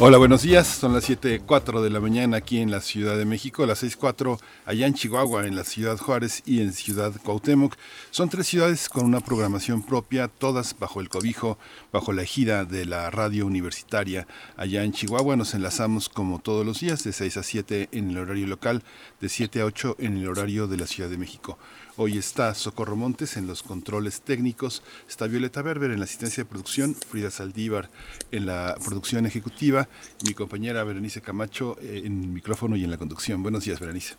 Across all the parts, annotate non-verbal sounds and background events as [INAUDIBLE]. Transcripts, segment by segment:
Hola, buenos días. Son las 7.04 de la mañana aquí en la Ciudad de México, las 6.04 allá en Chihuahua, en la Ciudad Juárez y en Ciudad Cuauhtémoc. Son tres ciudades con una programación propia, todas bajo el cobijo, bajo la ejida de la radio universitaria. Allá en Chihuahua nos enlazamos como todos los días, de 6 a 7 en el horario local, de 7 a 8 en el horario de la Ciudad de México. Hoy está Socorro Montes en los controles técnicos, está Violeta Berber en la asistencia de producción, Frida Saldívar en la producción ejecutiva mi compañera Berenice Camacho eh, en el micrófono y en la conducción. Buenos días, Berenice.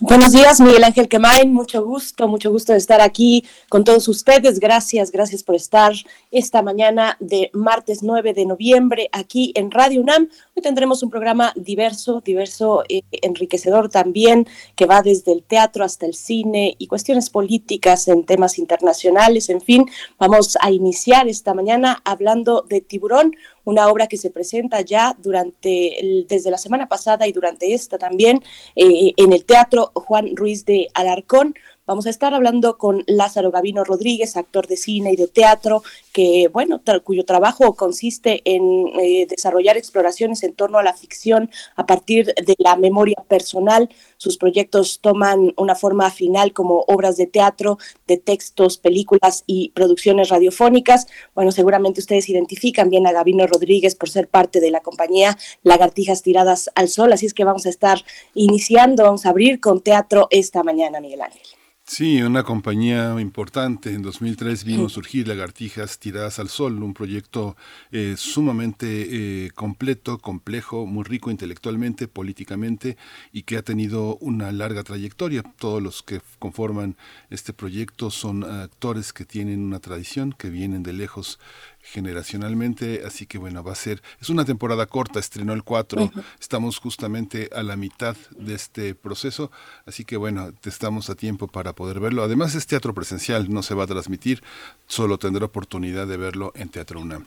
Buenos días, Miguel Ángel Quemain. Mucho gusto, mucho gusto de estar aquí con todos ustedes. Gracias, gracias por estar esta mañana de martes 9 de noviembre aquí en Radio UNAM. Hoy tendremos un programa diverso, diverso, eh, enriquecedor también, que va desde el teatro hasta el cine y cuestiones políticas en temas internacionales. En fin, vamos a iniciar esta mañana hablando de Tiburón, una obra que se presenta ya durante desde la semana pasada y durante esta también eh, en el Teatro Juan Ruiz de Alarcón. Vamos a estar hablando con Lázaro Gavino Rodríguez, actor de cine y de teatro, que, bueno, cuyo trabajo consiste en eh, desarrollar exploraciones en torno a la ficción a partir de la memoria personal. Sus proyectos toman una forma final como obras de teatro, de textos, películas y producciones radiofónicas. Bueno, seguramente ustedes identifican bien a Gavino Rodríguez por ser parte de la compañía Lagartijas Tiradas al Sol, así es que vamos a estar iniciando, vamos a abrir con teatro esta mañana, Miguel Ángel. Sí, una compañía importante. En 2003 vino surgir Lagartijas Tiradas al Sol, un proyecto eh, sumamente eh, completo, complejo, muy rico intelectualmente, políticamente y que ha tenido una larga trayectoria. Todos los que conforman este proyecto son actores que tienen una tradición, que vienen de lejos generacionalmente, así que bueno, va a ser, es una temporada corta, estrenó el 4, estamos justamente a la mitad de este proceso, así que bueno, estamos a tiempo para poder verlo. Además es teatro presencial, no se va a transmitir, solo tendrá oportunidad de verlo en Teatro UNAM.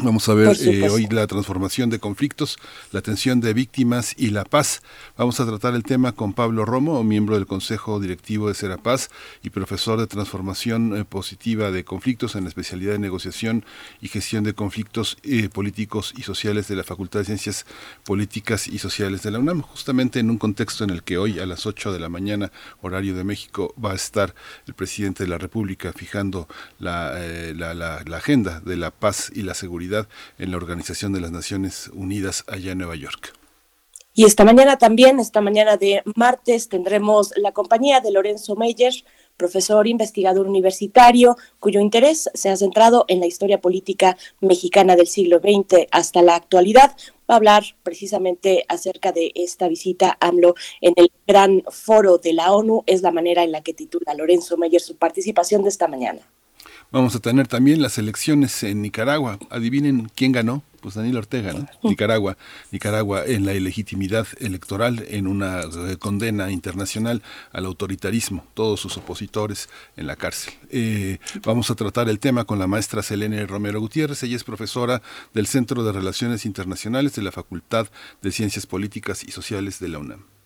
Vamos a ver eh, hoy la transformación de conflictos, la atención de víctimas y la paz. Vamos a tratar el tema con Pablo Romo, miembro del Consejo Directivo de Serapaz y profesor de transformación eh, positiva de conflictos en la especialidad de negociación y gestión de conflictos eh, políticos y sociales de la Facultad de Ciencias Políticas y Sociales de la UNAM, justamente en un contexto en el que hoy a las 8 de la mañana, horario de México, va a estar el presidente de la República fijando la, la, la agenda de la paz y la seguridad en la Organización de las Naciones Unidas allá en Nueva York. Y esta mañana también, esta mañana de martes, tendremos la compañía de Lorenzo Meyer, profesor investigador universitario, cuyo interés se ha centrado en la historia política mexicana del siglo XX hasta la actualidad. Va a hablar precisamente acerca de esta visita AMLO en el gran foro de la ONU. Es la manera en la que titula Lorenzo Meyer su participación de esta mañana. Vamos a tener también las elecciones en Nicaragua. Adivinen quién ganó. Pues Daniel Ortega, ¿no? Nicaragua. Nicaragua en la ilegitimidad electoral, en una eh, condena internacional al autoritarismo, todos sus opositores en la cárcel. Eh, vamos a tratar el tema con la maestra Selene Romero Gutiérrez. Ella es profesora del Centro de Relaciones Internacionales de la Facultad de Ciencias Políticas y Sociales de la UNAM.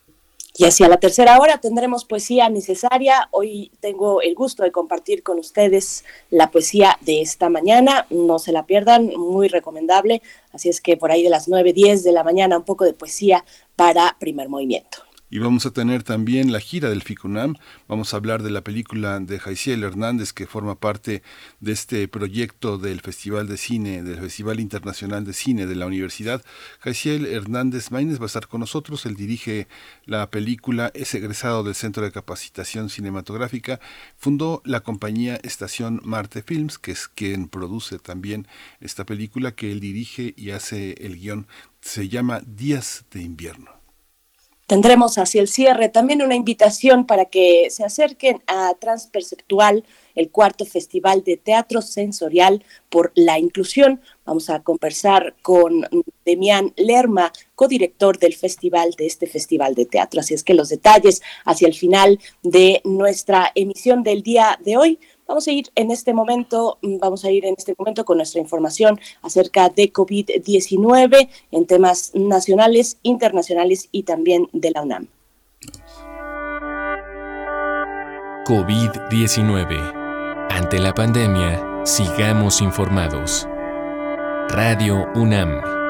Y hacia la tercera hora tendremos poesía necesaria. Hoy tengo el gusto de compartir con ustedes la poesía de esta mañana. No se la pierdan, muy recomendable. Así es que por ahí de las 9, 10 de la mañana un poco de poesía para primer movimiento. Y vamos a tener también la gira del FICUNAM. Vamos a hablar de la película de Jaiciel Hernández, que forma parte de este proyecto del Festival de Cine, del Festival Internacional de Cine de la Universidad. Jaiciel Hernández Maínez va a estar con nosotros. Él dirige la película, es egresado del Centro de Capacitación Cinematográfica. Fundó la compañía Estación Marte Films, que es quien produce también esta película que él dirige y hace el guion. Se llama Días de Invierno. Tendremos hacia el cierre también una invitación para que se acerquen a Transperceptual, el cuarto Festival de Teatro Sensorial por la Inclusión. Vamos a conversar con Demián Lerma, codirector del festival, de este festival de teatro. Así es que los detalles hacia el final de nuestra emisión del día de hoy Vamos a ir en este momento, mm, vamos a ir en este momento con nuestra información acerca de COVID-19 en temas nacionales, internacionales y también de la UNAM. COVID-19. Ante la pandemia, sigamos informados. Radio UNAM.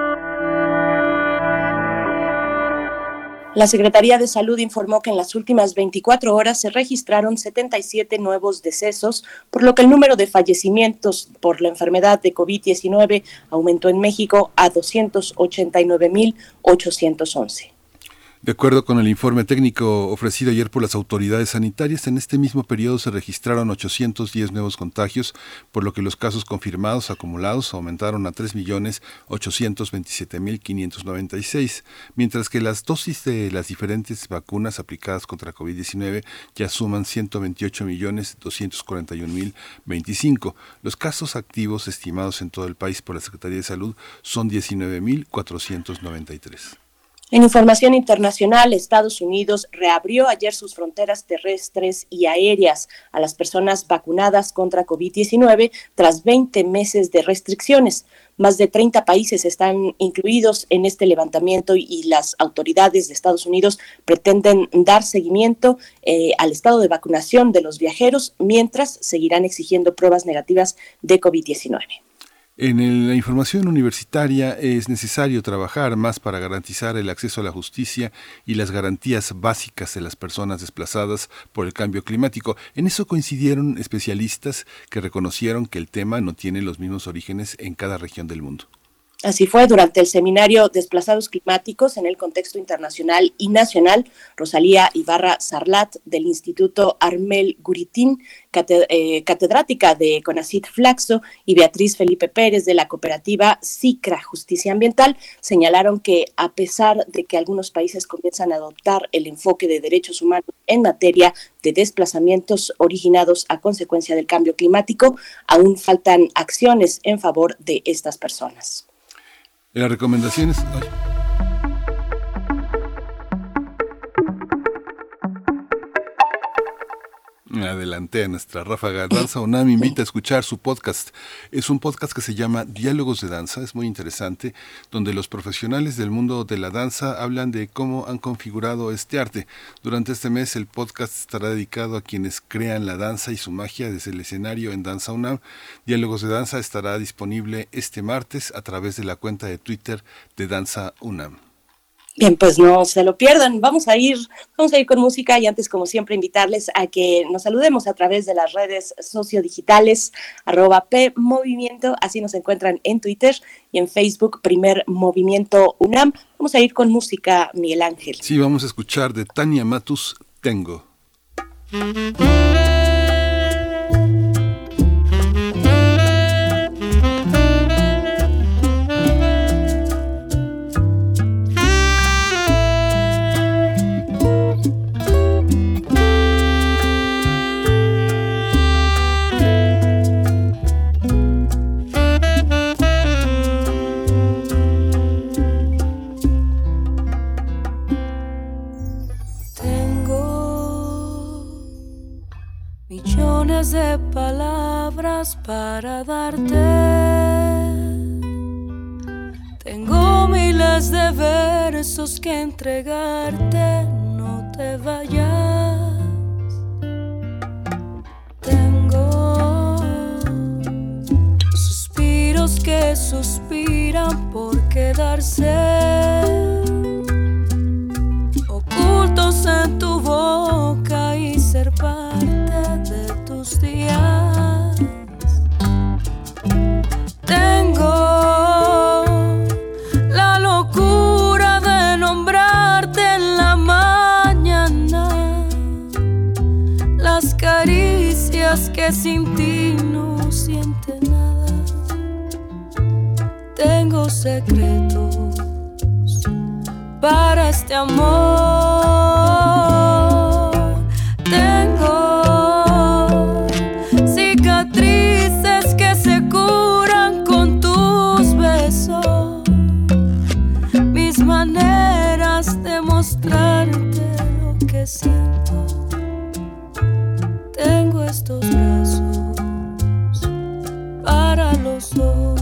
La Secretaría de Salud informó que en las últimas 24 horas se registraron 77 nuevos decesos, por lo que el número de fallecimientos por la enfermedad de COVID-19 aumentó en México a 289.811. De acuerdo con el informe técnico ofrecido ayer por las autoridades sanitarias, en este mismo periodo se registraron 810 nuevos contagios, por lo que los casos confirmados acumulados aumentaron a 3.827.596, mientras que las dosis de las diferentes vacunas aplicadas contra COVID-19 ya suman 128.241.025. Los casos activos estimados en todo el país por la Secretaría de Salud son 19.493. En información internacional, Estados Unidos reabrió ayer sus fronteras terrestres y aéreas a las personas vacunadas contra COVID-19 tras 20 meses de restricciones. Más de 30 países están incluidos en este levantamiento y las autoridades de Estados Unidos pretenden dar seguimiento eh, al estado de vacunación de los viajeros mientras seguirán exigiendo pruebas negativas de COVID-19. En la información universitaria es necesario trabajar más para garantizar el acceso a la justicia y las garantías básicas de las personas desplazadas por el cambio climático. En eso coincidieron especialistas que reconocieron que el tema no tiene los mismos orígenes en cada región del mundo. Así fue durante el seminario Desplazados Climáticos en el contexto internacional y nacional, Rosalía Ibarra Sarlat del Instituto Armel Guritín, eh, catedrática de CONACIT Flaxo, y Beatriz Felipe Pérez de la cooperativa CICRA Justicia Ambiental señalaron que a pesar de que algunos países comienzan a adoptar el enfoque de derechos humanos en materia de desplazamientos originados a consecuencia del cambio climático, aún faltan acciones en favor de estas personas. Las recomendaciones. Adelante a nuestra ráfaga. Danza UNAM invita a escuchar su podcast. Es un podcast que se llama Diálogos de Danza, es muy interesante, donde los profesionales del mundo de la danza hablan de cómo han configurado este arte. Durante este mes el podcast estará dedicado a quienes crean la danza y su magia desde el escenario en Danza UNAM. Diálogos de Danza estará disponible este martes a través de la cuenta de Twitter de Danza UNAM. Bien, pues no se lo pierdan. Vamos a ir, vamos a ir con música y antes, como siempre, invitarles a que nos saludemos a través de las redes sociodigitales, arroba P Movimiento, así nos encuentran en Twitter y en Facebook, Primer Movimiento UNAM. Vamos a ir con música, Miguel Ángel. Sí, vamos a escuchar de Tania Matus, Tengo. De palabras para darte. Tengo miles de versos que entregarte, no te vayas. Tengo suspiros que suspiran por quedarse. Ocultos en tu boca Tengo la locura de nombrarte en la mañana, las caricias que sin ti no siente nada. Tengo secretos para este amor. Tengo maneras de mostrarte lo que siento. Tengo estos brazos para los dos.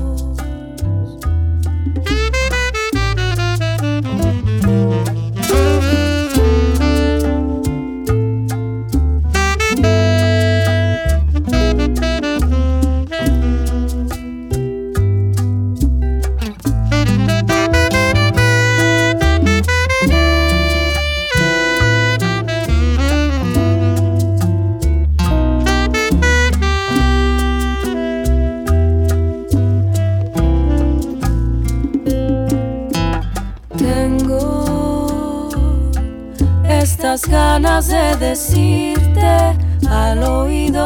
Ganas de decirte al oído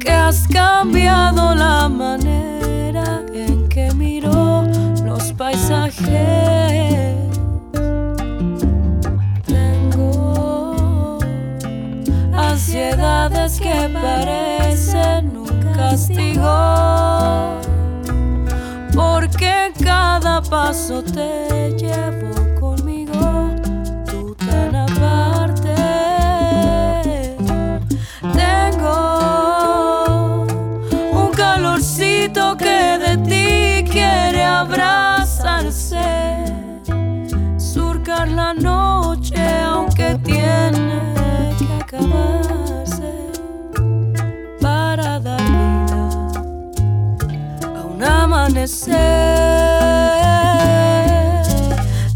que has cambiado la manera en que miro los paisajes. Tengo ansiedades que parecen un castigo porque cada paso te llevo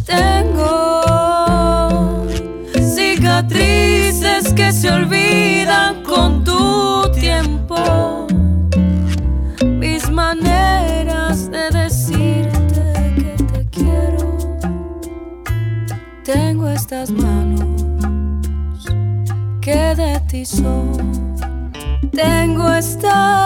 Tengo cicatrices que se olvidan con tu tiempo maneras de decirte que te quiero. Tengo estas manos que de ti son. Tengo estas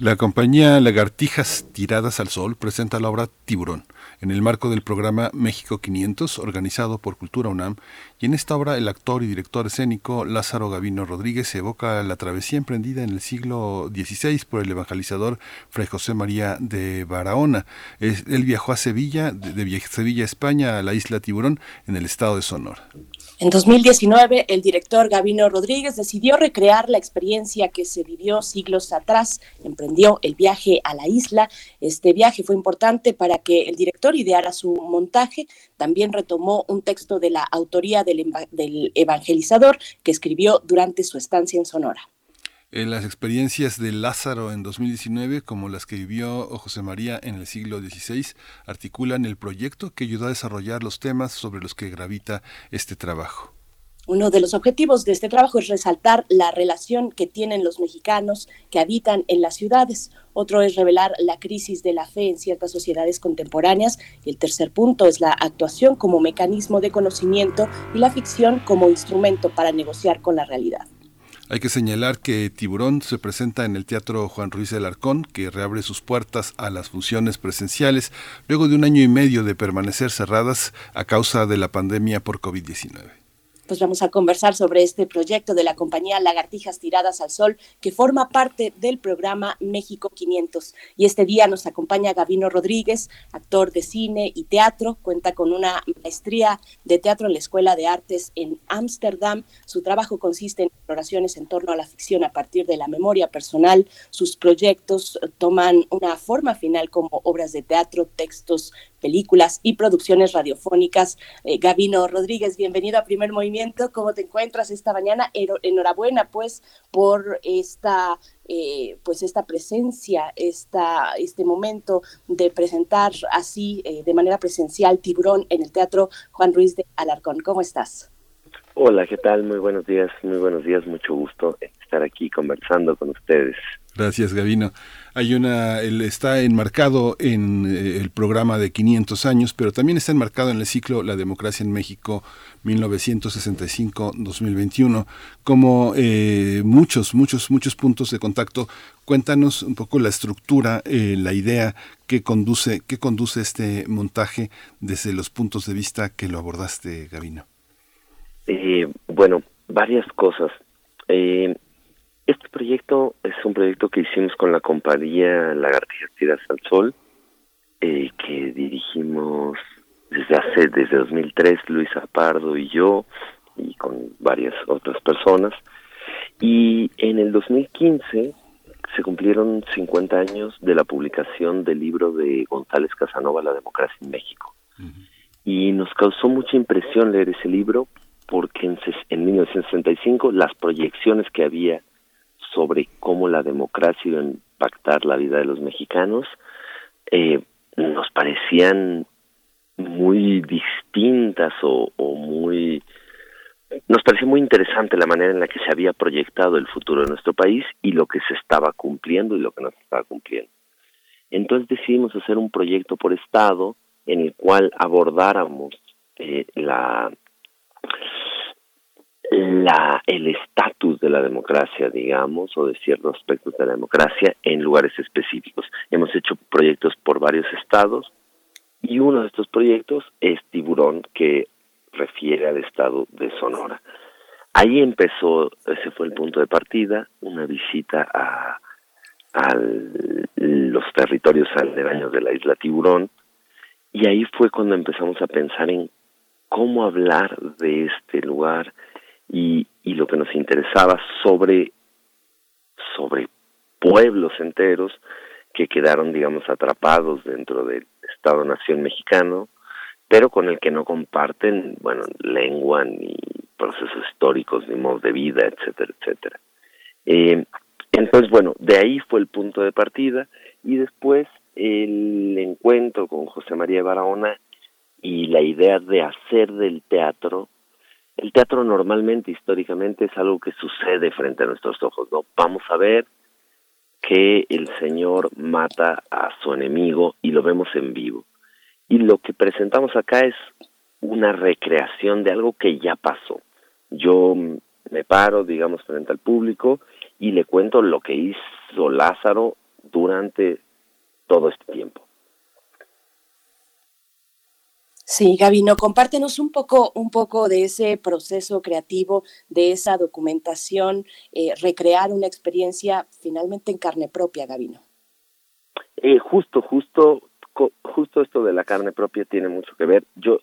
La compañía Lagartijas Tiradas al Sol presenta la obra Tiburón en el marco del programa México 500 organizado por Cultura UNAM y en esta obra el actor y director escénico Lázaro Gavino Rodríguez evoca la travesía emprendida en el siglo XVI por el evangelizador Fray José María de Barahona. él viajó a Sevilla, de, Sevilla, España, a la isla Tiburón en el estado de Sonora. En 2019, el director Gavino Rodríguez decidió recrear la experiencia que se vivió siglos atrás. Emprendió el viaje a la isla. Este viaje fue importante para que el director ideara su montaje. También retomó un texto de la autoría del, evangelizador que escribió durante su estancia en Sonora. En las experiencias de Lázaro en 2019, como las que vivió José María en el siglo XVI, articulan el proyecto que ayudó a desarrollar los temas sobre los que gravita este trabajo. Uno de los objetivos de este trabajo es resaltar la relación que tienen los mexicanos que habitan en las ciudades. Otro es revelar la crisis de la fe en ciertas sociedades contemporáneas. Y el tercer punto es la actuación como mecanismo de conocimiento y la ficción como instrumento para negociar con la realidad. Hay que señalar que Tiburón se presenta en el Teatro Juan Ruiz del Arcón, que reabre sus puertas a las funciones presenciales luego de un año y medio de permanecer cerradas a causa de la pandemia por COVID-19. Pues vamos a conversar sobre este proyecto de la compañía Lagartijas Tiradas al Sol, que forma parte del programa México 500. Y este día nos acompaña Gabino Rodríguez, actor de cine y teatro, cuenta con una maestría de teatro en la Escuela de Artes en Ámsterdam. Su trabajo consiste en exploraciones en torno a la ficción a partir de la memoria personal. Sus proyectos toman una forma final como obras de teatro, textos, películas y producciones radiofónicas. Eh, Gabino Rodríguez, bienvenido a Primer Movimiento. ¿Cómo te encuentras esta mañana? Enhorabuena, pues, por esta, eh, pues, esta presencia, esta, este momento de presentar así, eh, de manera presencial, Tiburón en el Teatro Juan Ruiz de Alarcón. ¿Cómo estás? Hola, ¿qué tal? Muy buenos días, muy buenos días, mucho gusto estar aquí conversando con ustedes. Gracias, Gavino. Hay una, él está enmarcado en eh, el programa de 500 años, pero también está enmarcado en el ciclo La democracia en México 1965-2021, como eh, muchos, muchos, muchos puntos de contacto. Cuéntanos un poco la estructura, eh, la idea que conduce, que conduce este montaje desde los puntos de vista que lo abordaste, Gavino. bueno, varias cosas. Este proyecto es un proyecto que hicimos con la compañía Lagartijas Tiras al Sol, eh, que dirigimos desde hace, desde 2003, Luis Apardo y yo, y con varias otras personas. Y en el 2015 se cumplieron 50 años de la publicación del libro de González Casanova, La democracia en México. Y nos causó mucha impresión leer ese libro porque en, en 1965 las proyecciones que había sobre cómo la democracia iba a impactar la vida de los mexicanos, eh, nos parecían muy distintas o, muy... Nos parecía muy interesante la manera en la que se había proyectado el futuro de nuestro país y lo que se estaba cumpliendo y lo que no se estaba cumpliendo. Entonces decidimos hacer un proyecto por Estado en el cual abordáramos eh, la el estatus de la democracia, digamos, o de ciertos aspectos de la democracia en lugares específicos. Hemos hecho proyectos por varios estados y uno de estos proyectos es Tiburón, que refiere al estado de Sonora. Ahí empezó, ese fue el punto de partida, una visita a, a los territorios aledaños de la isla Tiburón, y ahí fue cuando empezamos a pensar en cómo hablar de este lugar, y, y lo que nos interesaba sobre, sobre pueblos enteros que quedaron, digamos, atrapados dentro del Estado-Nación mexicano, pero con el que no comparten, bueno, lengua ni procesos históricos, ni modos de vida, etcétera, etcétera. Eh, entonces, bueno, de ahí fue el punto de partida y después el encuentro con José María Barahona y la idea de hacer del teatro el teatro normalmente, históricamente, es algo que sucede frente a nuestros ojos, ¿no? Vamos a ver que el Señor mata a su enemigo y lo vemos en vivo. Y lo que presentamos acá es una recreación de algo que ya pasó. Yo me paro, digamos, frente al público y le cuento lo que hizo Lázaro durante todo este tiempo. Sí, Gabino, compártenos un poco, un poco de ese proceso creativo, de esa documentación, eh, recrear una experiencia finalmente en carne propia, Gabino. Eh, justo, justo, justo esto de la carne propia tiene mucho que ver. Yo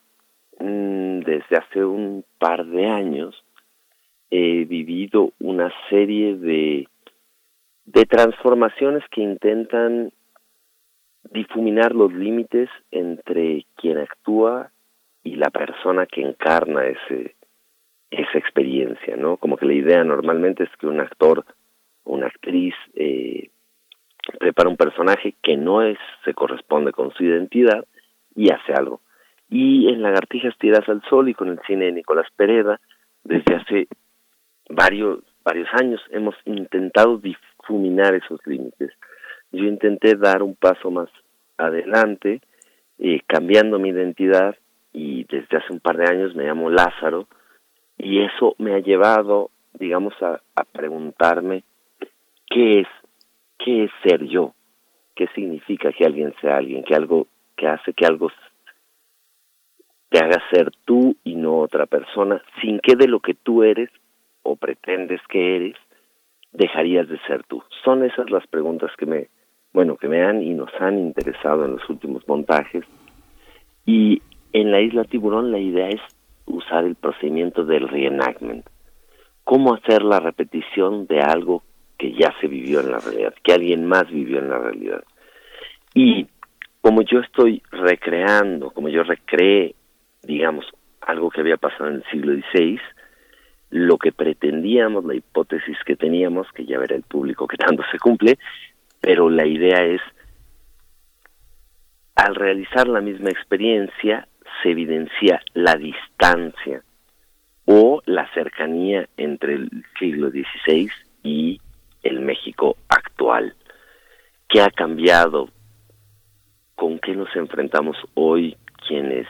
mm, desde hace un par de años he vivido una serie de de transformaciones que intentan difuminar los límites entre quien actúa y la persona que encarna ese esa experiencia, ¿no? Como que la idea normalmente es que un actor una actriz eh, prepara un personaje que no es se corresponde con su identidad y hace algo. Y en Lagartijas tiras al sol y con el cine de Nicolás Pereda desde hace varios varios años hemos intentado difuminar esos límites yo intenté dar un paso más adelante, eh, cambiando mi identidad y desde hace un par de años me llamo Lázaro y eso me ha llevado, digamos, a, a preguntarme qué es, qué es ser yo, qué significa que alguien sea alguien, que algo, que hace que algo te haga ser tú y no otra persona, sin que de lo que tú eres o pretendes que eres, dejarías de ser tú. Son esas las preguntas que me, bueno, que me han y nos han interesado en los últimos montajes. Y en la isla Tiburón la idea es usar el procedimiento del reenactment. Cómo hacer la repetición de algo que ya se vivió en la realidad, que alguien más vivió en la realidad. Y como yo estoy recreando, como yo recreé, digamos, algo que había pasado en el siglo XVI, lo que pretendíamos, la hipótesis que teníamos, que ya verá el público que tanto se cumple, pero la idea es, al realizar la misma experiencia, se evidencia la distancia o la cercanía entre el siglo XVI y el México actual. ¿Qué ha cambiado? ¿Con qué nos enfrentamos hoy quienes,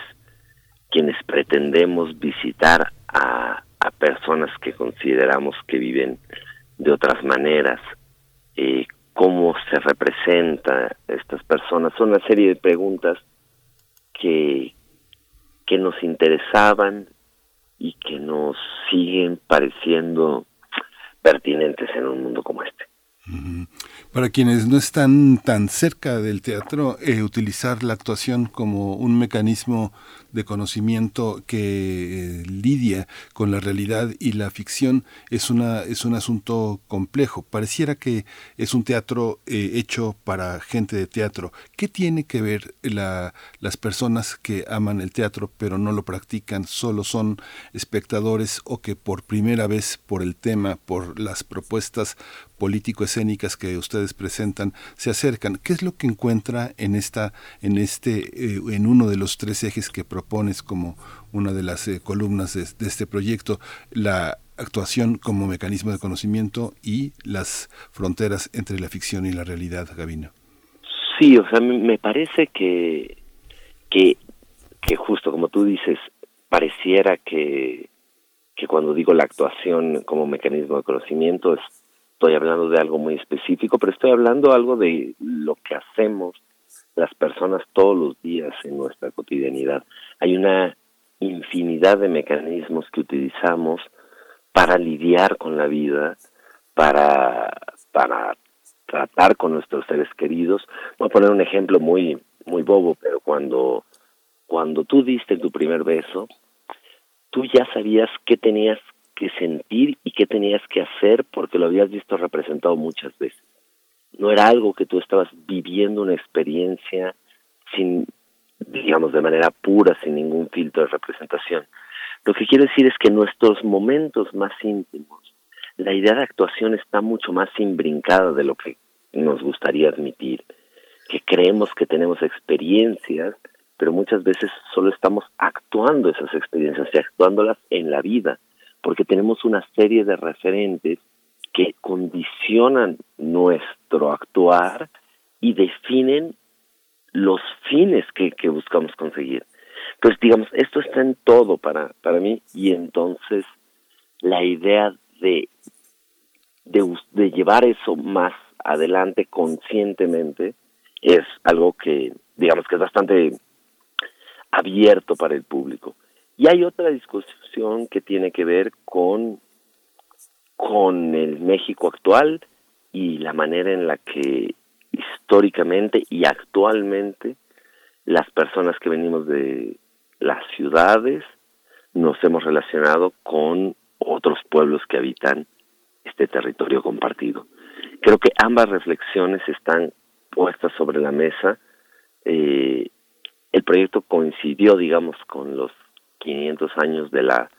quienes pretendemos visitar a, a personas que consideramos que viven de otras maneras? Eh, ¿Cómo se representa estas personas? Son una serie de preguntas que, que nos interesaban y que nos siguen pareciendo pertinentes en un mundo como este. Para quienes no están tan cerca del teatro, eh, utilizar la actuación como un mecanismo de conocimiento que eh, lidia con la realidad y la ficción es una es un asunto complejo. Pareciera que es un teatro eh, hecho para gente de teatro. ¿Qué tiene que ver la, las personas que aman el teatro pero no lo practican, solo son espectadores o que por primera vez por el tema, por las propuestas político-escénicas que ustedes presentan se acercan. ¿Qué es lo que encuentra en esta, en este, eh, en uno de los tres ejes que propones como una de las eh, columnas de, este proyecto, la actuación como mecanismo de conocimiento y las fronteras entre la ficción y la realidad, Gabino? Sí, o sea, me parece que, que, que justo como tú dices, pareciera que, que cuando digo la actuación como mecanismo de conocimiento es estoy hablando de algo muy específico, pero estoy hablando algo de lo que hacemos las personas todos los días en nuestra cotidianidad. Hay una infinidad de mecanismos que utilizamos para lidiar con la vida, para, para tratar con nuestros seres queridos. Voy a poner un ejemplo muy, muy bobo, pero cuando, cuando tú diste tu primer beso, tú ya sabías qué tenías que sentir y qué tenías que hacer porque lo habías visto representado muchas veces. No era algo que tú estabas viviendo una experiencia sin, digamos, de manera pura, sin ningún filtro de representación. Lo que quiero decir es que en nuestros momentos más íntimos, la idea de actuación está mucho más imbrincada de lo que nos gustaría admitir, que creemos que tenemos experiencias, pero muchas veces solo estamos actuando esas experiencias y actuándolas en la vida porque tenemos una serie de referentes que condicionan nuestro actuar y definen los fines que, buscamos conseguir. Pues digamos, esto está en todo para, para mí y entonces la idea de, de, de llevar eso más adelante conscientemente es algo que digamos que es bastante abierto para el público. Y hay otra discusión que tiene que ver con, con el México actual y la manera en la que históricamente y actualmente las personas que venimos de las ciudades nos hemos relacionado con otros pueblos que habitan este territorio compartido. Creo que ambas reflexiones están puestas sobre la mesa. Eh, el proyecto coincidió, digamos, con los 500 años de la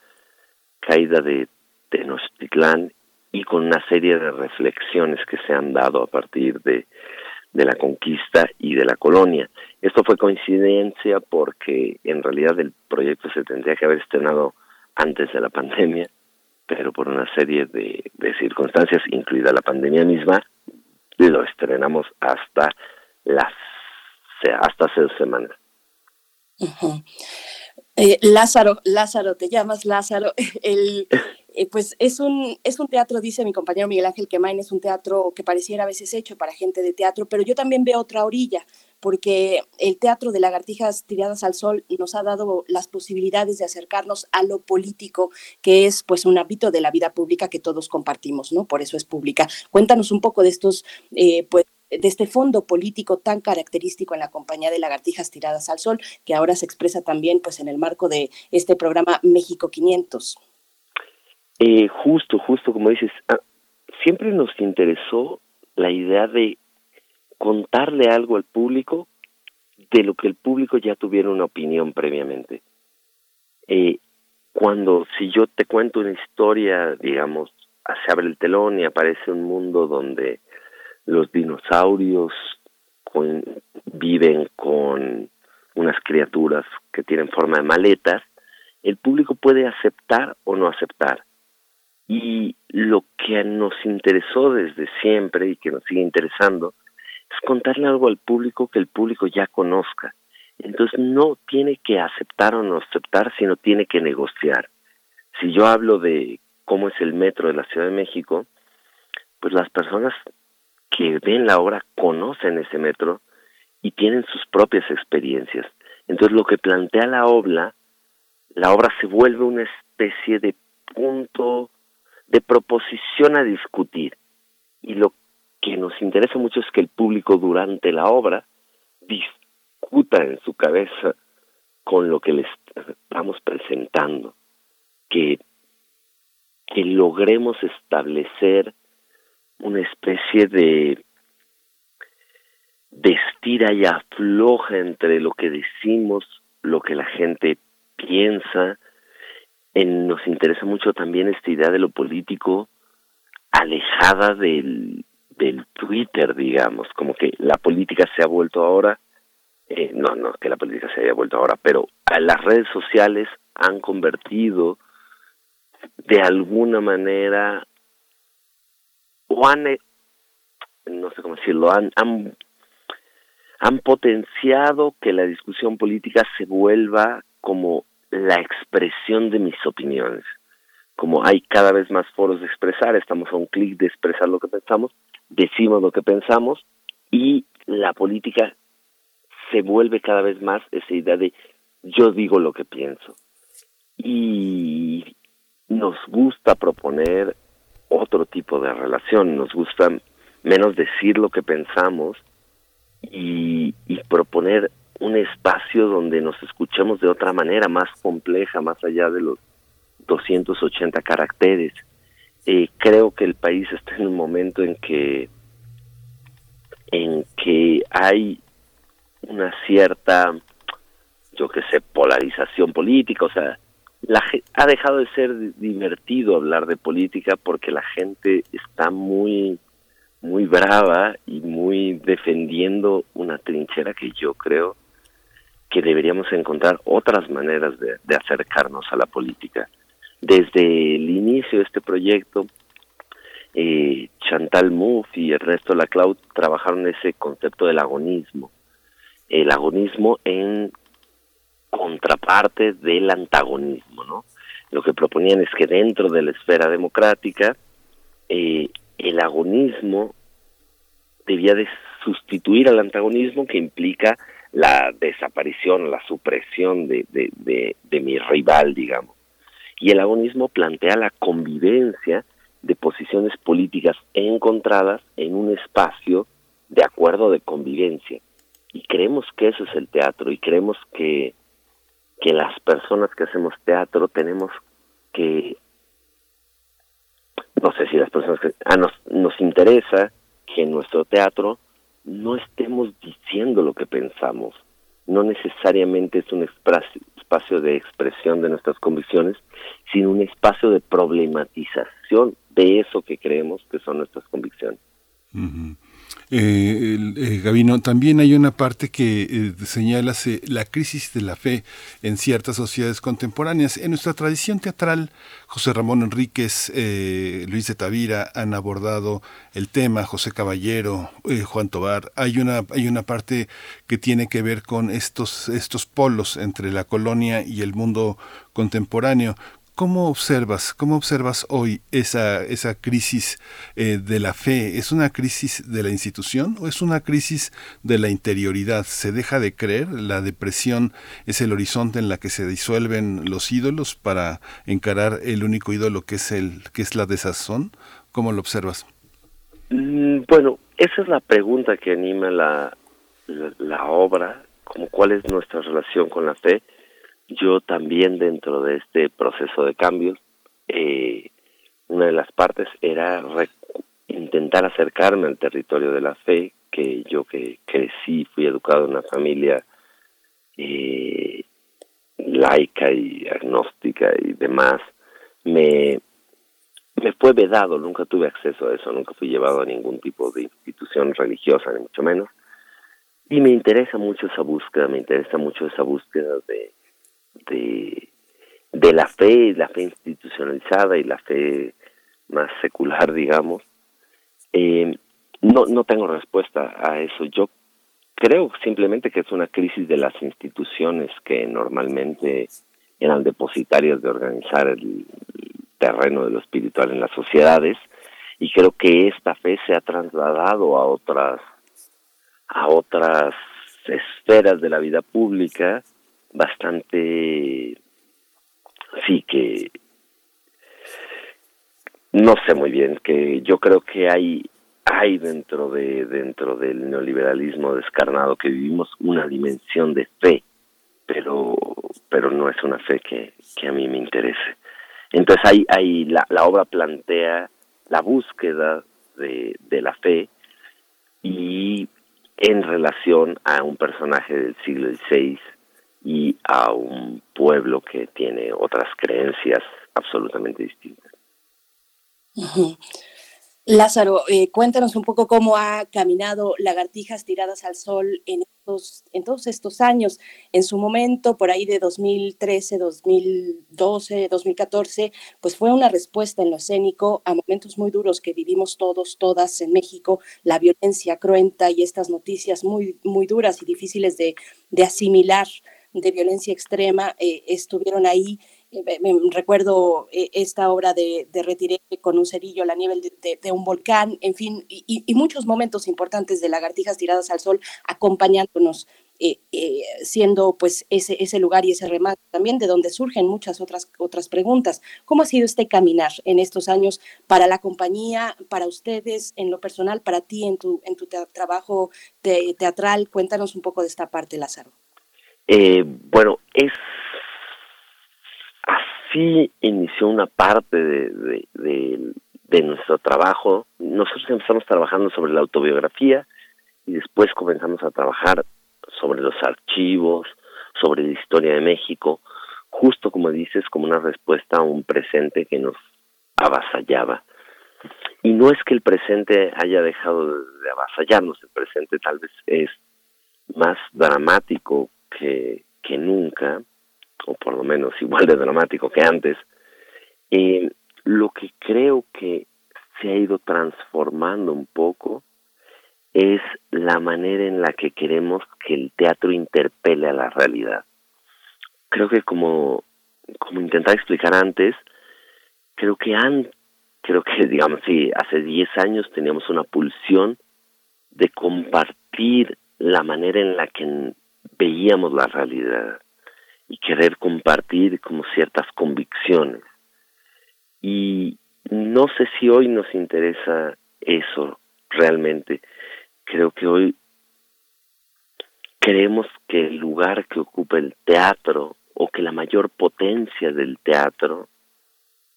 caída de Tenochtitlán y con una serie de reflexiones que se han dado a partir de, de la conquista y de la colonia. Esto fue coincidencia porque en realidad el proyecto se tendría que haber estrenado antes de la pandemia, pero por una serie de, circunstancias, incluida la pandemia misma, lo estrenamos hasta las hasta hace dos semanas. Eh, Lázaro, Lázaro, te llamas Lázaro. [LAUGHS] El, eh, pues es un, es un teatro, dice mi compañero Miguel Ángel Quemain, es un teatro que pareciera a veces hecho para gente de teatro, pero yo también veo otra orilla, porque el teatro de lagartijas tiradas al sol nos ha dado las posibilidades de acercarnos a lo político, que es pues un hábito de la vida pública que todos compartimos, ¿no? Por eso es pública. Cuéntanos un poco de estos, eh, pues, de este fondo político tan característico en la compañía de lagartijas tiradas al sol, que ahora se expresa también pues en el marco de este programa México 500. Eh, justo, justo como dices, ah, siempre nos interesó la idea de contarle algo al público de lo que el público ya tuviera una opinión previamente. Eh, cuando, si yo te cuento una historia, digamos, se abre el telón y aparece un mundo donde los dinosaurios viven con unas criaturas que tienen forma de maletas, el público puede aceptar o no aceptar. Y lo que nos interesó desde siempre y que nos sigue interesando es contarle algo al público que el público ya conozca. Entonces no tiene que aceptar o no aceptar, sino tiene que negociar. Si yo hablo de cómo es el metro de la Ciudad de México, pues las personas que ven la obra conocen ese metro y tienen sus propias experiencias. Entonces lo que plantea la obra, la obra se vuelve una especie de punto de proposición a discutir. Y lo que nos interesa mucho es que el público durante la obra discuta en su cabeza con lo que les estamos presentando, que, que logremos establecer una especie de, de y afloja entre lo que decimos, lo que la gente piensa. En, nos interesa mucho también esta idea de lo político alejada del, del Twitter, digamos, como que la política se ha vuelto ahora, eh, no, no que la política se haya vuelto ahora, pero a las redes sociales han convertido de alguna manera o han, no sé cómo decirlo, han, han, han potenciado que la discusión política se vuelva como la expresión de mis opiniones. Como hay cada vez más foros de expresar, estamos a un clic de expresar lo que pensamos, decimos lo que pensamos y la política se vuelve cada vez más esa idea de yo digo lo que pienso. Y nos gusta proponer otro tipo de relación, nos gusta menos decir lo que pensamos y, proponer un espacio donde nos escuchemos de otra manera, más compleja, más allá de los 280 caracteres. Eh, creo que el país está en un momento en que en que hay una cierta yo que sé polarización política o sea la, ha dejado de ser divertido hablar de política porque la gente está muy muy brava y muy defendiendo una trinchera que yo creo que deberíamos encontrar otras maneras de, acercarnos a la política. Desde el inicio de este proyecto, eh, Chantal Mouffe y Ernesto Laclau trabajaron ese concepto del agonismo. El agonismo en contraparte del antagonismo, ¿no? Lo que proponían es que dentro de la esfera democrática eh, el agonismo debía de sustituir al antagonismo que implica la desaparición, la supresión de, de, de mi rival, digamos. Y el agonismo plantea la convivencia de posiciones políticas encontradas en un espacio de acuerdo de convivencia. Y creemos que eso es el teatro y creemos que que las personas que hacemos teatro tenemos que no sé si las personas que ah, nos nos interesa que en nuestro teatro no estemos diciendo lo que pensamos. No necesariamente es un espacio de expresión de nuestras convicciones sino un espacio de problematización de eso que creemos que son nuestras convicciones eh, eh, Gabino, también hay una parte que eh, señala la crisis de la fe en ciertas sociedades contemporáneas. En nuestra tradición teatral, José Ramón Enríquez, eh, Luis de Tavira han abordado el tema, José Caballero, Juan Tobar. Hay una, hay una parte que tiene que ver con estos, estos polos entre la colonia y el mundo contemporáneo. ¿Cómo observas, cómo observas hoy esa, esa crisis eh, de la fe? ¿Es una crisis de la institución o es una crisis de la interioridad? ¿Se deja de creer? ¿La depresión es el horizonte en la que se disuelven los ídolos para encarar el único ídolo que es, el, que es la desazón? ¿Cómo lo observas? Mm, bueno, esa es la pregunta que anima la, la obra, como cuál es nuestra relación con la fe yo también dentro de este proceso de cambios, eh, una de las partes era intentar acercarme al territorio de la fe, que yo que crecí, fui educado en una familia eh, laica y agnóstica y demás, me, me fue vedado, nunca tuve acceso a eso, nunca fui llevado a ningún tipo de institución religiosa, ni mucho menos. Y me interesa mucho esa búsqueda, me interesa mucho esa búsqueda de, de, de la fe, la fe institucionalizada y la fe más secular, digamos. Eh, no, no tengo respuesta a eso. Yo creo simplemente que es una crisis de las instituciones que normalmente eran depositarias de organizar el terreno de lo espiritual en las sociedades y creo que esta fe se ha trasladado a otras a otras esferas de la vida pública bastante, sí que no sé muy bien, que yo creo que hay hay dentro de dentro del neoliberalismo descarnado que vivimos una dimensión de fe, pero pero no es una fe que, que a mí me interese. Entonces la, la obra plantea la búsqueda de, de la fe y en relación a un personaje del siglo XVI y a un pueblo que tiene otras creencias absolutamente distintas. Lázaro, eh, cuéntanos un poco cómo ha caminado Lagartijas Tiradas al Sol en, estos, en todos estos años. En su momento, por ahí de 2013, 2012, 2014, pues fue una respuesta en lo escénico a momentos muy duros que vivimos todos, todas en México, la violencia cruenta y estas noticias muy, muy duras y difíciles de, de asimilar de violencia extrema eh, estuvieron ahí. Eh, recuerdo eh, esta obra de, de, Retiré con un cerillo a la nieve de, un volcán, en fin, y, muchos momentos importantes de lagartijas tiradas al sol acompañándonos, siendo pues ese, ese lugar y ese remate también de donde surgen muchas otras, otras preguntas. ¿Cómo ha sido este caminar en estos años para la compañía, para ustedes, en lo personal, para ti, en tu, en tu trabajo teatral? Cuéntanos un poco de esta parte, Lázaro. Eh, bueno, es así inició una parte de, de, nuestro trabajo. Nosotros empezamos trabajando sobre la autobiografía y después comenzamos a trabajar sobre los archivos, sobre la historia de México, justo como dices, como una respuesta a un presente que nos avasallaba. Y no es que el presente haya dejado de avasallarnos, el presente tal vez es más dramático que, nunca, o por lo menos [LAUGHS] igual de dramático que antes, eh, lo que creo que se ha ido transformando un poco es la manera en la que queremos que el teatro interpele a la realidad. Creo que como, como intentaba explicar antes, creo que han, creo que [LAUGHS] digamos sí, hace 10 años teníamos una pulsión de compartir la manera en la que veíamos la realidad y querer compartir como ciertas convicciones. Y no sé si hoy nos interesa eso realmente. Creo que hoy creemos que el lugar que ocupa el teatro o que la mayor potencia del teatro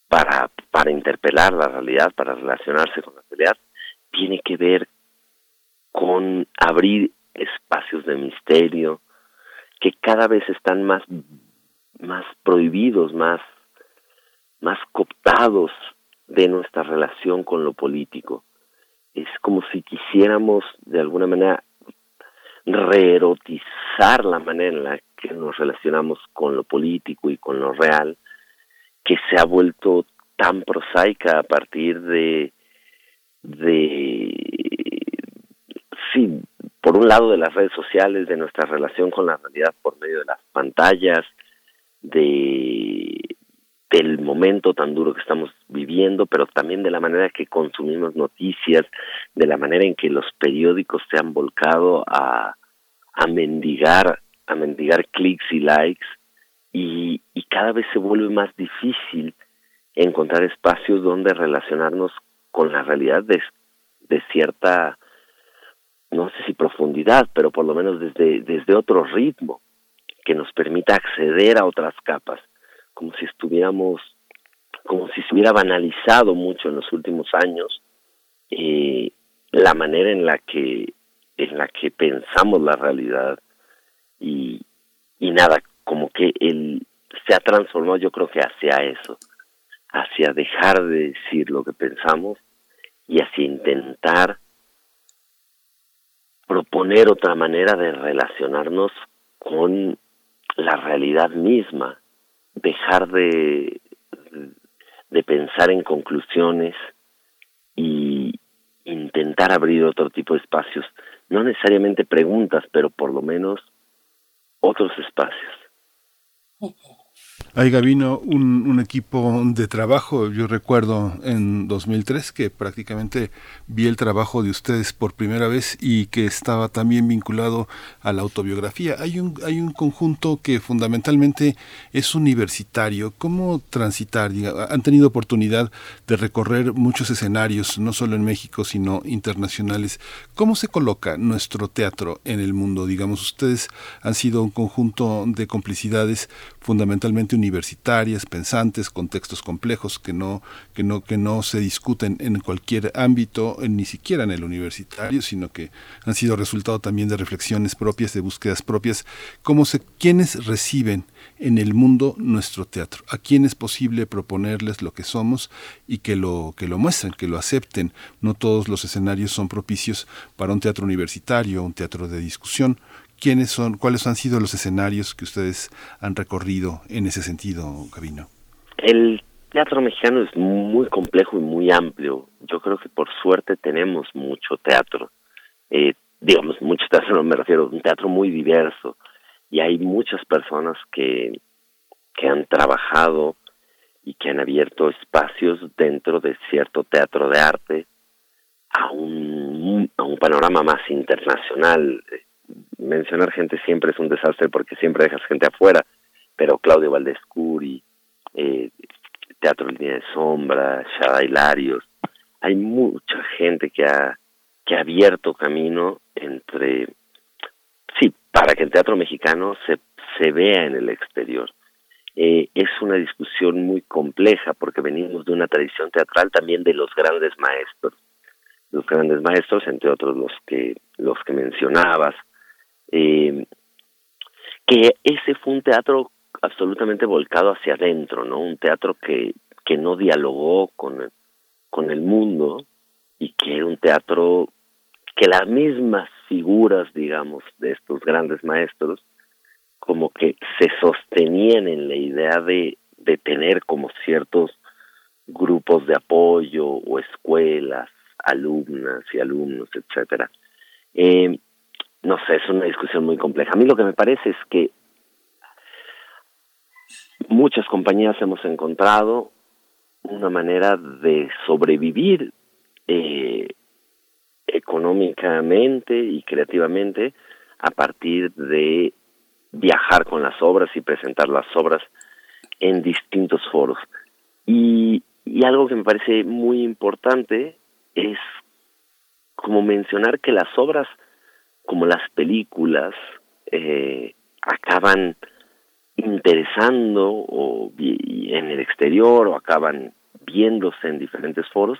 para, para interpelar la realidad, para relacionarse con la realidad, tiene que ver con abrir espacios de misterio que cada vez están más, más prohibidos, más, más cooptados de nuestra relación con lo político. Es como si quisiéramos de alguna manera reerotizar la manera en la que nos relacionamos con lo político y con lo real, que se ha vuelto tan prosaica a partir de, de sí, por un lado de las redes sociales, de nuestra relación con la realidad por medio de las pantallas, de, del momento tan duro que estamos viviendo, pero también de la manera que consumimos noticias, de la manera en que los periódicos se han volcado a, mendigar, a mendigar clics y likes, y, cada vez se vuelve más difícil encontrar espacios donde relacionarnos con la realidad de cierta, no sé si profundidad, pero por lo menos desde, desde otro ritmo que nos permita acceder a otras capas como si estuviéramos, como si se hubiera banalizado mucho en los últimos años eh, la manera en la que en la que pensamos la realidad y, y nada, como que él se ha transformado yo creo que hacia eso, hacia dejar de decir lo que pensamos y hacia intentar proponer otra manera de relacionarnos con la realidad misma dejar de, de pensar en conclusiones y intentar abrir otro tipo de espacios, no necesariamente preguntas, pero por lo menos otros espacios. Hay, Gabino, un, equipo de trabajo. Yo recuerdo en 2003 que prácticamente vi el trabajo de ustedes por primera vez y que estaba también vinculado a la autobiografía. Hay un, hay un conjunto que fundamentalmente es universitario. ¿Cómo transitar? Han tenido oportunidad de recorrer muchos escenarios, no solo en México, sino internacionales. ¿Cómo se coloca nuestro teatro en el mundo? Digamos, ustedes han sido un conjunto de complicidades fundamentalmente universitarias, pensantes, con textos complejos que no, que no, que no se discuten en cualquier ámbito, ni siquiera en el universitario, sino que han sido resultado también de reflexiones propias, de búsquedas propias, cómo se, quiénes reciben en el mundo nuestro teatro, a quién es posible proponerles lo que somos y que lo, que lo muestren, que lo acepten. No todos los escenarios son propicios para un teatro universitario, un teatro de discusión, quiénes son, cuáles han sido los escenarios que ustedes han recorrido en ese sentido, Gabino. El teatro mexicano es muy complejo y muy amplio. Yo creo que por suerte tenemos mucho teatro. Eh, digamos, mucho teatro, [LAUGHS] no me refiero, un teatro muy diverso. Y hay muchas personas que, que han trabajado y que han abierto espacios dentro de cierto teatro de arte a un, a un panorama más internacional mencionar gente siempre es un desastre porque siempre dejas gente afuera, pero Claudio Valdescuri, eh, Teatro Línea de Sombra, Shada Hilarios, hay mucha gente que ha, que abierto camino entre, sí, para que el teatro mexicano se, se vea en el exterior. Eh, es una discusión muy compleja porque venimos de una tradición teatral también de los grandes maestros los grandes maestros entre otros los que los que mencionabas eh, que ese fue un teatro absolutamente volcado hacia adentro, ¿no? Un teatro que, que no dialogó con, con el mundo y que era un teatro que las mismas figuras, digamos, de estos grandes maestros, como que se sostenían en la idea de, de tener como ciertos grupos de apoyo o escuelas, alumnas y alumnos, etcétera. Eh, no sé, es una discusión muy compleja. A mí lo que me parece es que muchas compañías hemos encontrado una manera de sobrevivir eh, económicamente y creativamente a partir de viajar con las obras y presentar las obras en distintos foros. Y, y algo que me parece muy importante es como mencionar que las obras como las películas eh, acaban interesando o en el exterior o acaban viéndose en diferentes foros,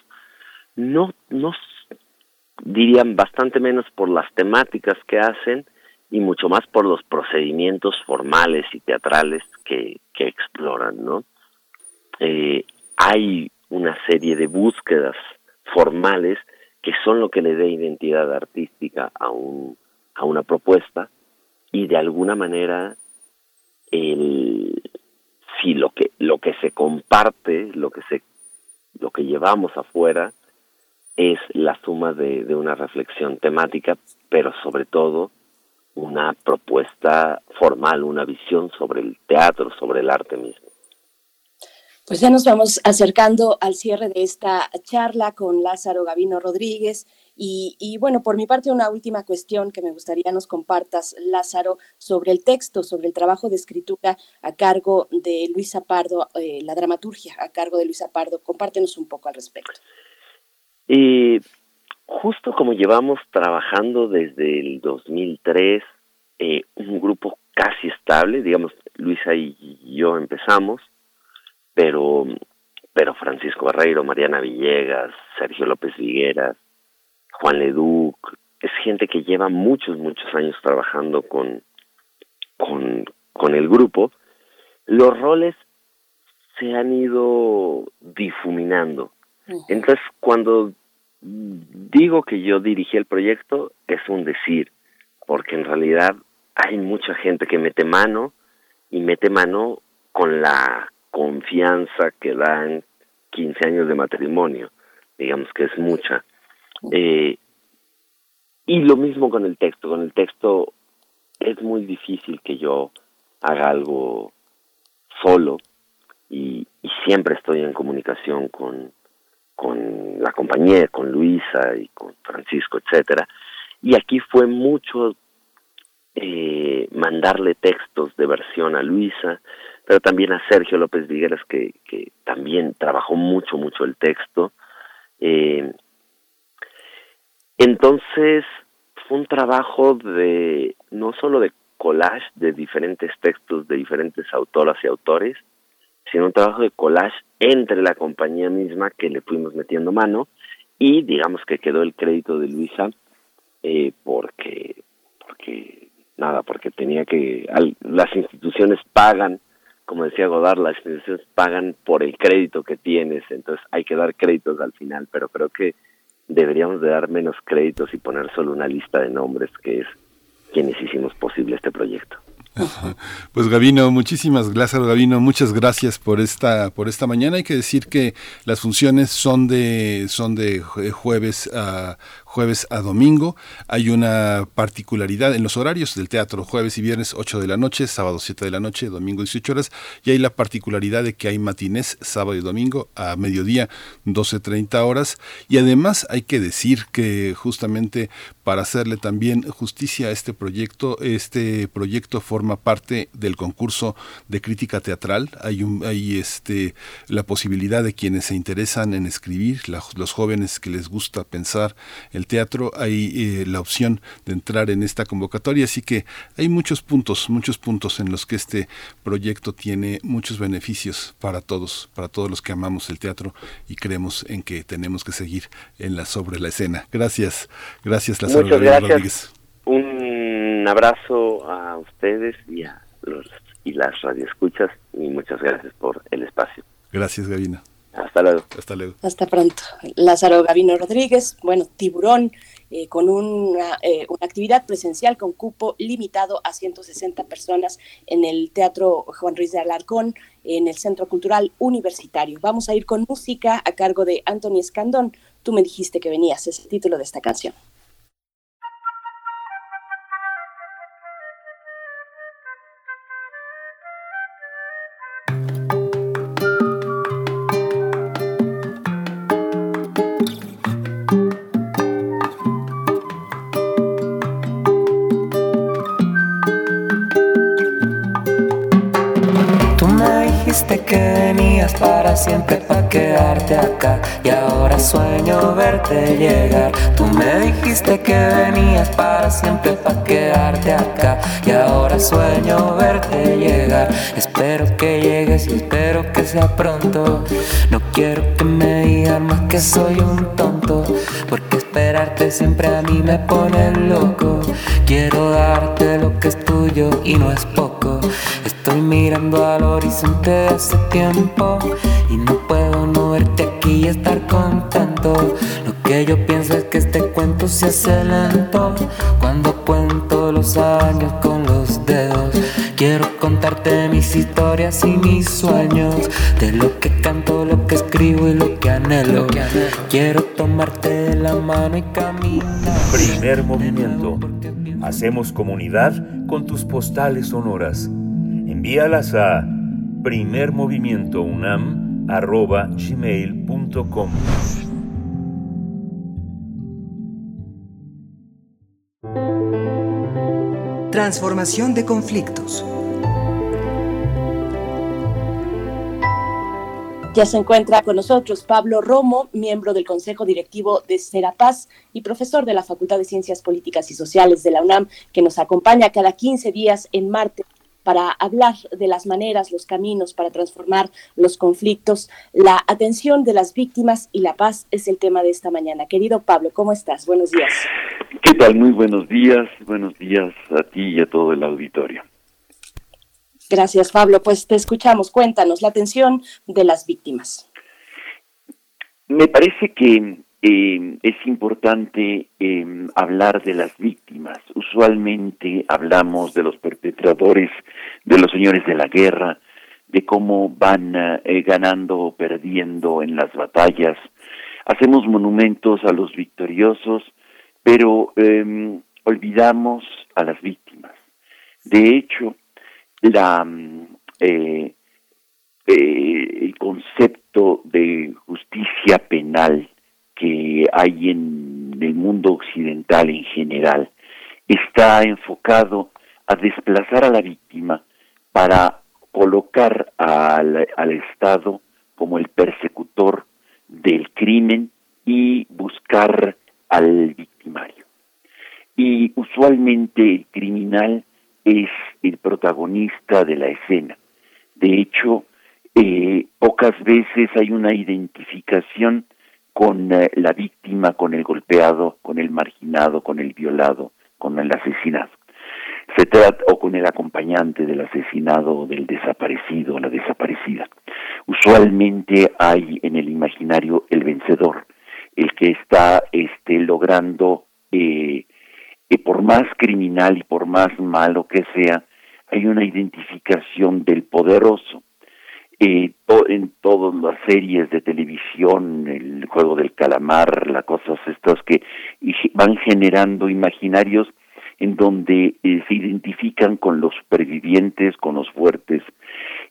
no, no dirían bastante menos por las temáticas que hacen y mucho más por los procedimientos formales y teatrales que, exploran, ¿no? Eh, hay una serie de búsquedas formales que son lo que le dé identidad artística a un a una propuesta y de alguna manera el si lo que lo que se comparte lo que se lo que llevamos afuera es la suma de, de una reflexión temática pero sobre todo una propuesta formal una visión sobre el teatro sobre el arte mismo Pues ya nos vamos acercando al cierre de esta charla con Lázaro Gavino Rodríguez. Y, bueno, por mi parte, una última cuestión que me gustaría nos compartas, Lázaro, sobre el texto, sobre el trabajo de escritura a cargo de Luisa Pardo, eh, la dramaturgia a cargo de Luisa Pardo. Compártenos un poco al respecto. Y justo como llevamos trabajando desde el 2003, eh, un grupo casi estable, digamos, Luisa y yo empezamos, pero, pero Francisco Barreiro, Mariana Villegas, Sergio López Vigueras, Juan Leduc, es gente que lleva muchos, muchos años trabajando con, con, con el grupo. Los roles se han ido difuminando. Entonces, cuando digo que yo dirigí el proyecto, es un decir, porque en realidad hay mucha gente que mete mano y mete mano con la confianza que dan 15 años de matrimonio, digamos que es mucha. Eh, y lo mismo con el texto, con el texto es muy difícil que yo haga algo solo y, siempre estoy en comunicación con, con la compañía, con Luisa y con Francisco, etcétera. Y aquí fue mucho eh, mandarle textos de versión a Luisa, pero también a Sergio López Vigueras, que, que también trabajó mucho, mucho el texto. Eh, entonces, fue un trabajo de, no solo de collage de diferentes textos de diferentes autoras y autores, sino un trabajo de collage entre la compañía misma que le fuimos metiendo mano y digamos que quedó el crédito de Luisa eh, porque porque nada porque tenía que las instituciones pagan como decía Godard, las instituciones pagan por el crédito que tienes, entonces hay que dar créditos al final, pero creo que deberíamos de dar menos créditos y poner solo una lista de nombres que es quienes hicimos posible este proyecto. [LAUGHS] Pues Gavino, muchísimas gracias Gavino, muchas gracias por esta por esta mañana. Hay que decir que las funciones son de son de jueves a jueves a domingo. Hay una particularidad en los horarios del teatro, jueves y viernes 8 de la noche, sábado 7 de la noche, domingo 18 horas, y hay la particularidad de que hay matinés sábado y domingo a mediodía 12.30 horas, y además hay que decir que justamente para hacerle también justicia a este proyecto, este proyecto forma parte del concurso de crítica teatral, hay, un, este, la posibilidad de quienes se interesan en escribir, los jóvenes que les gusta pensar el teatro hay eh, la opción de entrar en esta convocatoria, así que hay muchos puntos, muchos puntos en los que este proyecto tiene muchos beneficios para todos, para todos los que amamos el teatro y creemos en que tenemos que seguir en la sobre la escena. Gracias, gracias Lázaro Muchas gracias. Rodríguez. Un abrazo a ustedes y a los y las radioescuchas y muchas gracias por el espacio. Gracias, Gavina. Hasta luego. Hasta luego. Hasta pronto. Lázaro Gavino Rodríguez, bueno, tiburón, eh, con una, eh, una, actividad presencial con cupo limitado a 160 personas en el Teatro Juan Ruiz de Alarcón, en el Centro Cultural Universitario. Vamos a ir con música a cargo de Anthony Escandón. Tú me dijiste que venías, es el título de esta canción. Que venías para siempre para quedarte acá y ahora sueño verte llegar. Tú me dijiste que venías para siempre para quedarte acá y ahora sueño verte llegar. Espero que llegues y espero que sea pronto. No quiero que me digan más que soy un tonto, porque esperarte siempre a mí me pone loco. Quiero darte lo que es tuyo y no es poco. Estoy mirando al horizonte hace tiempo y no puedo no verte aquí y estar contento. Lo que yo pienso es que este cuento se hace lento cuando cuento los años con los dedos. Quiero contarte mis historias y mis sueños, de lo que canto, lo que escribo y lo que anhelo. Quiero tomarte de la mano y caminar. Primer movimiento. Hacemos comunidad con tus postales sonoras. Envíalas a primermovimientounam Transformación de conflictos. Ya se encuentra con nosotros Pablo Romo, miembro del Consejo Directivo de Serapaz y profesor de la Facultad de Ciencias Políticas y Sociales de la UNAM, que nos acompaña cada 15 días en martes para hablar de las maneras, los caminos para transformar los conflictos. La atención de las víctimas y la paz es el tema de esta mañana. Querido Pablo, ¿cómo estás? Buenos días. ¿Qué tal? Muy buenos días. Buenos días a ti y a todo el auditorio. Gracias, Pablo. Pues te escuchamos. Cuéntanos la atención de las víctimas. Me parece que eh, es importante eh, hablar de las víctimas. Usualmente hablamos de los perpetradores, de los señores de la guerra, de cómo van eh, ganando o perdiendo en las batallas. Hacemos monumentos a los victoriosos, pero em, olvidamos a las víctimas. De hecho, la, el concepto de justicia penal que hay en el mundo occidental en general está enfocado a desplazar a la víctima para colocar al, al Estado como el persecutor del crimen y buscar al victimario. Y usualmente el criminal es el protagonista de la escena. De hecho, eh, pocas veces hay una identificación con eh, la víctima, con el golpeado, con el marginado, con el violado, con el asesinado. Se trata, o con el acompañante del asesinado o del desaparecido o la desaparecida. Usualmente hay en el imaginario el vencedor, el que está este, logrando, eh, eh por más criminal y por más malo que sea, hay una identificación del poderoso eh, en todas las series de televisión, el juego del calamar, las cosas estas que van generando imaginarios en donde eh, se identifican con los supervivientes, con los fuertes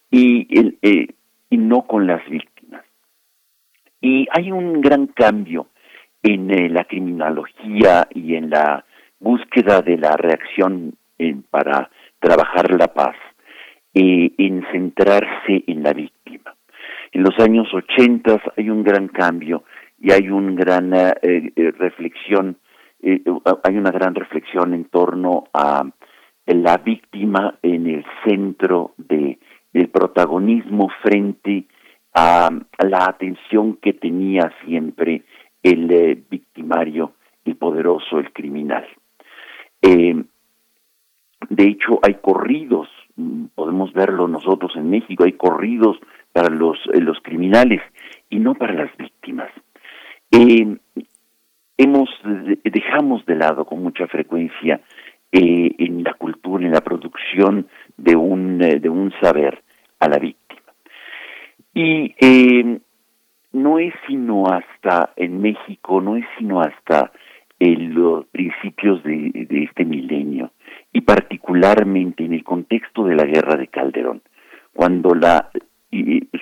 y, eh, y no con las víctimas. Y hay un gran cambio en eh, la criminología y en la búsqueda de la reacción para trabajar la paz eh, en centrarse en la víctima. En los años 80 hay un gran cambio y hay una gran eh, eh, reflexión, hay una gran reflexión en torno a la víctima en el centro de, del protagonismo frente a, la atención que tenía siempre el victimario, el poderoso, el criminal. de hecho, hay corridos podemos verlo nosotros en México, hay corridos para los, eh, criminales y no para las víctimas. Eh, hemos dejamos de lado con mucha frecuencia eh, en la cultura, en la producción de un saber a la víctima. Y no es sino hasta en México, no es sino hasta en los principios de este milenio y particularmente en el contexto de la guerra de Calderón, cuando la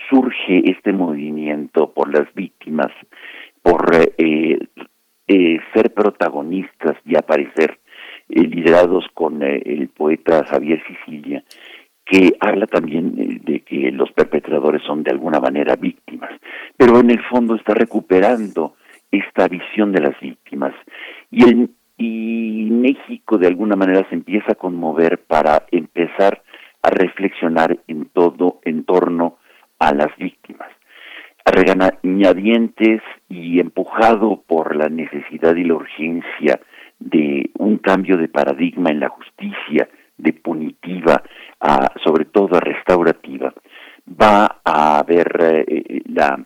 surge este movimiento por las víctimas, por eh, eh, ser protagonistas y aparecer eh, liderados con el poeta Javier Sicilia, que habla también de que los perpetradores son de alguna manera víctimas, pero en el fondo está recuperando esta visión de las víctimas. Y el, y México de alguna manera se empieza a conmover para empezar a reflexionar en todo en torno a las víctimas. Regañadientes y empujado por la necesidad y la urgencia de un cambio de paradigma en la justicia, de punitiva, a, sobre todo a restaurativa, va a haber eh, la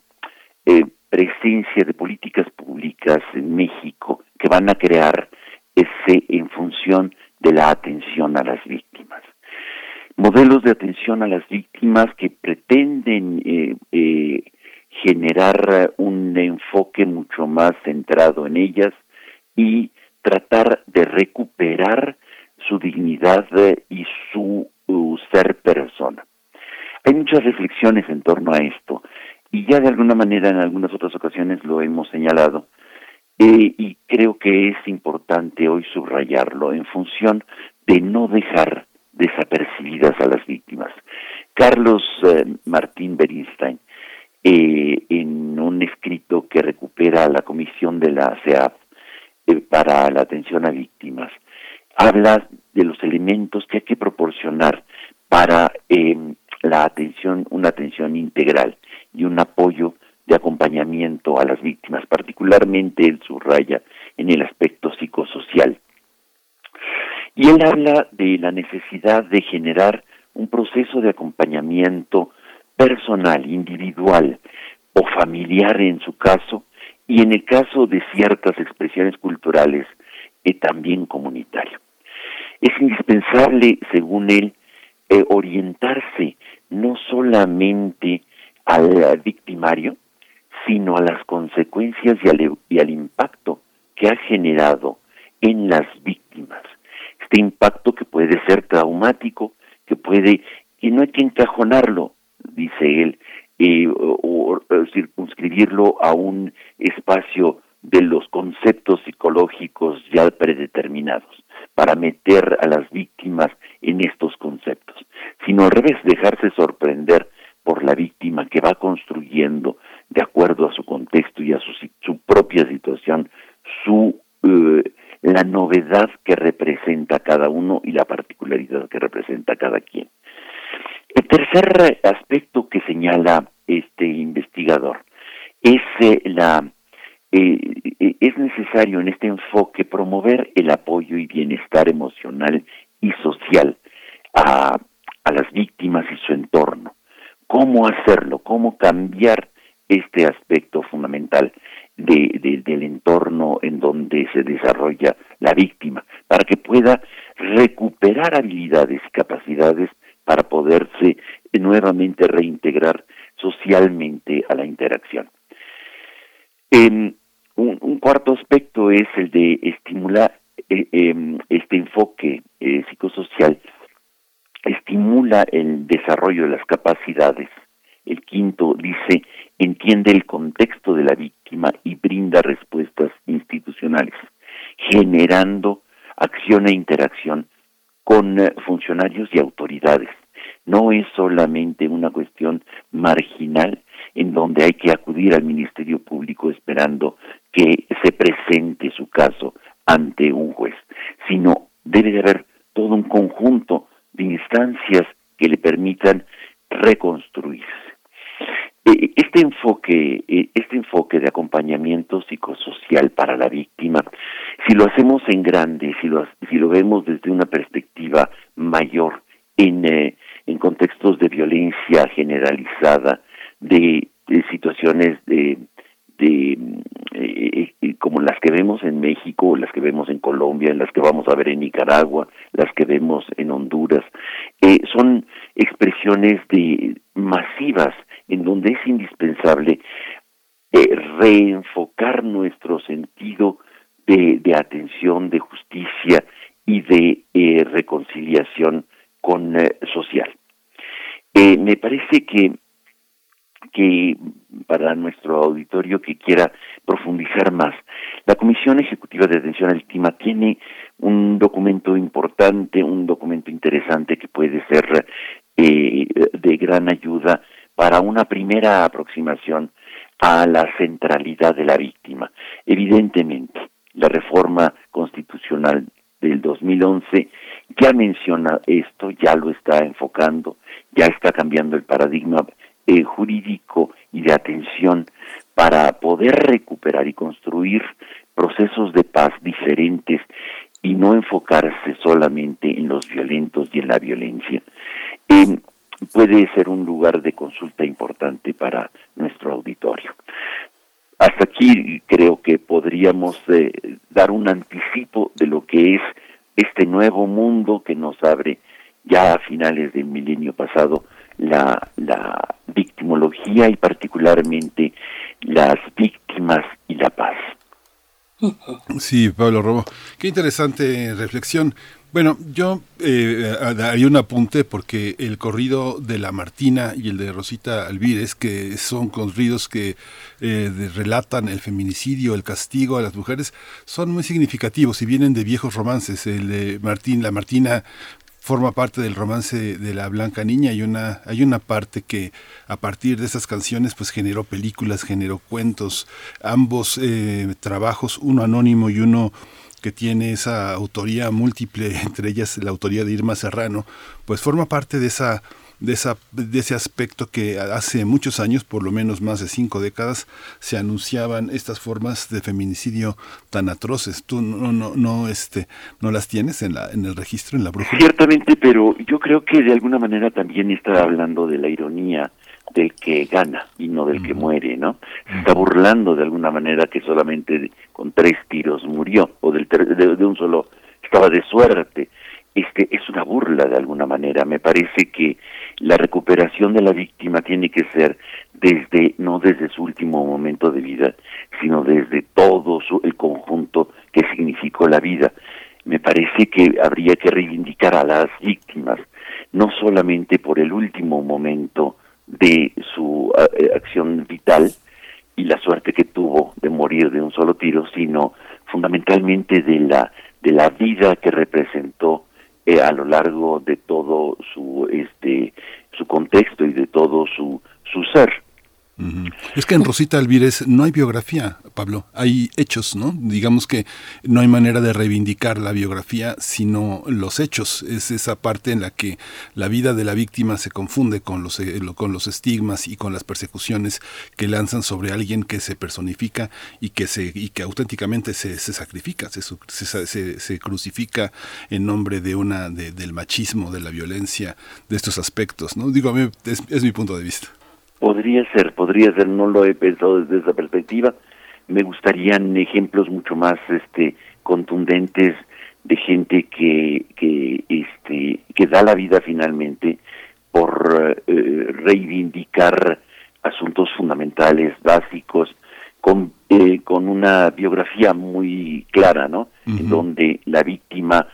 eh, presencia de políticas públicas en México que van a crear ese en función de la atención a las víctimas. Modelos de atención a las víctimas que pretenden eh, eh, generar un enfoque mucho más centrado en ellas y tratar de recuperar su dignidad y su ser persona. Hay muchas reflexiones en torno a esto. y ya de alguna manera en algunas otras ocasiones lo hemos señalado, eh, y creo que es importante hoy subrayarlo en función de no dejar desapercibidas a las víctimas. Carlos eh, Martín Berinstein, eh, en un escrito que recupera la comisión de la CEAP para la atención a víctimas, habla de los elementos que hay que proporcionar para la atención, una atención integral y un apoyo de acompañamiento a las víctimas, particularmente él subraya en el aspecto psicosocial. Y él habla de la necesidad de generar un proceso de acompañamiento personal, individual o familiar en su caso, y en el caso de ciertas expresiones culturales, eh, también comunitario. Es indispensable, según él, eh, orientarse no solamente al victimario, sino a las consecuencias y al, y al impacto que ha generado en las víctimas. Este impacto que puede ser traumático, que puede, y no hay que encajonarlo, dice él, eh, o, circunscribirlo a un espacio de los conceptos psicológicos ya predeterminados, para meter a las víctimas en estos conceptos, sino al revés, dejarse sorprender por la víctima que va construyendo de acuerdo a su contexto y a su, su propia situación, su eh, la novedad que representa cada uno y la particularidad que representa cada quien. El tercer aspecto que señala este investigador es eh, la eh, es necesario en este enfoque promover el apoyo y bienestar emocional y social a, a las víctimas y su entorno. ¿Cómo hacerlo? ¿Cómo cambiar este aspecto fundamental de, del entorno en donde se desarrolla la víctima, para que pueda recuperar habilidades y capacidades para poderse nuevamente reintegrar socialmente a la interacción. un, cuarto aspecto es el de estimular eh, em, este enfoque eh, psicosocial, estimula el desarrollo de las capacidades el quinto dice, entiende el contexto de la víctima y brinda respuestas institucionales, generando acción e interacción con eh, funcionarios y autoridades. No es solamente una cuestión marginal en donde hay que acudir al Ministerio Público esperando que se presente su caso ante un juez, sino debe de haber todo un conjunto de instancias que le permitan reconstruirse. Eh, este enfoque, eh, este enfoque de acompañamiento psicosocial para la víctima, si lo hacemos en grande, si lo, si lo vemos desde una perspectiva mayor en, eh, en contextos de violencia generalizada, de, situaciones de, de como las que vemos en México, las que vemos en Colombia, las que vamos a ver en Nicaragua, las que vemos en Honduras, son expresiones de masivas en donde es indispensable eh, reenfocar nuestro sentido de, atención, de justicia y de eh, reconciliación con eh, social. me parece que que para nuestro auditorio que quiera profundizar más, la Comisión Ejecutiva de Atención a Víctima tiene un documento importante, un documento interesante que puede ser de gran ayuda para una primera aproximación a la centralidad de la víctima. Evidentemente, la reforma constitucional del 2011 ya menciona esto, ya lo está enfocando, ya está cambiando el paradigma eh, jurídico y de atención para poder recuperar y construir procesos de paz diferentes y no enfocarse solamente en los violentos y en la violencia puede ser un lugar de consulta importante para nuestro auditorio. Hasta aquí creo que podríamos eh, dar un anticipo de lo que es este nuevo mundo que nos abre ya a finales del milenio pasado la, la victimología y particularmente las víctimas y la paz. Sí, Pablo Robo. Qué interesante reflexión. Bueno, yo eh, hay un apunte porque el corrido de la Martina y el de Rosita Alvírez, que son corridos que eh, relatan el feminicidio, el castigo a las mujeres, son muy significativos y vienen de viejos romances. El de Martín, la Martina forma parte del romance de la Blanca Niña y una hay una parte que a partir de esas canciones pues generó películas, generó cuentos, ambos eh, trabajos, uno anónimo y uno que tiene esa autoría múltiple, [LAUGHS] entre ellas la autoría de Irma Serrano, pues forma parte de esa de, esa, de ese aspecto que hace muchos años, por lo menos más de cinco décadas, se anunciaban estas formas de feminicidio tan atroces. Tú no, no, no, este, no las tienes en, la, en el registro, en la brújula. Ciertamente, pero yo creo que de alguna manera también está hablando de la ironía del que gana y no del que muere, ¿no? Se está burlando de alguna manera que solamente con tres tiros murió, o del de, un solo, estaba de suerte. Este es una burla de alguna manera. Me parece que la recuperación de la víctima tiene que ser desde, no desde su último momento de vida, sino desde todo su, el conjunto que significó la vida. Me parece que habría que reivindicar a las víctimas, no solamente por el último momento de su eh, acción vital y la suerte que tuvo de morir de un solo tiro, sino fundamentalmente de la de la vida que representó eh, a lo largo de todo su este su contexto y de todo su su ser. Es que en Rosita Alvírez no hay biografía, Pablo, hay hechos, ¿no? Digamos que no hay manera de reivindicar la biografía, sino los hechos. Es esa parte en la que la vida de la víctima se confunde con los, eh, con los estigmas y con las persecuciones que lanzan sobre alguien que se personifica y que, se, y que auténticamente se, se sacrifica, se, se, se, crucifica en nombre de una, de, del machismo, de la violencia, de estos aspectos, ¿no? Digo, a mí es mi punto de vista. Podría ser, podría ser, no lo he pensado desde esa perspectiva. Me gustarían ejemplos mucho más este contundentes de gente que que este que da la vida finalmente por eh, reivindicar asuntos fundamentales, básicos, con, eh, con una biografía muy clara, ¿no? En donde la víctima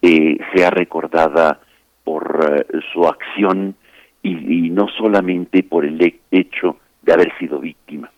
eh, sea recordada por su acción y, no solamente por el hecho de haber sido víctima.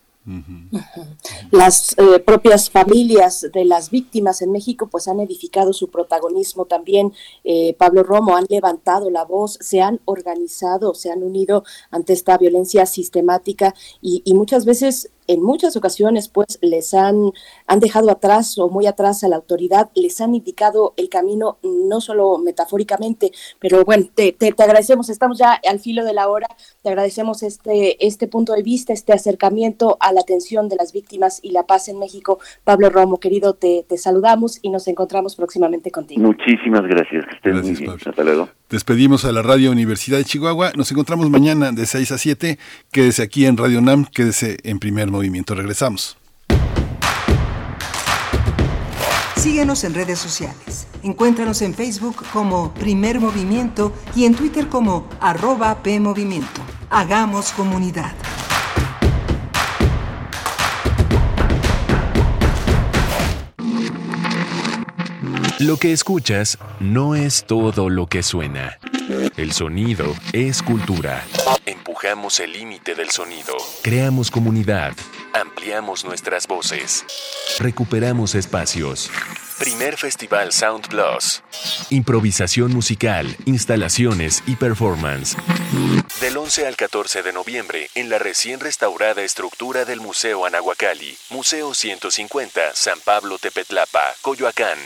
Las eh, propias familias de las víctimas en México pues han edificado su protagonismo también. Eh, Pablo Romo han levantado la voz, se han organizado, se han unido ante esta violencia sistemática y, y muchas veces en muchas ocasiones pues les han, han dejado atrás o muy atrás a la autoridad, les han indicado el camino no solo metafóricamente, pero bueno, te, te, agradecemos, estamos ya al filo de la hora, te agradecemos este, este punto de vista, este acercamiento a la atención de las víctimas y la paz en México. Pablo Romo, querido, te, te saludamos y nos encontramos próximamente contigo. Muchísimas gracias, que muy bien. Hasta luego. Despedimos a la Radio Universidad de Chihuahua, nos encontramos mañana de 6 a 7, quédese aquí en Radio NAM, quédese en primer movimiento. Regresamos. Síguenos en redes sociales. Encuéntranos en Facebook como Primer Movimiento y en Twitter como arroba PMovimiento. Hagamos comunidad. Lo que escuchas no es todo lo que suena. El sonido es cultura. Empujamos el límite del sonido. Creamos comunidad. Ampliamos nuestras voces. Recuperamos espacios. Primer Festival Sound Plus. Improvisación musical, instalaciones y performance. Del 11 al 14 de noviembre en la recién restaurada estructura del Museo Anahuacalli, Museo 150, San Pablo Tepetlapa, Coyoacán.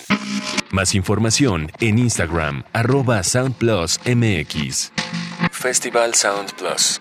Más información en Instagram, arroba SoundPlusMX. Festival Sound Plus.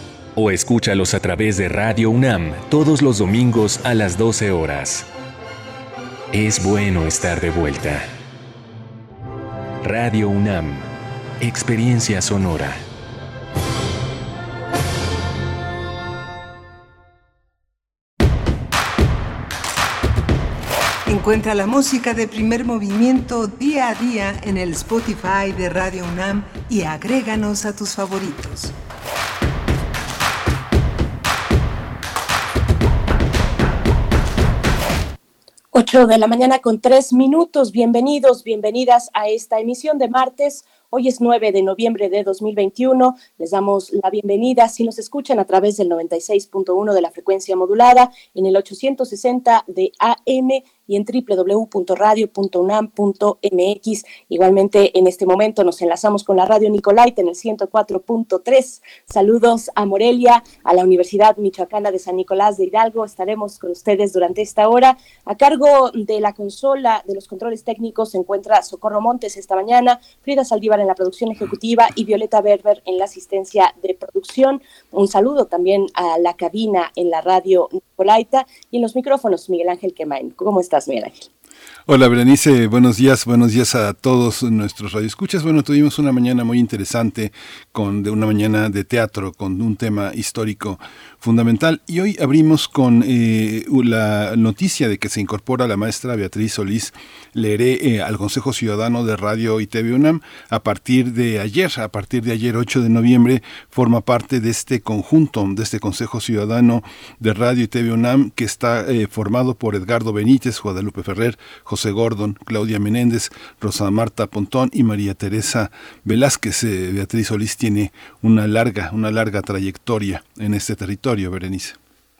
o escúchalos a través de Radio UNAM todos los domingos a las 12 horas. Es bueno estar de vuelta. Radio UNAM, Experiencia Sonora. Encuentra la música de primer movimiento día a día en el Spotify de Radio UNAM y agréganos a tus favoritos. 8 de la mañana con tres minutos. Bienvenidos, bienvenidas a esta emisión de martes. Hoy es 9 de noviembre de 2021. Les damos la bienvenida. Si nos escuchan a través del 96.1 de la frecuencia modulada, en el 860 de AM y en www.radio.unam.mx. Igualmente, en este momento nos enlazamos con la radio Nicolaita en el 104.3. Saludos a Morelia, a la Universidad Michoacana de San Nicolás de Hidalgo. Estaremos con ustedes durante esta hora. A cargo de la consola de los controles técnicos se encuentra Socorro Montes esta mañana, Frida Saldívar en la producción ejecutiva y Violeta Berber en la asistencia de producción. Un saludo también a la cabina en la radio Y en los micrófonos Miguel Ángel Quemain. ¿Cómo estás? Hola Berenice, buenos días, buenos días a todos nuestros radioescuchas. Bueno, tuvimos una mañana muy interesante con de una mañana de teatro con un tema histórico fundamental. Y hoy abrimos con eh, la noticia de que se incorpora la maestra Beatriz Solís Leeré eh, al Consejo Ciudadano de Radio y TV UNAM a partir de ayer, a partir de ayer 8 de noviembre, forma parte de este conjunto, de este Consejo Ciudadano de Radio y TV UNAM que está eh, formado por Edgardo Benítez, Guadalupe Ferrer, José Gordon, Claudia Menéndez, Rosa Marta Pontón y María Teresa Velázquez. Beatriz Solís tiene una larga, una larga trayectoria en este territorio Berenice.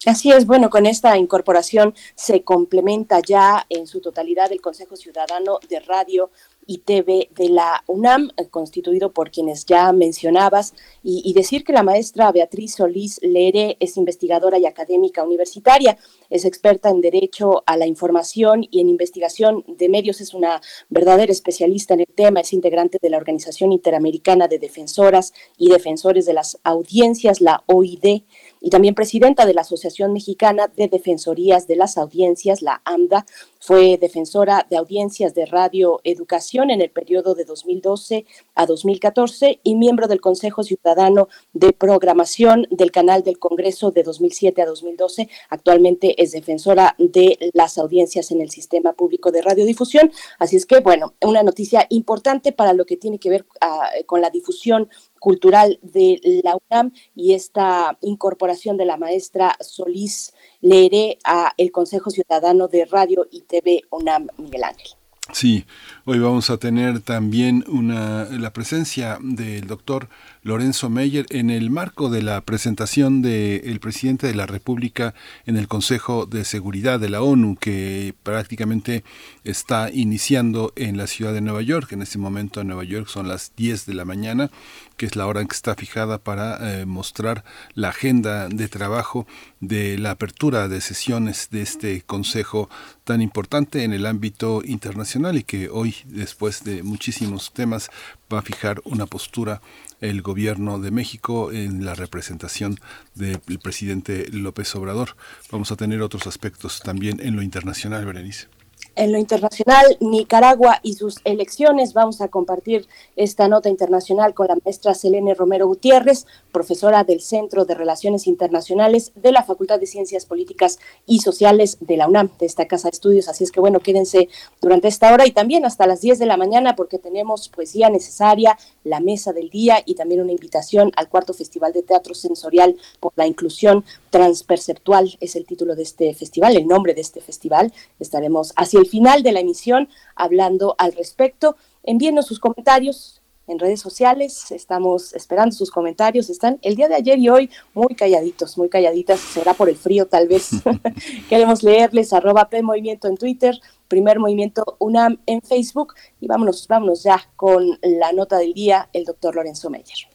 Así es, bueno, con esta incorporación se complementa ya en su totalidad el Consejo Ciudadano de Radio y TV de la UNAM, eh, constituido por quienes ya mencionabas, y, decir que la maestra Beatriz Solís Lere es investigadora y académica universitaria, es experta en Derecho a la Información y en investigación de medios, es una verdadera especialista en el tema, es integrante de la Organización Interamericana de Defensoras y Defensores de las Audiencias, la OID, y también presidenta de la Asociación Mexicana de Defensorías de las Audiencias, la AMDA. Fue defensora de audiencias de Radio Educación en el periodo de 2012 a 2014 y miembro del Consejo Ciudadano de Programación del Canal del Congreso de 2007 a 2012. Actualmente es defensora de las audiencias en el sistema público de radiodifusión. Así es que, bueno, una noticia importante para lo que tiene que ver ah, con la difusión cultural de la UNAM y esta incorporación de la maestra Solís Leeré a el Consejo Ciudadano de Radio y TV UNAM Miguel Ángel. Sí, hoy vamos a tener también una, la presencia del doctor Lorenzo Meyer en el marco de la presentación del presidente de la República en el Consejo de Seguridad de la ONU, que prácticamente está iniciando en la ciudad de Nueva York. En este momento en Nueva York son las 10 de la mañana, que es la hora en que está fijada para eh, mostrar la agenda de trabajo de la apertura de sesiones de este Consejo tan importante en el ámbito internacional y que hoy, después de muchísimos temas, va a fijar una postura el gobierno de México en la representación del presidente López Obrador. Vamos a tener otros aspectos también en lo internacional, Berenice. En lo internacional, Nicaragua y sus elecciones. Vamos a compartir esta nota internacional con la maestra Selene Romero Gutiérrez, profesora del Centro de Relaciones Internacionales de la Facultad de Ciencias Políticas y Sociales de la UNAM, de esta casa de estudios. Así es que bueno, quédense durante esta hora y también hasta las 10 de la mañana porque tenemos poesía necesaria, la mesa del día y también una invitación al cuarto Festival de Teatro Sensorial por la Inclusión Transperceptual. Es el título de este festival, el nombre de este festival. Estaremos hacia el final de la emisión hablando al respecto. Envíenos sus comentarios en redes sociales, estamos esperando sus comentarios, están el día de ayer y hoy muy calladitos, muy calladitas, será por el frío tal vez. [LAUGHS] [LAUGHS] Queremos leerles arroba P Movimiento en Twitter, Primer Movimiento UNAM en Facebook y vámonos, vámonos ya con la nota del día, el doctor Lorenzo Meyer.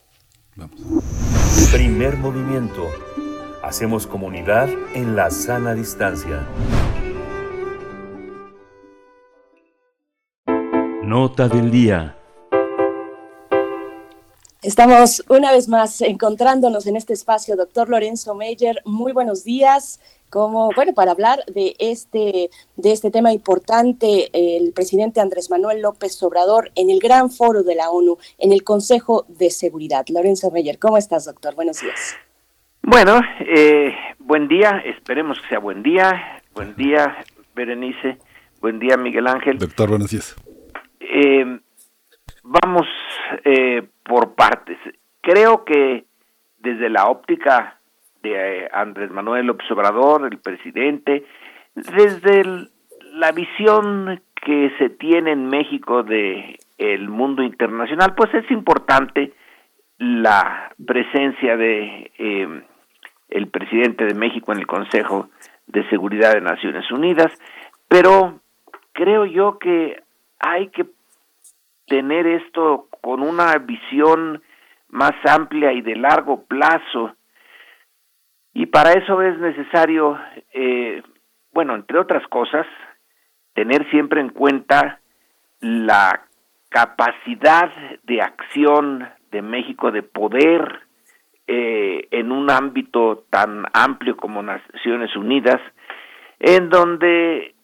Primer movimiento. Hacemos comunidad en la sana distancia. Nota del día. Estamos una vez más encontrándonos en este espacio, doctor Lorenzo Meyer. Muy buenos días. Como, bueno, para hablar de este, de este tema importante, el presidente Andrés Manuel López Obrador en el gran foro de la ONU, en el Consejo de Seguridad. Lorenzo Meyer, ¿cómo estás, doctor? Buenos días. Bueno, eh, buen día, esperemos que sea buen día. Buen día, Berenice. Buen día, Miguel Ángel. Doctor, buenos días. Eh, vamos eh, por partes. Creo que desde la óptica de eh, Andrés Manuel López Obrador, el presidente, desde la visión que se tiene en México de el mundo internacional, pues es importante la presencia de eh, el presidente de México en el Consejo de Seguridad de Naciones Unidas, pero creo yo que hay que tener esto con una visión más amplia y de largo plazo. Y para eso es necesario, eh, bueno, entre otras cosas, tener siempre en cuenta la capacidad de acción de México de poder eh, en un ámbito tan amplio como Naciones Unidas, en donde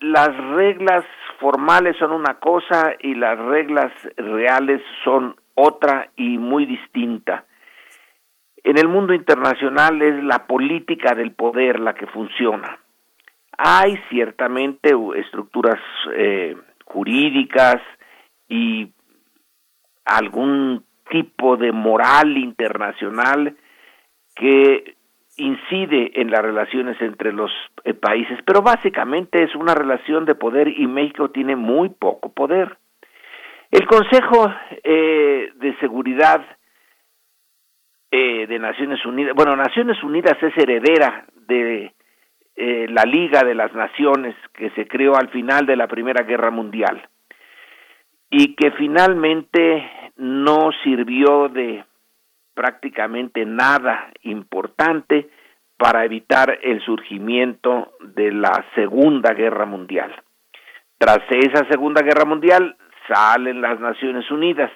las reglas formales son una cosa y las reglas reales son otra y muy distinta. En el mundo internacional es la política del poder la que funciona. Hay ciertamente estructuras eh, jurídicas y algún tipo de moral internacional que incide en las relaciones entre los eh, países, pero básicamente es una relación de poder y México tiene muy poco poder. El Consejo eh, de Seguridad eh, de Naciones Unidas, bueno, Naciones Unidas es heredera de la Liga de las Naciones que se creó al final de la Primera Guerra Mundial y que finalmente no sirvió de prácticamente nada importante para evitar el surgimiento de la Segunda Guerra Mundial. Tras esa Segunda Guerra Mundial salen las Naciones Unidas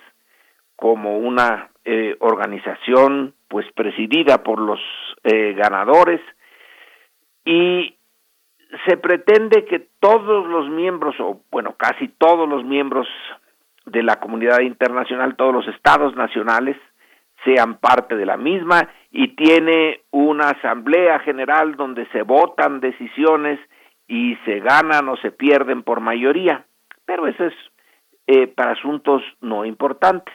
como una eh, organización pues presidida por los eh, ganadores y se pretende que todos los miembros o bueno casi todos los miembros de la comunidad internacional todos los estados nacionales sean parte de la misma y tiene una asamblea general donde se votan decisiones y se ganan o se pierden por mayoría, pero eso es eh, para asuntos no importantes.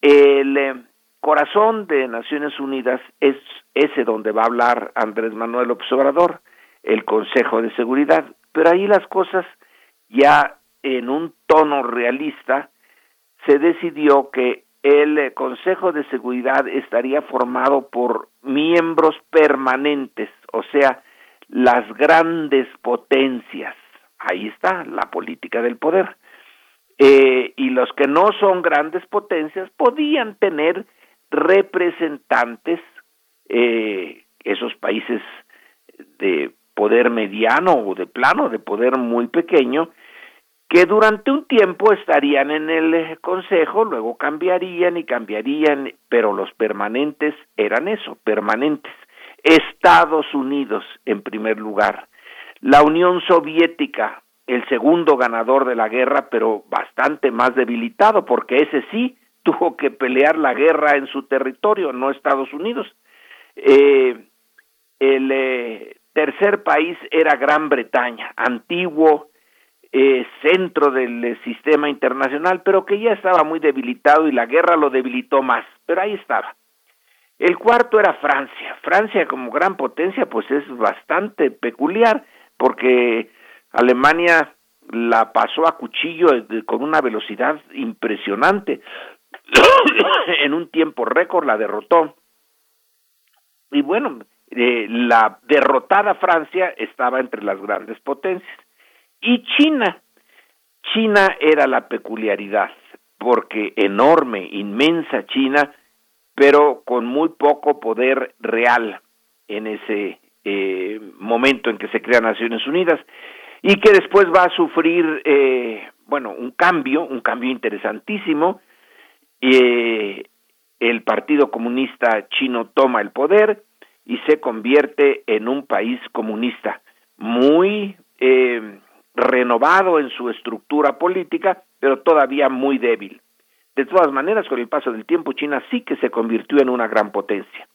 El eh, corazón de Naciones Unidas es ese donde va a hablar Andrés Manuel Observador, el Consejo de Seguridad, pero ahí las cosas ya en un tono realista se decidió que el Consejo de Seguridad estaría formado por miembros permanentes, o sea, las grandes potencias. Ahí está la política del poder. Eh, y los que no son grandes potencias podían tener representantes, eh, esos países de poder mediano o de plano, de poder muy pequeño, que durante un tiempo estarían en el Consejo, luego cambiarían y cambiarían, pero los permanentes eran eso, permanentes. Estados Unidos, en primer lugar, la Unión Soviética, el segundo ganador de la guerra, pero bastante más debilitado, porque ese sí tuvo que pelear la guerra en su territorio, no Estados Unidos. Eh, el eh, tercer país era Gran Bretaña, antiguo eh, centro del eh, sistema internacional, pero que ya estaba muy debilitado y la guerra lo debilitó más, pero ahí estaba. El cuarto era Francia. Francia como gran potencia pues es bastante peculiar porque Alemania la pasó a cuchillo con una velocidad impresionante. [COUGHS] en un tiempo récord la derrotó. Y bueno, eh, la derrotada Francia estaba entre las grandes potencias. Y China, China era la peculiaridad, porque enorme, inmensa China, pero con muy poco poder real en ese eh, momento en que se crea Naciones Unidas y que después va a sufrir, eh, bueno, un cambio, un cambio interesantísimo. Eh, el Partido Comunista Chino toma el poder y se convierte en un país comunista muy eh, renovado en su estructura política, pero todavía muy débil. De todas maneras, con el paso del tiempo, China sí que se convirtió en una gran potencia.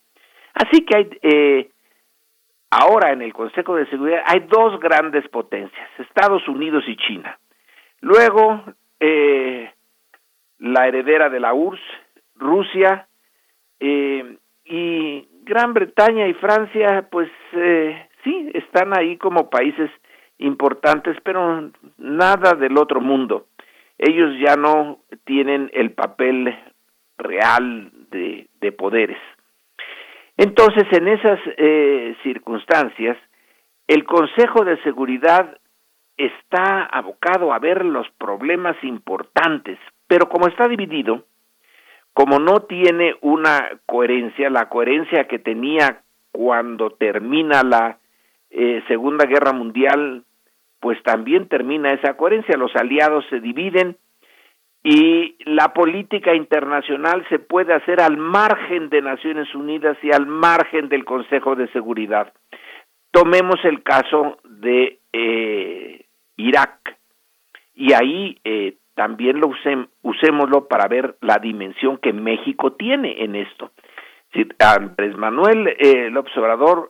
Así que hay, eh, ahora en el Consejo de Seguridad hay dos grandes potencias, Estados Unidos y China. Luego, eh, la heredera de la URSS, Rusia, eh, y Gran Bretaña y Francia, pues eh, sí, están ahí como países importantes, pero nada del otro mundo. Ellos ya no tienen el papel real de, de poderes. Entonces, en esas eh, circunstancias, el Consejo de Seguridad está abocado a ver los problemas importantes, pero como está dividido, como no tiene una coherencia, la coherencia que tenía cuando termina la eh, Segunda Guerra Mundial, pues también termina esa coherencia, los aliados se dividen y la política internacional se puede hacer al margen de Naciones Unidas y al margen del Consejo de Seguridad. Tomemos el caso de eh, Irak y ahí eh, también lo usémoslo para ver la dimensión que México tiene en esto. Andrés Manuel eh, el observador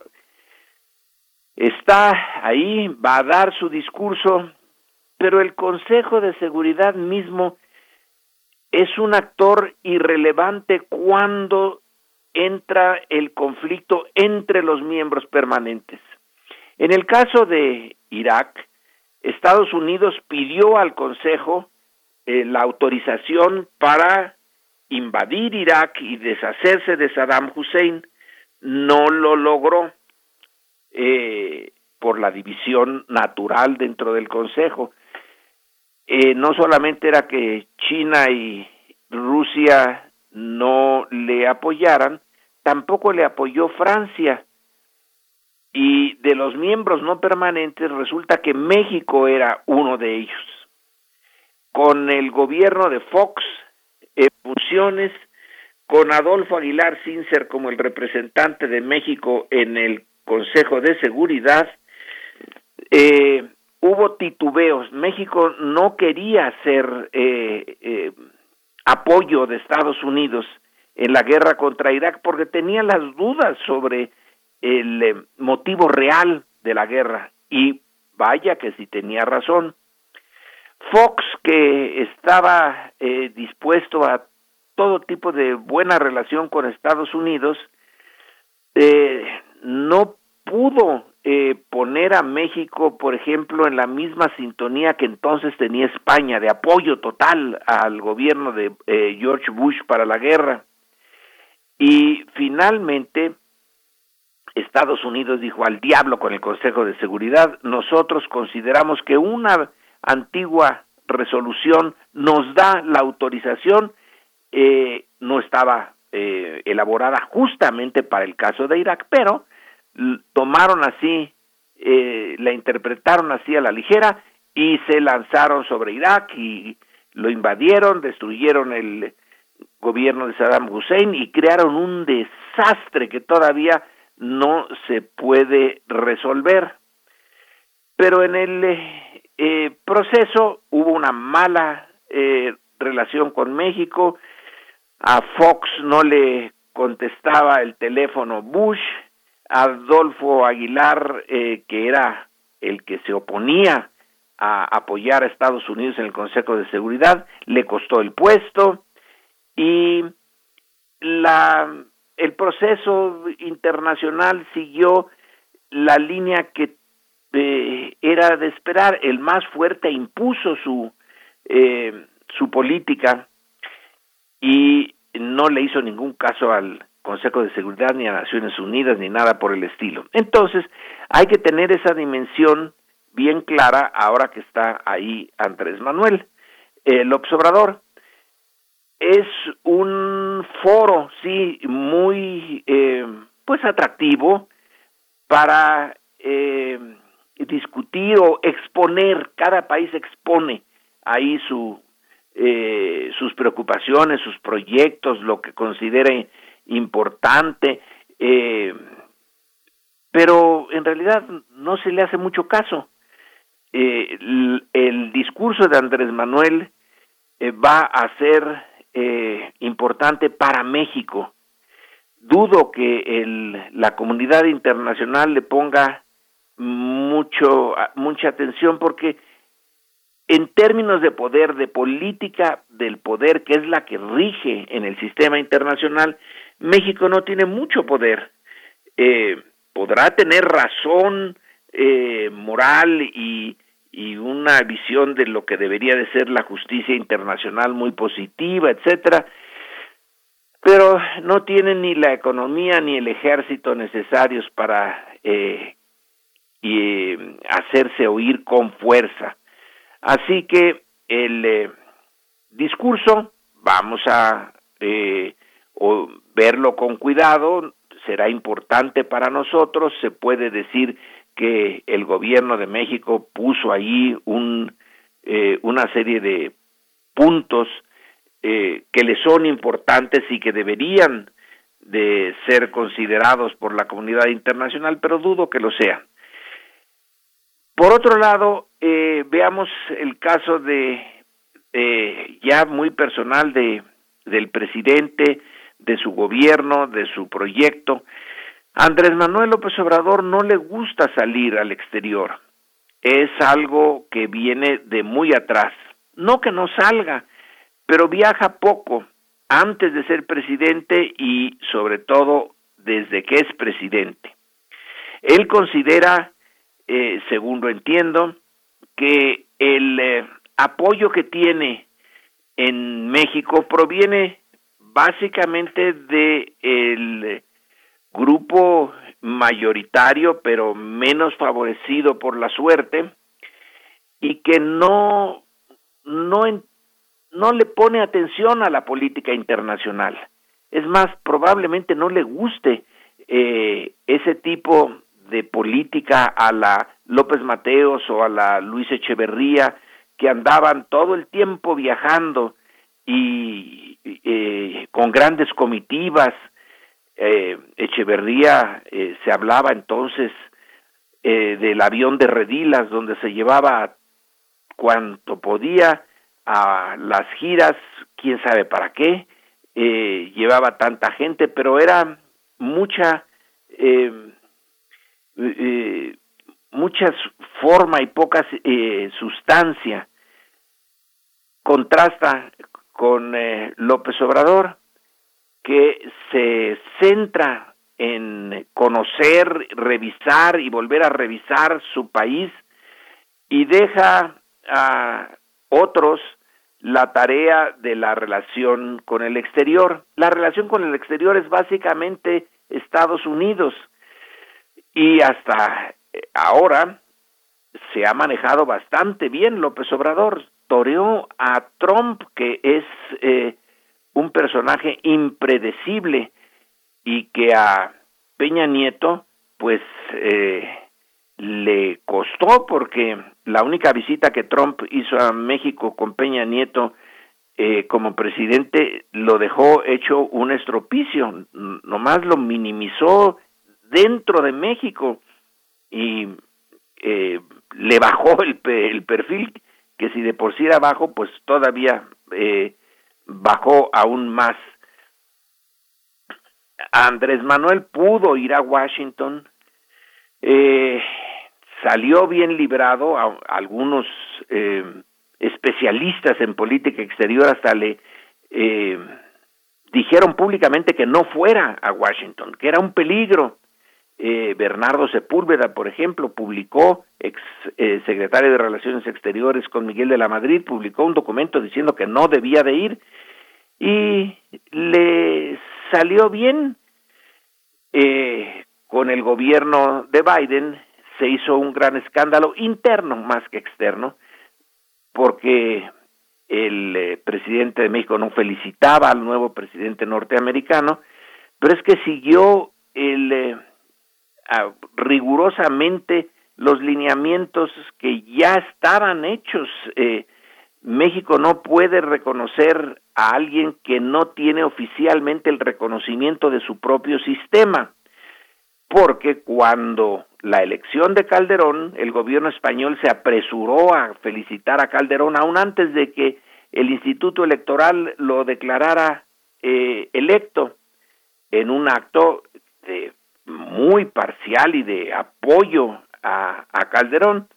está ahí, va a dar su discurso, pero el Consejo de Seguridad mismo es un actor irrelevante cuando entra el conflicto entre los miembros permanentes. En el caso de Irak, Estados Unidos pidió al Consejo eh, la autorización para invadir Irak y deshacerse de Saddam Hussein. No lo logró eh, por la división natural dentro del Consejo. Eh, no solamente era que China y Rusia no le apoyaran, tampoco le apoyó Francia. Y de los miembros no permanentes resulta que México era uno de ellos. Con el gobierno de Fox en funciones, con Adolfo Aguilar Sincer como el representante de México en el Consejo de Seguridad, eh, hubo titubeos. México no quería ser eh, eh, apoyo de Estados Unidos en la guerra contra Irak porque tenía las dudas sobre el eh, motivo real de la guerra y vaya que si tenía razón. Fox, que estaba dispuesto a todo tipo de buena relación con Estados Unidos, no pudo eh, poner a México, por ejemplo, en la misma sintonía que entonces tenía España, de apoyo total al gobierno de eh, George Bush para la guerra. Y finalmente, Estados Unidos dijo al diablo con el Consejo de Seguridad, nosotros consideramos que una antigua resolución nos da la autorización, eh, no estaba elaborada justamente para el caso de Irak, pero tomaron así, eh, la interpretaron así a la ligera y se lanzaron sobre Irak y lo invadieron, destruyeron el gobierno de Saddam Hussein y crearon un desastre que todavía no se puede resolver. Pero en el eh, eh, proceso hubo una mala eh, relación con México, a Fox no le contestaba el teléfono Bush, Adolfo Aguilar, eh, que era el que se oponía a apoyar a Estados Unidos en el Consejo de Seguridad, le costó el puesto y la el proceso internacional siguió la línea que eh, era de esperar, el más fuerte impuso su eh, su política y no le hizo ningún caso al Consejo de Seguridad ni a Naciones Unidas ni nada por el estilo. Entonces, hay que tener esa dimensión bien clara ahora que está ahí Andrés Manuel. El observador es un foro, sí, muy, eh, pues atractivo para eh, discutir o exponer, cada país expone ahí su, eh, sus preocupaciones, sus proyectos, lo que considere importante, eh, pero en realidad no se le hace mucho caso. Eh, el, discurso de Andrés Manuel eh, va a ser importante para México. Dudo que el, la comunidad internacional le ponga mucho mucha atención porque en términos de poder, de política del poder, que es la que rige en el sistema internacional, México no tiene mucho poder. Eh, podrá tener razón eh, moral y, una visión de lo que debería de ser la justicia internacional muy positiva, etcétera, pero no tiene ni la economía ni el ejército necesarios para eh, eh, hacerse oír con fuerza. Así que el eh, discurso, vamos a eh, verlo con cuidado, será importante para nosotros, se puede decir que el gobierno de México puso ahí un, eh, una serie de puntos que le son importantes y que deberían de ser considerados por la comunidad internacional, pero dudo que lo sean. Por otro lado, eh, veamos el caso de ya muy personal de del presidente, de su gobierno, de su proyecto. Andrés Manuel López Obrador no le gusta salir al exterior. Es algo que viene de muy atrás. No que no salga, pero viaja poco antes de ser presidente y sobre todo desde que es presidente. Él considera eh, según lo entiendo, que el eh, apoyo que tiene en México proviene básicamente de el grupo mayoritario pero menos favorecido por la suerte y que no no no le pone atención a la política internacional. Es más probablemente no le guste eh, ese tipo de política a la López Mateos o a la Luis Echeverría, que andaban todo el tiempo viajando y eh, con grandes comitivas. Eh, Echeverría eh, se hablaba entonces del avión de Redilas, donde se llevaba cuanto podía a las giras, quién sabe para qué, llevaba tanta gente, pero era mucha eh, mucha forma y poca eh, sustancia. Contrasta con eh, López Obrador, que se centra en conocer, revisar y volver a revisar su país y deja a otros la tarea de la relación con el exterior. La relación con el exterior es básicamente Estados Unidos y hasta eh, ahora se ha manejado bastante bien López Obrador. Toreó a Trump, que es eh, un personaje impredecible y que a Peña Nieto, pues, eh, le costó porque la única visita que Trump hizo a México con Peña Nieto eh, como presidente lo dejó hecho un estropicio, nomás lo minimizó dentro de México y eh, le bajó el, el perfil, que si de por sí era bajo, pues todavía eh, bajó aún más. Andrés Manuel pudo ir a Washington, eh, salió bien librado, a, algunos eh, especialistas en política exterior hasta le eh, dijeron públicamente que no fuera a Washington, que era un peligro. Eh, Bernardo Sepúlveda, por ejemplo, publicó, ex eh, secretario de Relaciones Exteriores con Miguel de la Madrid, publicó un documento diciendo que no debía de ir y le salió bien. Eh, con el gobierno de Biden se hizo un gran escándalo interno más que externo, porque el eh, presidente de México no felicitaba al nuevo presidente norteamericano, pero es que siguió el, rigurosamente los lineamientos que ya estaban hechos. Eh, México no puede reconocer a alguien que no tiene oficialmente el reconocimiento de su propio sistema, porque cuando la elección de Calderón, el gobierno español se apresuró a felicitar a Calderón aún antes de que el Instituto Electoral lo declarara eh, electo en un acto de muy parcial y de apoyo a, Calderón.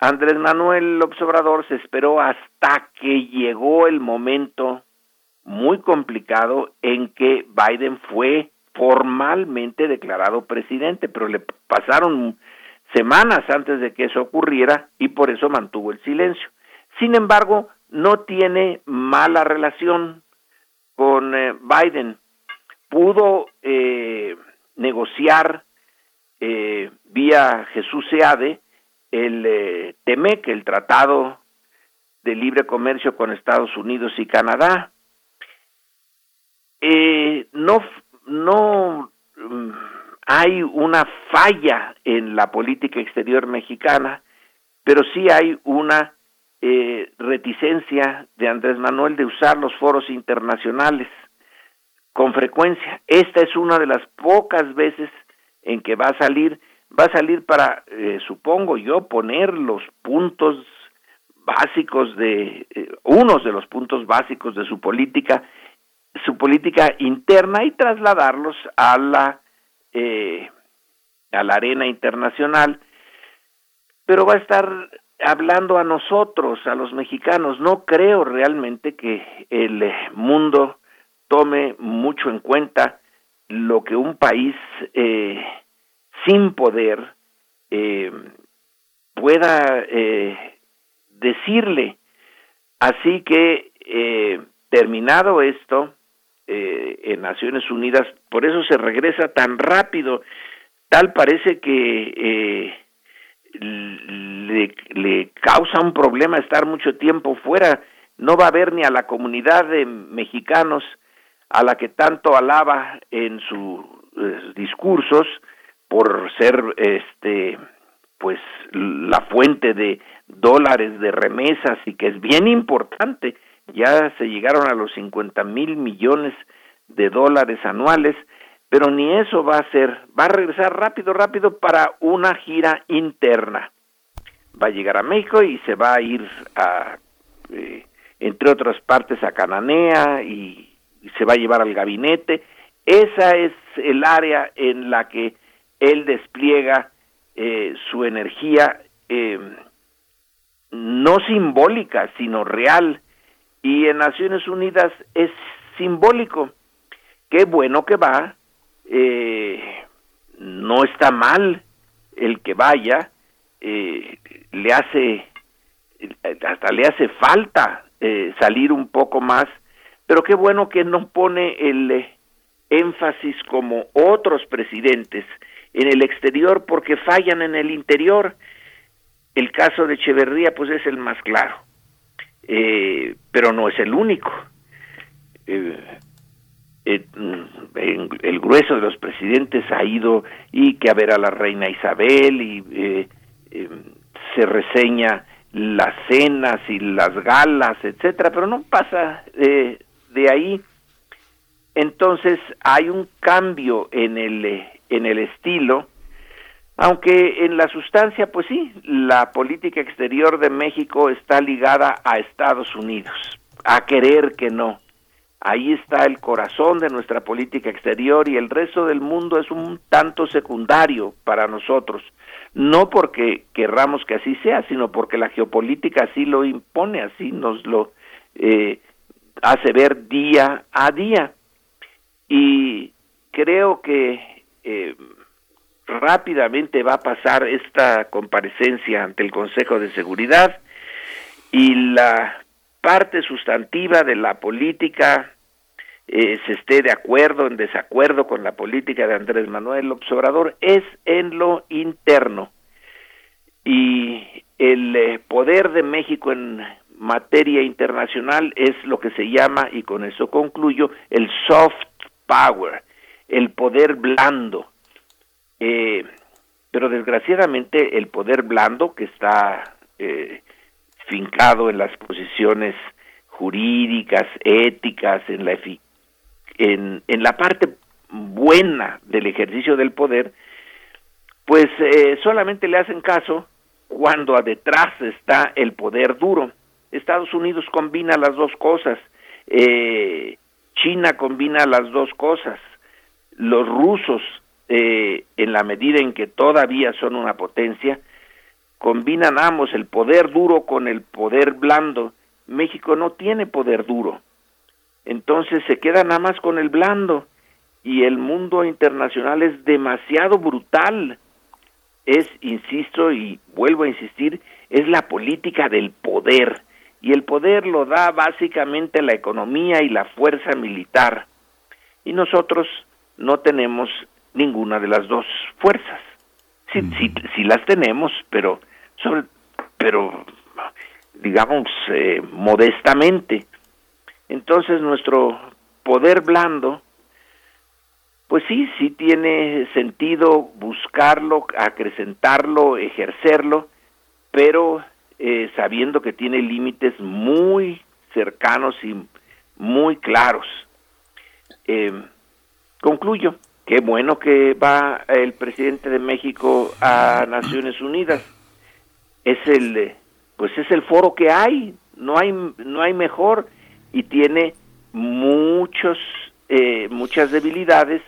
Andrés Manuel Obrador se esperó hasta que llegó el momento muy complicado en que Biden fue formalmente declarado presidente, pero le pasaron semanas antes de que eso ocurriera y por eso mantuvo el silencio. Sin embargo, no tiene mala relación con eh, Biden. Pudo eh, negociar eh, vía Jesús Seade el eh, TEMEC, el Tratado de Libre Comercio con Estados Unidos y Canadá. no no mm, hay una falla en la política exterior mexicana, pero sí hay una eh, reticencia de Andrés Manuel de usar los foros internacionales con frecuencia. Esta es una de las pocas veces en que va a salir, va a salir para, eh, supongo yo, poner los puntos básicos de, eh, unos de los puntos básicos de su política su política interna y trasladarlos a la eh, a la arena internacional pero va a estar hablando a nosotros a los mexicanos no creo realmente que el mundo tome mucho en cuenta lo que un país eh, sin poder eh, pueda eh, decirle. Así que eh, terminado esto eh, en Naciones Unidas, por eso se regresa tan rápido, tal parece que eh, le, le causa un problema estar mucho tiempo fuera, no va a ver ni a la comunidad de mexicanos a la que tanto alaba en sus eh, discursos por ser este pues la fuente de dólares de remesas y que es bien importante ya se llegaron a los 50 mil millones de dólares anuales, pero ni eso va a ser, va a regresar rápido, rápido para una gira interna. Va a llegar a México y se va a ir a, eh, entre otras partes, a Cananea y, se va a llevar al gabinete. Esa es el área en la que él despliega eh, su energía eh, no simbólica, sino real, y en Naciones Unidas es simbólico. Qué bueno que va, eh, no está mal el que vaya, eh, le hace, hasta le hace falta eh, salir un poco más, pero qué bueno que no pone el énfasis como otros presidentes en el exterior porque fallan en el interior. El caso de Echeverría pues es el más claro eh, pero no es el único. Eh, eh, el grueso de los presidentes ha ido y que a ver a la reina Isabel y se reseña las cenas y las galas, etcétera, pero no pasa de ahí. Entonces hay un cambio en el en el estilo Aunque en la sustancia, pues sí, la política exterior de México está ligada a Estados Unidos, a querer que no. Ahí está el corazón de nuestra política exterior y el resto del mundo es un tanto secundario para nosotros. No porque querramos que así sea, sino porque la geopolítica así lo impone, así nos lo eh, hace ver día a día. Y creo que eh, rápidamente va a pasar esta comparecencia ante el Consejo de Seguridad y la parte sustantiva de la política eh, se esté de acuerdo, en desacuerdo con la política de Andrés Manuel López Obrador, es en lo interno. Y el eh, poder de México en materia internacional es lo que se llama, y con eso concluyo, el soft power, el poder blando. Eh, pero desgraciadamente el poder blando que está eh, fincado en las posiciones jurídicas, éticas, en la, en, en la parte buena del ejercicio del poder, pues eh, solamente le hacen caso cuando detrás está el poder duro. Estados Unidos combina las dos cosas, eh, China combina las dos cosas, los rusos, eh, en la medida en que todavía son una potencia, combinan ambos el poder duro con el poder blando. México no tiene poder duro, entonces se queda nada más con el blando y el mundo internacional es demasiado brutal. Es, insisto y vuelvo a insistir, es la política del poder y el poder lo da básicamente la economía y la fuerza militar. Y nosotros no tenemos ninguna de las dos fuerzas. Sí, sí, las tenemos, pero, pero digamos, eh, modestamente. Entonces nuestro poder blando, pues sí, sí tiene sentido buscarlo, acrecentarlo, ejercerlo, pero eh, sabiendo que tiene límites muy cercanos y muy claros. Eh, concluyo, qué bueno que va el presidente de México a Naciones Unidas. Es el, pues es el foro que hay, no hay, no hay mejor y tiene muchos, eh, muchas debilidades,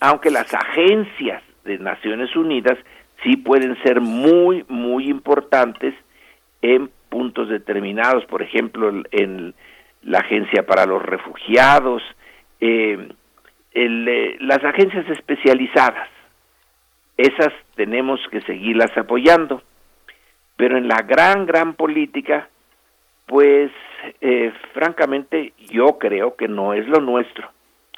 aunque las agencias de Naciones Unidas sí pueden ser muy, muy importantes en puntos determinados, por ejemplo, en la Agencia para los Refugiados, eh, eh, las agencias especializadas, esas tenemos que seguirlas apoyando, pero en la gran, gran política, pues eh, francamente yo creo que no es lo nuestro,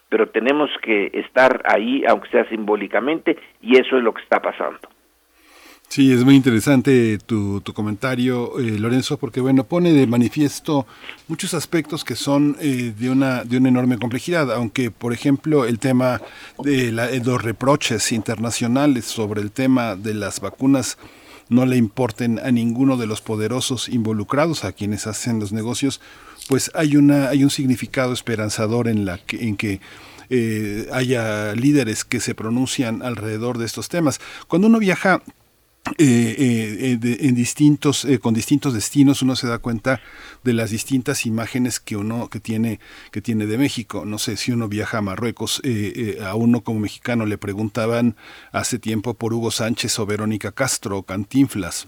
pero tenemos que estar ahí, aunque sea simbólicamente, y eso es lo que está pasando. Sí, es muy interesante tu, tu comentario, eh, Lorenzo, porque bueno, pone de manifiesto muchos aspectos que son eh, de, una, de una enorme complejidad, aunque por ejemplo el tema de los reproches internacionales sobre el tema de las vacunas no le importen a ninguno de los poderosos involucrados, a quienes hacen los negocios, pues hay, una, hay un significado esperanzador en, la que, en que eh, haya líderes que se pronuncian alrededor de estos temas. Cuando uno viaja eh, eh, eh en distintos eh, con distintos destinos uno se da cuenta de las distintas imágenes que uno que tiene que tiene de México. No sé si uno viaja a Marruecos a uno como mexicano le preguntaban hace tiempo por Hugo Sánchez o Verónica Castro o Cantinflas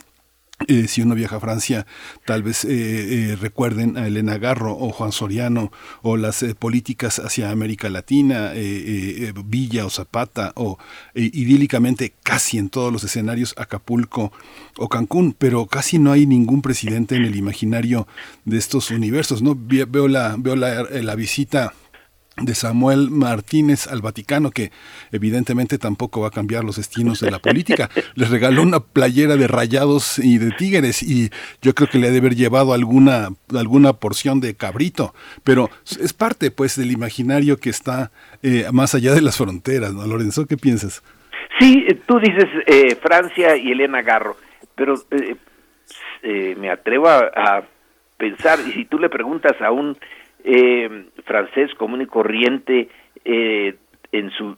eh, si uno viaja a Francia, tal vez eh, eh, recuerden a Elena Garro o Juan Soriano o las políticas hacia América Latina, Villa o Zapata o idílicamente casi en todos los escenarios Acapulco o Cancún, pero casi no hay ningún presidente en el imaginario de estos universos. ¿no? Veo la, veo la, la visita de Samuel Martínez al Vaticano, que evidentemente tampoco va a cambiar los destinos de la política. [LAUGHS] Les regaló una playera de rayados y de tigres y yo creo que le ha de haber llevado alguna, alguna porción de cabrito, pero es parte pues del imaginario que está eh, más allá de las fronteras, ¿no, Lorenzo? ¿Qué piensas? Sí, tú dices eh, Francia y Elena Garro, pero eh, me atrevo a pensar, y si tú le preguntas a un eh, francés común y corriente eh, en su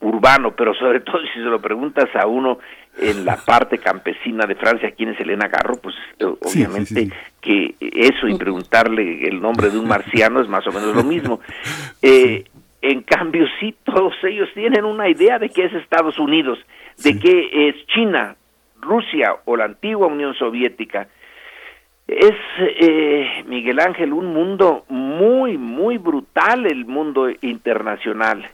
urbano, pero sobre [LAUGHS] todo si se lo preguntas a uno en la parte campesina de Francia, quién es Elena Garro, pues eh, obviamente que eso y preguntarle el nombre de un marciano es más o menos lo mismo. [LAUGHS] Eh, en cambio, sí, todos ellos tienen una idea de qué es Estados Unidos, de qué es China, Rusia o la antigua Unión Soviética. Es, eh, Miguel Ángel, un mundo muy, muy brutal, el mundo internacional.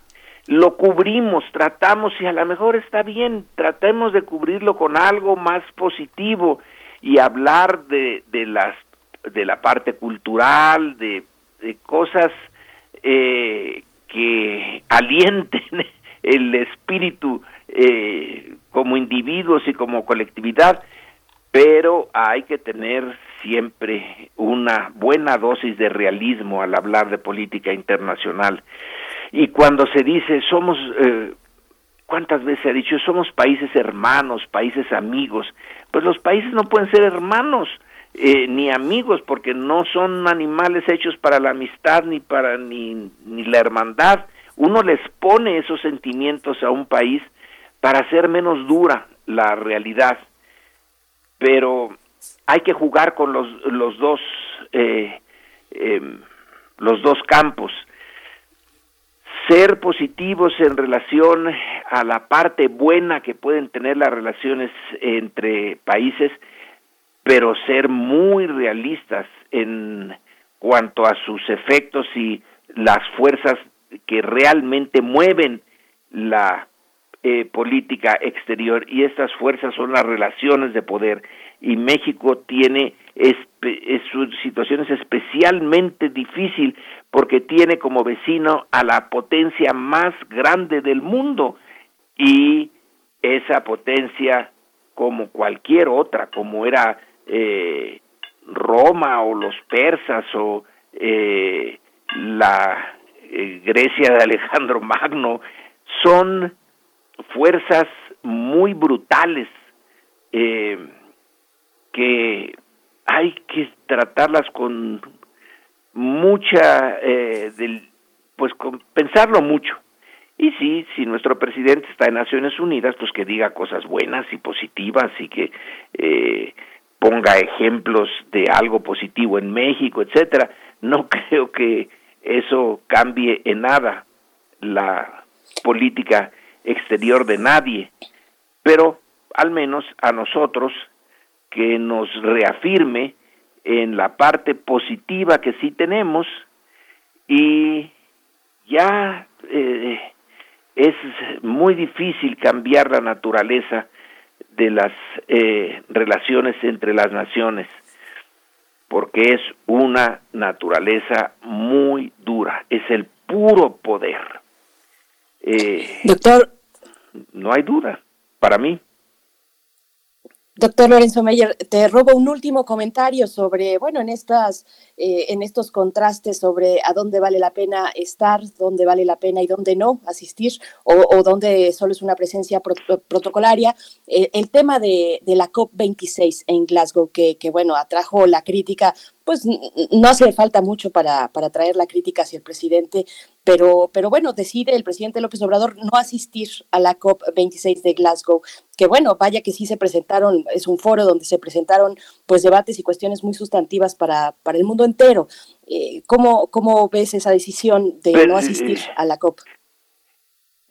Lo cubrimos, tratamos y a lo mejor está bien, tratemos de cubrirlo con algo más positivo y hablar de, de las de la parte cultural, de, de cosas eh, que [LAUGHS] alienten el espíritu eh, como individuos y como colectividad, pero hay que tener siempre una buena dosis de realismo al hablar de política internacional. Y cuando se dice somos, eh, ¿cuántas veces se ha dicho somos países hermanos, países amigos? Pues los países no pueden ser hermanos, eh, ni amigos porque no son animales hechos para la amistad ni para ni, ni la hermandad uno les pone esos sentimientos a un país para hacer menos dura la realidad pero hay que jugar con los los dos eh, em, los dos campos. Ser positivos en relación a la parte buena que pueden tener las relaciones entre países pero ser muy realistas en cuanto a sus efectos y las fuerzas que realmente mueven la eh, política exterior. Y estas fuerzas son las relaciones de poder y México tiene es, su situación es especialmente difícil porque tiene como vecino a la potencia más grande del mundo y esa potencia como cualquier otra como era eh, Roma o los persas o eh, la eh, Grecia de Alejandro [LAUGHS] Magno, son fuerzas muy brutales eh, que hay que tratarlas con mucha, eh, del, pues con pensarlo mucho. Y sí, si nuestro presidente está en Naciones Unidas, pues que diga cosas buenas y positivas y que eh, ponga ejemplos de algo positivo en México, etcétera. No [LAUGHS] creo que eso cambie en nada la política exterior de nadie, pero al menos a nosotros que nos reafirme en la parte positiva que sí tenemos y ya eh, es muy difícil cambiar la naturaleza de las eh, relaciones entre las naciones, porque es una naturaleza muy dura, es el puro poder. Eh, Doctor. No hay duda, para mí. Doctor Lorenzo Meyer, te robo un último comentario sobre, bueno, en estas, eh, en estos contrastes sobre a dónde vale la pena estar, dónde vale la pena y dónde no asistir, o, dónde solo es una presencia protocolaria. Eh, el tema de, la COP26 en Glasgow, que, que, bueno, atrajo la crítica pues no hace falta mucho para, para traer la crítica hacia el presidente, pero, pero bueno, decide el presidente López Obrador no asistir a la COP26 de Glasgow, que bueno, vaya que sí se presentaron, es un foro donde se presentaron pues debates y cuestiones muy sustantivas para, para el mundo entero. Eh, ¿cómo, ¿Cómo ves esa decisión de pues, no asistir eh, a la COP?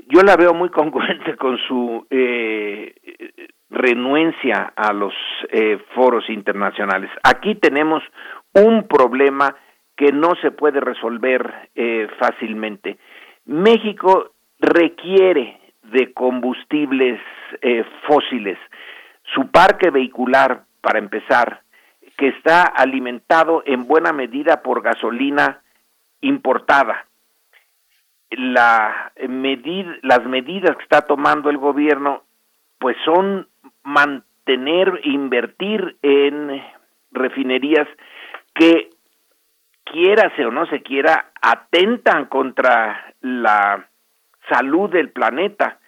Yo la veo muy congruente con su eh, renuencia a los eh, foros internacionales. Aquí tenemos un problema que no se puede resolver eh, fácilmente. México requiere de combustibles eh, fósiles. Su parque vehicular, para empezar, que está alimentado en buena medida por gasolina importada. La las medidas que está tomando el gobierno pues son mantener, invertir en refinerías que quiera o no se quiera, atentan contra la salud del planeta.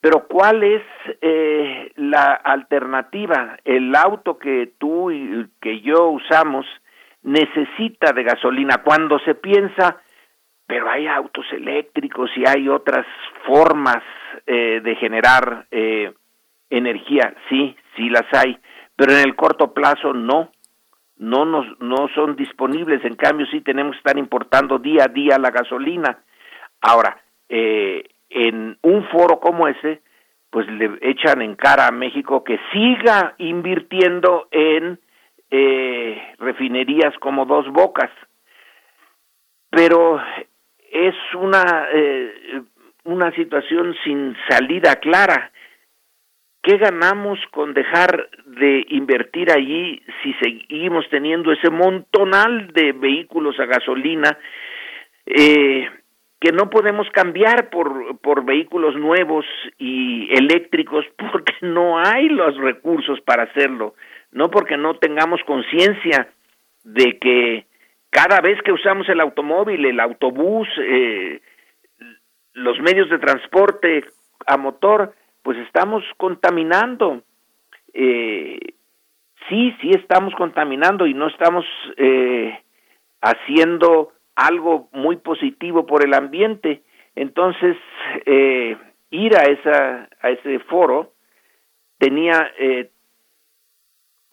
Pero ¿cuál es eh, la alternativa? El auto que tú y que yo usamos necesita de gasolina. Cuando se piensa pero hay autos eléctricos y hay otras formas eh, de generar eh, energía, sí, sí las hay, pero en el corto plazo no, no nos, no son disponibles, en cambio sí tenemos que estar importando día a día la gasolina. Ahora, eh, en un foro como ese, pues le echan en cara a México que siga invirtiendo en eh, refinerías como dos bocas. Pero es una, eh, una situación sin salida clara. ¿Qué ganamos con dejar de invertir allí si seguimos teniendo ese montonal de vehículos a gasolina eh, que no podemos cambiar por, por vehículos nuevos y eléctricos [LAUGHS] porque no hay los recursos para hacerlo? no porque no tengamos conciencia de que cada vez que usamos el automóvil, el autobús, eh, los medios de transporte a motor, pues estamos contaminando. Eh, sí, sí estamos contaminando y no estamos eh, haciendo algo muy positivo por el ambiente. Entonces, eh, ir a, esa, a ese foro tenía eh,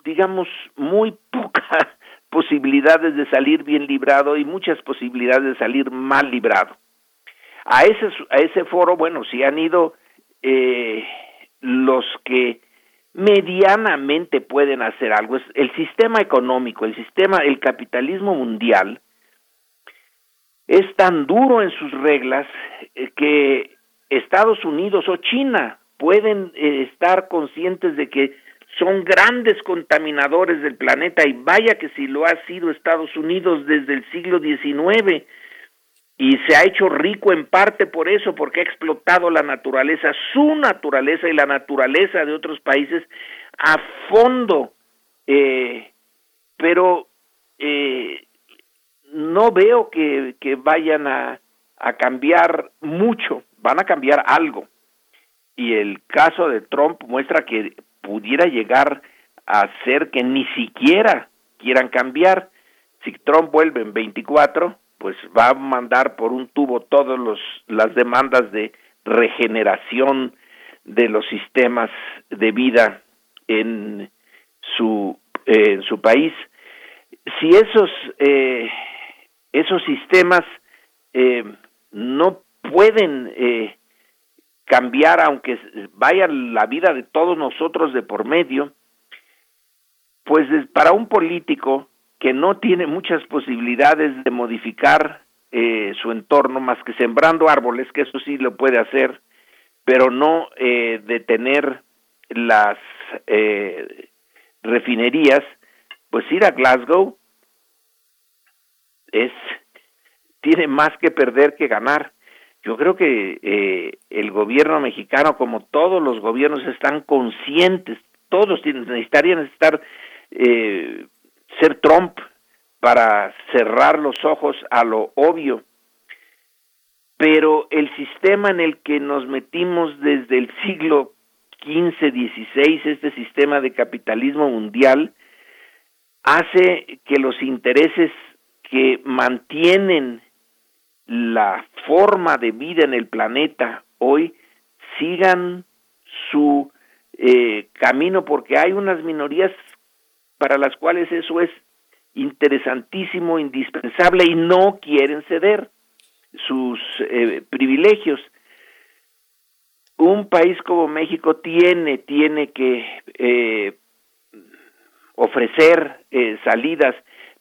digamos, muy [LAUGHS] pocas posibilidades de salir bien librado y muchas posibilidades de salir mal librado. A ese, a ese foro, bueno, sí han ido eh, los que medianamente pueden hacer algo. Es el sistema económico, el sistema, el capitalismo mundial es tan duro en sus reglas eh, que Estados Unidos o China pueden eh, estar conscientes de que son grandes contaminadores del planeta y vaya que si lo ha sido Estados Unidos desde el siglo XIX y se ha hecho rico en parte por eso, porque ha explotado la naturaleza, su naturaleza y la naturaleza de otros países a fondo, eh, pero eh, no veo que, vayan a, a cambiar mucho, van a cambiar algo. Y el caso de Trump muestra que pudiera llegar a ser que ni siquiera quieran cambiar. Si Trump vuelve en 24, pues va a mandar por un tubo todas las demandas de regeneración de los sistemas de vida en su en su país. Si esos eh, esos sistemas eh, no pueden eh, cambiar, aunque vaya la vida de todos nosotros de por medio, pues para un político que no tiene muchas posibilidades de modificar eh, su entorno más que sembrando árboles, que eso sí lo puede hacer, pero no eh, detener las eh, refinerías, pues ir a Glasgow es tiene más que perder que ganar. Yo creo que eh, el gobierno mexicano, como todos los gobiernos, están conscientes, todos necesitarían estar, eh, ser Trump para cerrar los ojos a lo obvio. Pero el sistema en el que nos metimos desde el siglo XV, XVI, este sistema de capitalismo mundial, hace que los intereses que mantienen la forma de vida en el planeta hoy sigan su eh, camino porque hay unas minorías para las cuales eso es interesantísimo, indispensable y no quieren ceder sus eh, privilegios. Un país como México tiene, tiene que eh, ofrecer salidas,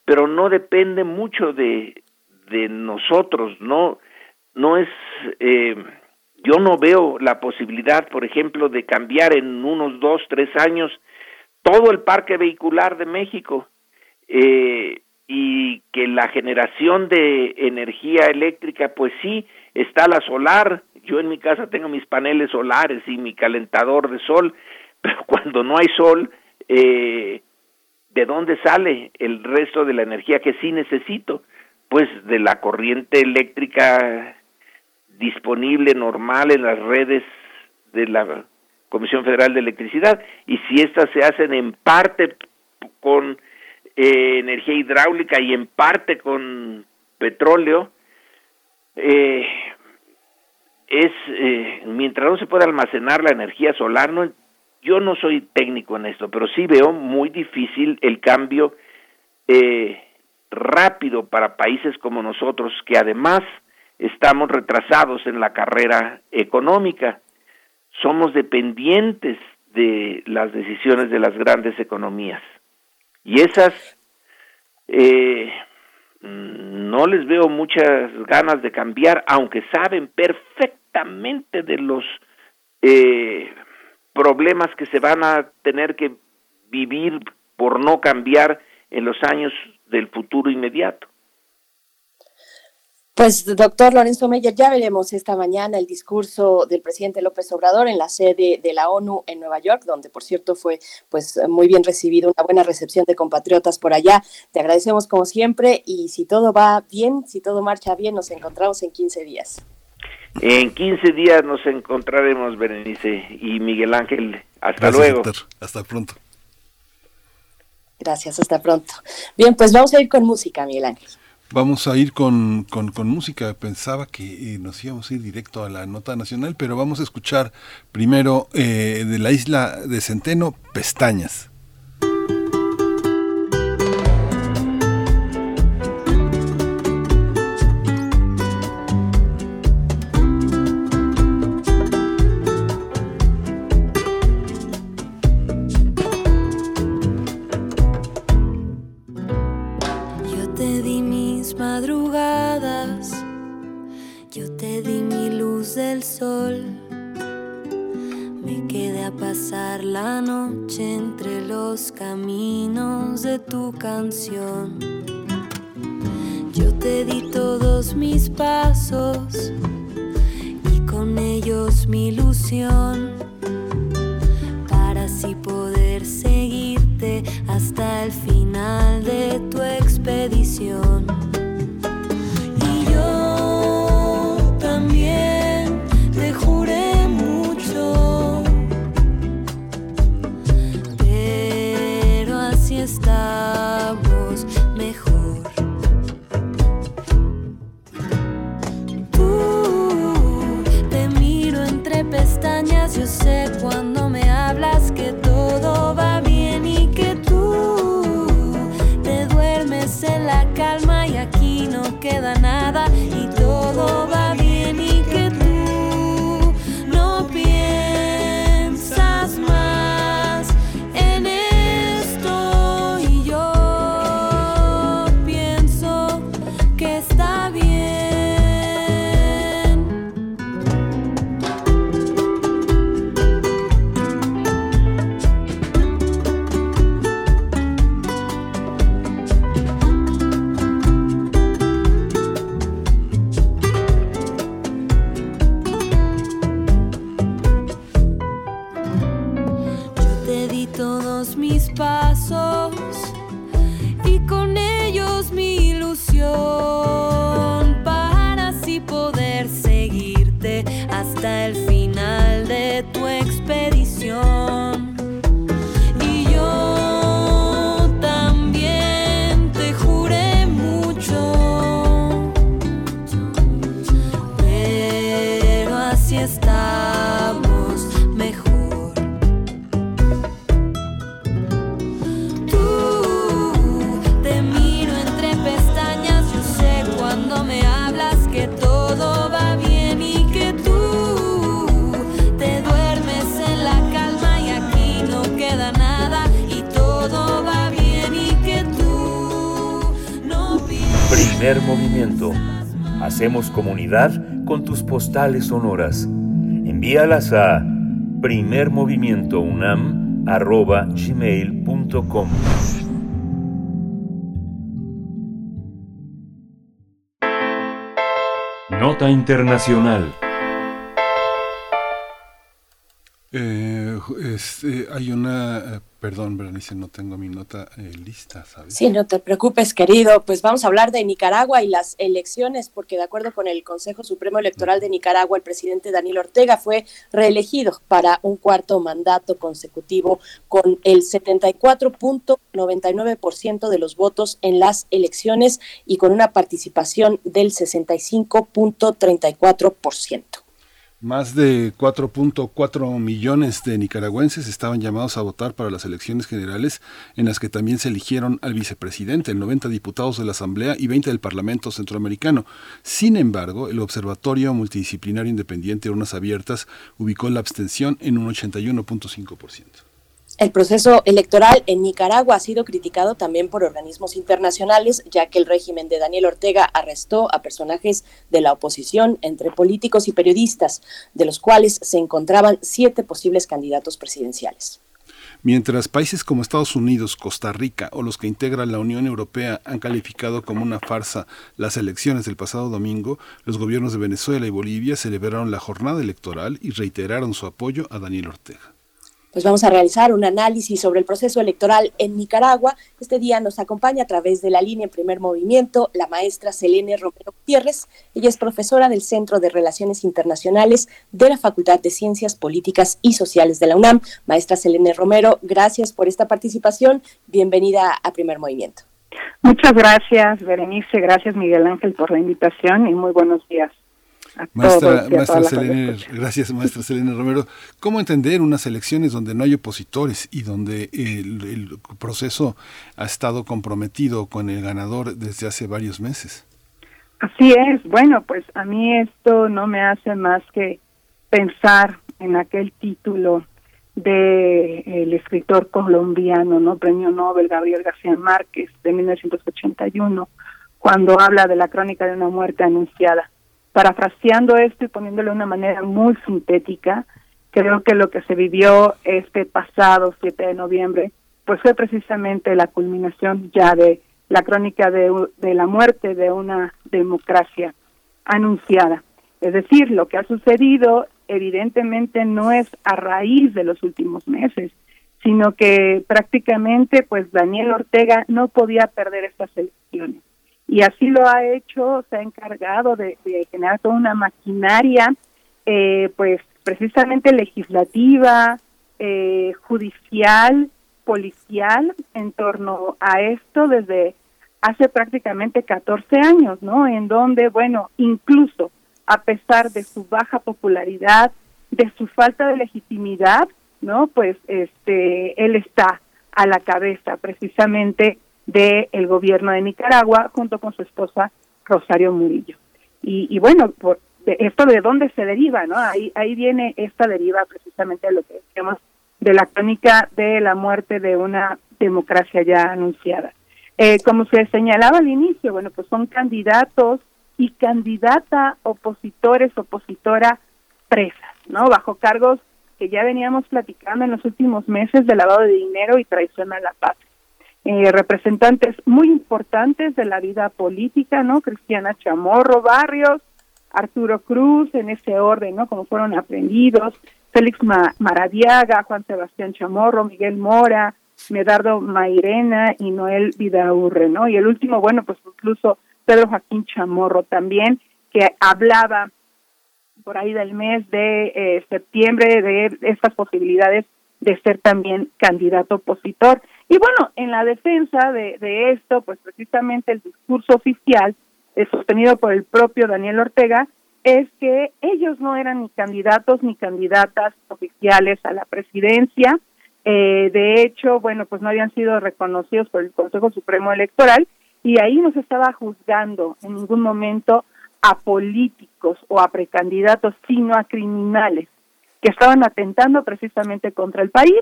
pero no depende mucho de de nosotros, no, no es, eh, yo no veo la posibilidad, por ejemplo, de cambiar en unos dos, tres años todo el parque vehicular de México eh, y que la generación de energía eléctrica, pues sí, está la solar, yo en mi casa tengo mis paneles solares y mi calentador de sol, [LAUGHS] pero cuando no hay sol, eh, ¿de dónde sale el resto de la energía que sí necesito? pues de la corriente eléctrica disponible normal en las redes de la Comisión Federal de Electricidad y si estas se hacen en parte con eh, energía hidráulica y en parte con petróleo, eh, es, eh, mientras no se pueda almacenar la energía solar, no, yo no soy técnico en esto, pero sí veo muy difícil el cambio eh, rápido para países como nosotros, que además estamos retrasados en la carrera económica. Somos dependientes de las decisiones de las grandes economías. Y esas eh, no les veo muchas ganas de cambiar, aunque saben perfectamente de los eh, problemas que se van a tener que vivir por no cambiar en los años del futuro inmediato. Pues, doctor Lorenzo Meyer, ya veremos esta mañana el discurso del presidente López Obrador en la sede de la ONU en Nueva York, donde, por cierto, fue pues muy bien recibido, una buena recepción de compatriotas por allá. Te agradecemos como siempre y si todo va bien, si todo marcha bien, nos encontramos en 15 días. En 15 días nos encontraremos, Berenice y Miguel Ángel. Hasta luego. Hasta pronto. Gracias, hasta pronto. Bien, pues vamos a ir con música, Miguel Ángel. Vamos a ir con, con, música. Pensaba que eh, nos íbamos a ir directo a la nota nacional, pero vamos a escuchar primero eh, de la isla de Centeno, Pestañas. Postales sonoras. Envíalas a primermovimientounam.gmail.com Nota Internacional Eh, este, hay una, eh, perdón, Berenice, no tengo mi nota eh, lista. Sí, no te preocupes, querido. Pues vamos a hablar de Nicaragua y las elecciones, porque de acuerdo con el Consejo Supremo Electoral de Nicaragua, el presidente Daniel Ortega fue reelegido para un cuarto mandato consecutivo con el 74.99% de los votos en las elecciones y con una participación del 65.34%. Más de 4.4 millones de nicaragüenses estaban llamados a votar para las elecciones generales en las que también se eligieron al vicepresidente, 90 diputados de la Asamblea y 20 del Parlamento Centroamericano. Sin embargo, el Observatorio Multidisciplinario Independiente de Urnas Abiertas ubicó la abstención en un 81.5%. El proceso electoral en Nicaragua ha sido criticado también por organismos internacionales, ya que el régimen de Daniel Ortega arrestó a personajes de la oposición, entre políticos y periodistas, de los cuales se encontraban siete posibles candidatos presidenciales. Mientras países como Estados Unidos, Costa Rica o los que integran la Unión Europea han calificado como una farsa las elecciones del pasado domingo, los gobiernos de Venezuela y Bolivia celebraron la jornada electoral y reiteraron su apoyo a Daniel Ortega pues vamos a realizar un análisis sobre el proceso electoral en Nicaragua. Este día nos acompaña a través de la línea en primer movimiento la maestra Selene Romero Gutiérrez. Ella es profesora del Centro de Relaciones Internacionales de la Facultad de Ciencias Políticas y Sociales de la UNAM. Maestra Selene Romero, gracias por esta participación. Bienvenida a primer movimiento. Muchas gracias, Berenice. Gracias, Miguel Ángel, por la invitación y muy buenos días. Maestra, [LAUGHS] maestra Selene, gracias maestra Selena Romero. ¿Cómo entender unas elecciones donde no hay opositores y donde el, proceso ha estado comprometido con el ganador desde hace varios meses? Así es. Bueno, pues a mí esto no me hace más que pensar en aquel título de el escritor colombiano, no premio Nobel Gabriel García Márquez de 1981, cuando habla de la crónica de una muerte anunciada parafraseando esto y poniéndolo de una manera muy sintética, creo que lo que se vivió este pasado 7 de noviembre, pues fue precisamente la culminación ya de la crónica de, la muerte de una democracia anunciada. Es decir, lo que ha sucedido evidentemente no es a raíz de los últimos meses, sino que prácticamente pues Daniel Ortega no podía perder estas elecciones y así lo ha hecho, se ha encargado de, generar toda una maquinaria, eh, pues precisamente legislativa, eh, judicial, policial, en torno a esto desde hace prácticamente 14 años, ¿no? En donde, bueno, incluso a pesar de su baja popularidad, de su falta de legitimidad, ¿no? Pues este él está a la cabeza precisamente del gobierno de Nicaragua junto con su esposa Rosario Murillo. Y, bueno, por, esto de dónde se deriva, ¿no? Ahí, ahí viene esta deriva precisamente de lo que decíamos de la crónica de la muerte de una democracia ya anunciada. Eh, como se señalaba al inicio, bueno, pues son candidatos y candidata opositores, opositora presas, ¿no? Bajo cargos que ya veníamos platicando en los últimos meses de lavado de dinero y traición a la patria. Eh, representantes muy importantes de la vida política, ¿no? Cristiana Chamorro Barrios, Arturo Cruz, en ese orden, ¿no? Como fueron aprendidos, Félix Maradiaga, Juan Sebastián Chamorro, Miguel Mora, Medardo Mairena y Noel Vidaurre, ¿no? Y el último, bueno, pues incluso Pedro Joaquín Chamorro también, que hablaba por ahí del mes de eh, septiembre de estas posibilidades de ser también candidato opositor. Y bueno, en la defensa de, esto, pues precisamente el discurso oficial, eh, sostenido por el propio Daniel Ortega, es que ellos no eran ni candidatos ni candidatas oficiales a la presidencia. Eh, de hecho, bueno, pues no habían sido reconocidos por el Consejo Supremo Electoral y ahí no se estaba juzgando en ningún momento a políticos o a precandidatos, sino a criminales que estaban atentando precisamente contra el país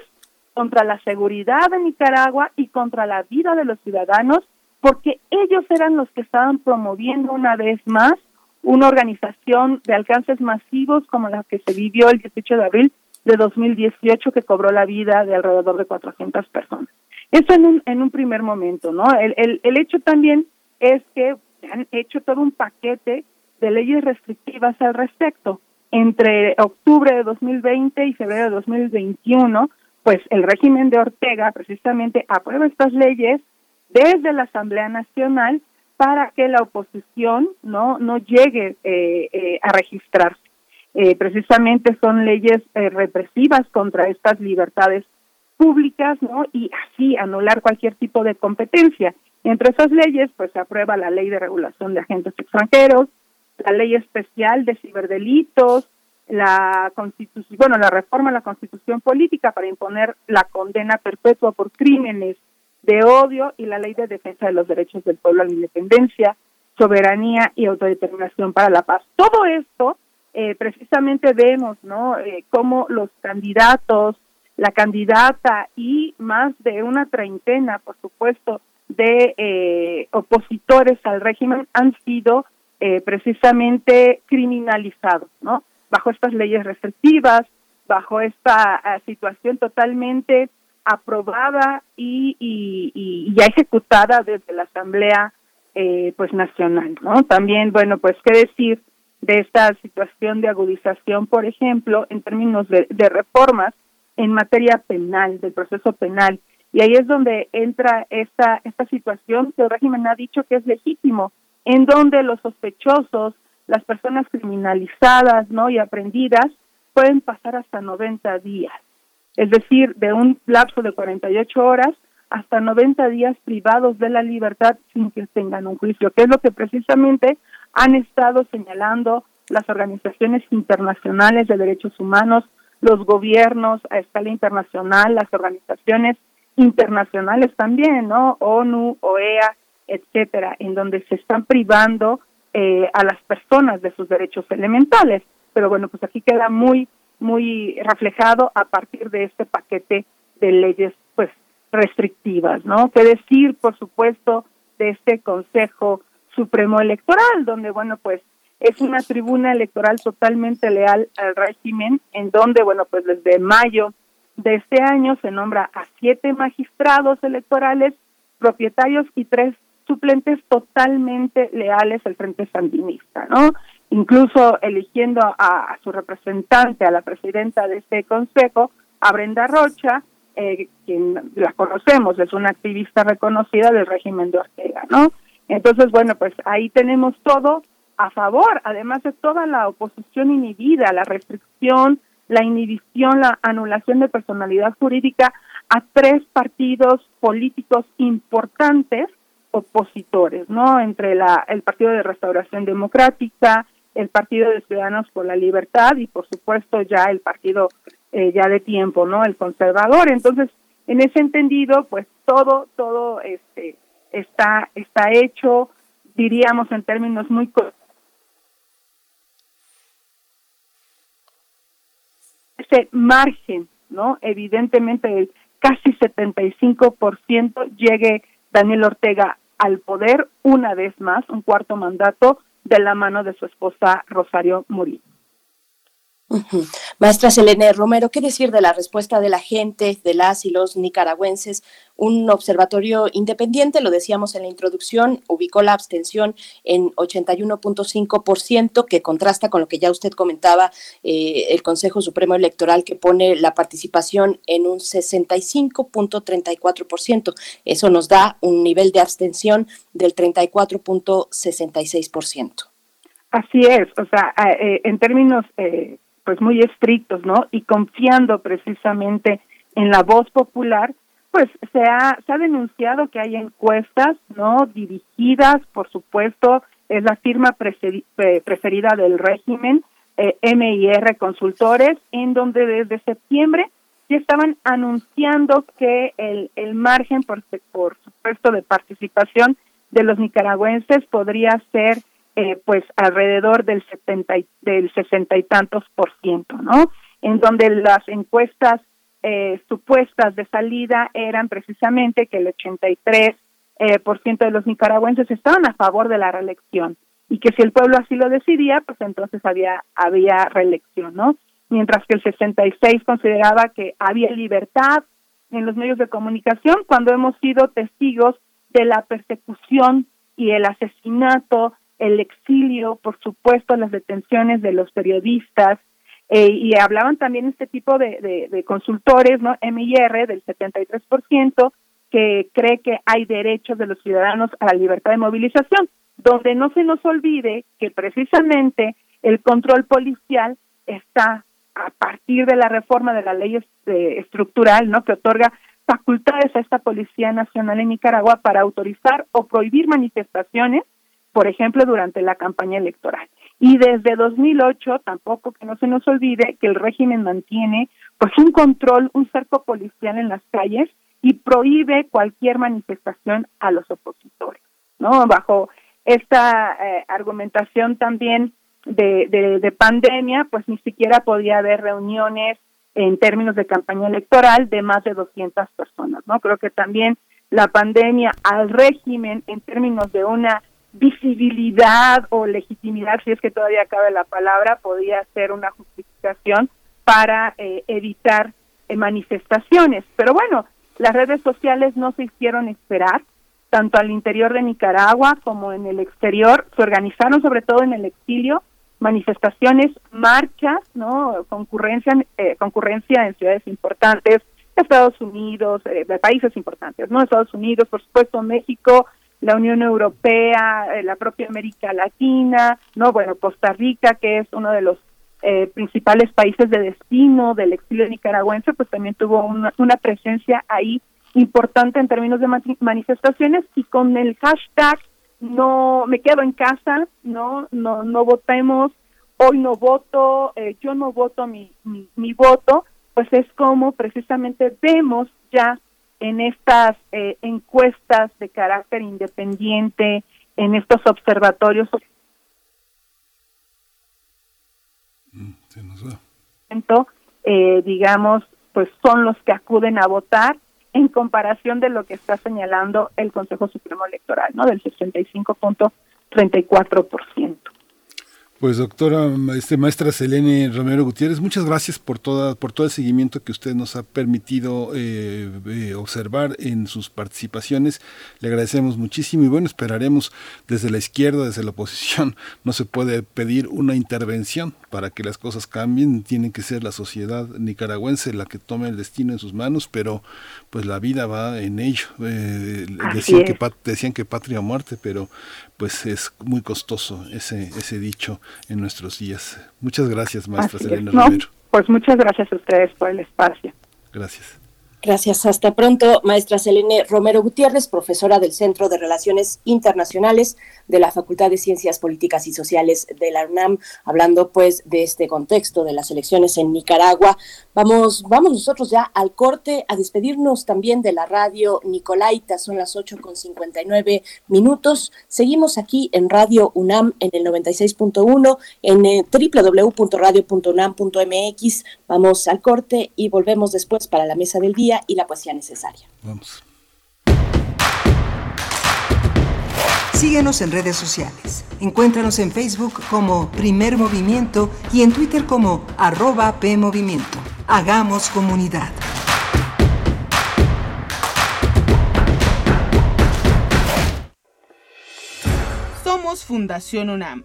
contra la seguridad de Nicaragua y contra la vida de los ciudadanos, porque ellos eran los que estaban promoviendo una vez más una organización de alcances masivos como la que se vivió el 18 de abril de 2018 que cobró la vida de alrededor de 400 personas. Eso en un, en un primer momento, ¿no? El, el, el hecho también es que han hecho todo un paquete de leyes restrictivas al respecto. entre octubre de 2020 y febrero de 2021, pues el régimen de Ortega precisamente aprueba estas leyes desde la Asamblea Nacional para que la oposición no no llegue eh, eh, a registrarse. Eh, precisamente son leyes represivas contra estas libertades públicas, ¿no? Y así anular cualquier tipo de competencia. Entre esas leyes, pues se aprueba la ley de regulación de agentes extranjeros, la ley especial de ciberdelitos, la constitución, bueno, la reforma a la constitución política para imponer la condena perpetua por crímenes de odio y la ley de defensa de los derechos del pueblo a la independencia, soberanía y autodeterminación para la paz. Todo esto, eh, precisamente vemos, ¿no? Eh, cómo los candidatos, la candidata y más de una treintena, por supuesto, de eh, opositores al régimen han sido eh, precisamente criminalizados, ¿no? Bajo estas leyes restrictivas, bajo esta ah, situación totalmente aprobada y, y, ya ejecutada desde la Asamblea eh, pues nacional, ¿no? También, bueno, pues qué decir de esta situación de agudización, por ejemplo, en términos de, de reformas en materia penal, del proceso penal. Y ahí es donde entra esta, esta situación que el régimen ha dicho que es legítimo, en donde los sospechosos, las personas criminalizadas ¿no? y aprendidas pueden pasar hasta 90 días, es decir, de un lapso de 48 horas hasta 90 días privados de la libertad sin que tengan un juicio, que es lo que precisamente han estado señalando las organizaciones internacionales de derechos humanos, los gobiernos a escala internacional, las organizaciones internacionales también, ¿no? ONU, OEA, etcétera, en donde se están privando eh, a las personas de sus derechos elementales. Pero bueno, pues aquí queda muy, muy reflejado a partir de este paquete de leyes, pues, restrictivas, ¿no? ¿Qué decir, por supuesto, de este Consejo Supremo Electoral, donde, bueno, pues, es una tribuna electoral totalmente leal al régimen, en donde, bueno, pues desde mayo de este año se nombra a siete magistrados electorales, propietarios y tres suplentes totalmente leales al Frente Sandinista, ¿no? Incluso eligiendo a, su representante, a la presidenta de este consejo, a Brenda Rocha, eh, quien la conocemos, es una activista reconocida del régimen de Ortega, ¿no? Entonces, bueno, pues ahí tenemos todo a favor, además de toda la oposición inhibida, la restricción, la inhibición, la anulación de personalidad jurídica a tres partidos políticos importantes opositores, ¿no? Entre la, el Partido de Restauración Democrática, el Partido de Ciudadanos por la Libertad y, por supuesto, ya el partido eh, ya de tiempo, ¿no? El conservador. Entonces, en ese entendido, pues todo, todo este está está hecho, diríamos en términos muy ese margen, ¿no? Evidentemente el casi 75% llegue Daniel Ortega al poder una vez más, un cuarto mandato de la mano de su esposa Rosario Murillo. Maestra Selene Romero, ¿qué decir de la respuesta de la gente, de las y los nicaragüenses? Un observatorio independiente, lo decíamos en la introducción, ubicó la abstención en 81.5%, que contrasta con lo que ya usted comentaba, eh, el Consejo Supremo Electoral, que pone la participación en un 65.34%. Eso nos da un nivel de abstención del 34.66%. Así es, o sea, eh, en términos eh, pues muy estrictos, ¿no? Y confiando precisamente en la voz popular, pues se ha, denunciado que hay encuestas, ¿no? Dirigidas, por supuesto, es la firma preferida del régimen, eh, MIR Consultores, en donde desde septiembre ya estaban anunciando que el, el margen, por, por supuesto, de participación de los nicaragüenses podría ser eh, pues alrededor del 70 del sesenta y tantos por ciento, ¿no? En donde las encuestas eh, supuestas de salida eran precisamente que el 83 eh, por ciento de los nicaragüenses estaban a favor de la reelección y que si el pueblo así lo decidía, pues entonces había había reelección, ¿no? Mientras que el 66 consideraba que había libertad en los medios de comunicación cuando hemos sido testigos de la persecución y el asesinato el exilio, por supuesto, las detenciones de los periodistas, eh, y hablaban también este tipo de, de, consultores, ¿no? MIR del 73%, que cree que hay derechos de los ciudadanos a la libertad de movilización, donde no se nos olvide que precisamente el control policial está a partir de la reforma de la ley este, estructural, ¿no? Que otorga facultades a esta Policía Nacional en Nicaragua para autorizar o prohibir manifestaciones, por ejemplo, durante la campaña electoral. Y desde 2008, tampoco que no se nos olvide que el régimen mantiene pues un control, un cerco policial en las calles y prohíbe cualquier manifestación a los opositores, ¿no? Bajo esta eh, argumentación también de, de, de pandemia, pues ni siquiera podía haber reuniones en términos de campaña electoral de más de 200 personas, ¿no? Creo que también la pandemia al régimen en términos de una visibilidad o legitimidad, si es que todavía cabe la palabra, podía ser una justificación para eh, evitar eh, manifestaciones. Pero bueno, las redes sociales no se hicieron esperar, tanto al interior de Nicaragua como en el exterior, se organizaron sobre todo en el exilio manifestaciones, marchas, ¿no? Concurrencia, eh, concurrencia en ciudades importantes, Estados Unidos, eh, países importantes, ¿no? Estados Unidos, por supuesto, México, la Unión Europea, eh, la propia América Latina, ¿no? Bueno, Costa Rica, que es uno de los eh, principales países de destino del exilio nicaragüense, pues también tuvo una, una presencia ahí importante en términos de manifestaciones y con el hashtag no me quedo en casa, no, no, no votemos, hoy no voto, eh, yo no voto mi, mi, voto, pues es como precisamente vemos ya en estas eh, encuestas de carácter independiente, en estos observatorios. Mm, eh, digamos, pues son los que acuden a votar en comparación de lo que está señalando el Consejo Supremo Electoral, ¿no? Del 65.34%. Pues doctora, este, maestra Selene Romero Gutiérrez, muchas gracias por toda, por todo el seguimiento que usted nos ha permitido eh, eh, observar en sus participaciones. Le agradecemos muchísimo y bueno, esperaremos desde la izquierda, desde la oposición. [LAUGHS] No se puede pedir una intervención para que las cosas cambien. Tiene que ser la sociedad nicaragüense la que tome el destino en sus manos, pero pues la vida va en ello. Eh, decían, que, decían que patria o muerte, pero pues es muy costoso ese, ese dicho en nuestros días. Muchas gracias, maestra Selena Romero. Pues muchas gracias a ustedes por el espacio. Gracias. Gracias. Hasta pronto, maestra Selene Romero Gutiérrez, profesora del Centro de Relaciones Internacionales de la Facultad de Ciencias Políticas y Sociales de la UNAM, hablando pues de este contexto de las elecciones en Nicaragua. Vamos, vamos nosotros ya al corte a despedirnos también de la radio Nicolaita. Son las 8 con 59 minutos. Seguimos aquí en Radio UNAM en el 96.1, en eh, www.radio.unam.mx. Vamos al corte y volvemos después para la mesa del día y la poesía necesaria. Vamos. Síguenos en redes sociales. Encuéntranos en Facebook como Primer Movimiento y en Twitter como arroba PMovimiento. Hagamos comunidad. Somos Fundación UNAM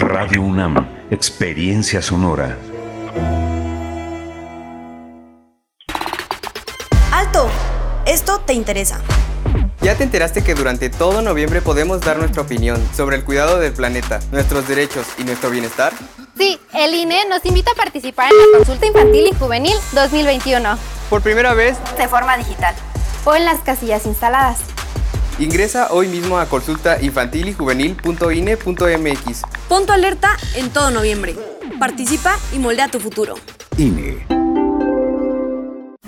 Radio UNAM, Experiencia Sonora. ¡Alto! Esto te interesa. ¿Ya te enteraste que durante todo noviembre podemos dar nuestra opinión sobre el cuidado del planeta, nuestros derechos y nuestro bienestar? Sí, el INE nos invita a participar en la consulta infantil y juvenil 2021. Por primera vez, de forma digital. O en las casillas instaladas. Ingresa hoy mismo a consultainfantilyjuvenil.ine.mx. Pon tu alerta en todo noviembre. Participa y moldea tu futuro. INE.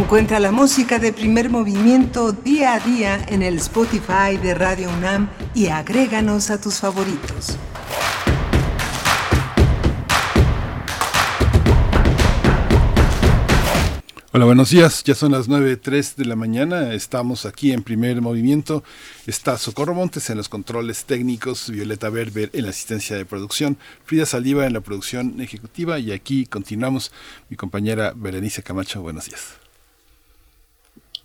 Encuentra la música de primer movimiento día a día en el Spotify de Radio UNAM y agréganos a tus favoritos. Hola, buenos días. Ya son las 9.03 de la mañana. Estamos aquí en primer movimiento. Está Socorro Montes en los controles técnicos, Violeta Berber en la asistencia de producción, Frida Saldívar en la producción ejecutiva y aquí continuamos. Mi compañera Berenice Camacho, buenos días.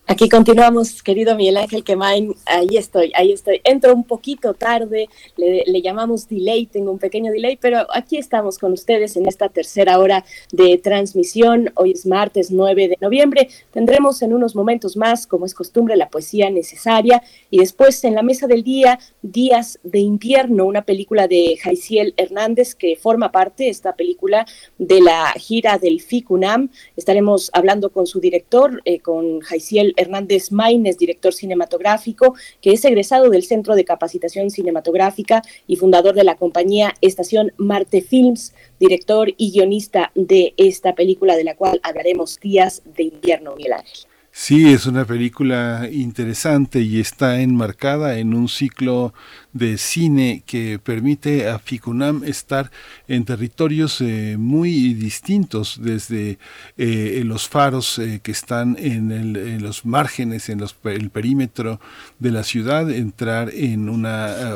Aquí continuamos, querido Miguel Ángel Quemain. Ahí estoy, ahí estoy. Entro un poquito tarde, le, le, llamamos delay, tengo un pequeño delay, pero aquí estamos con ustedes en esta tercera hora de transmisión. Hoy es martes 9 de noviembre. Tendremos en unos momentos más, como es costumbre, la poesía necesaria y después en la mesa del día, Días de invierno, una película de Jaiciel Hernández que forma parte, esta película, de la gira del FICUNAM. Estaremos hablando con su director, eh, con Jaiciel Hernández Maínez, director cinematográfico, que es egresado del Centro de Capacitación Cinematográfica y fundador de la compañía Estación Marte Films, director y guionista de esta película de la cual hablaremos días de invierno, Miguel Ángel. Sí, es una película interesante y está enmarcada en un ciclo de cine que permite a FICUNAM estar en territorios eh, muy distintos, desde eh, los faros eh, que están en, el, los márgenes, en los, el perímetro de la ciudad, entrar en una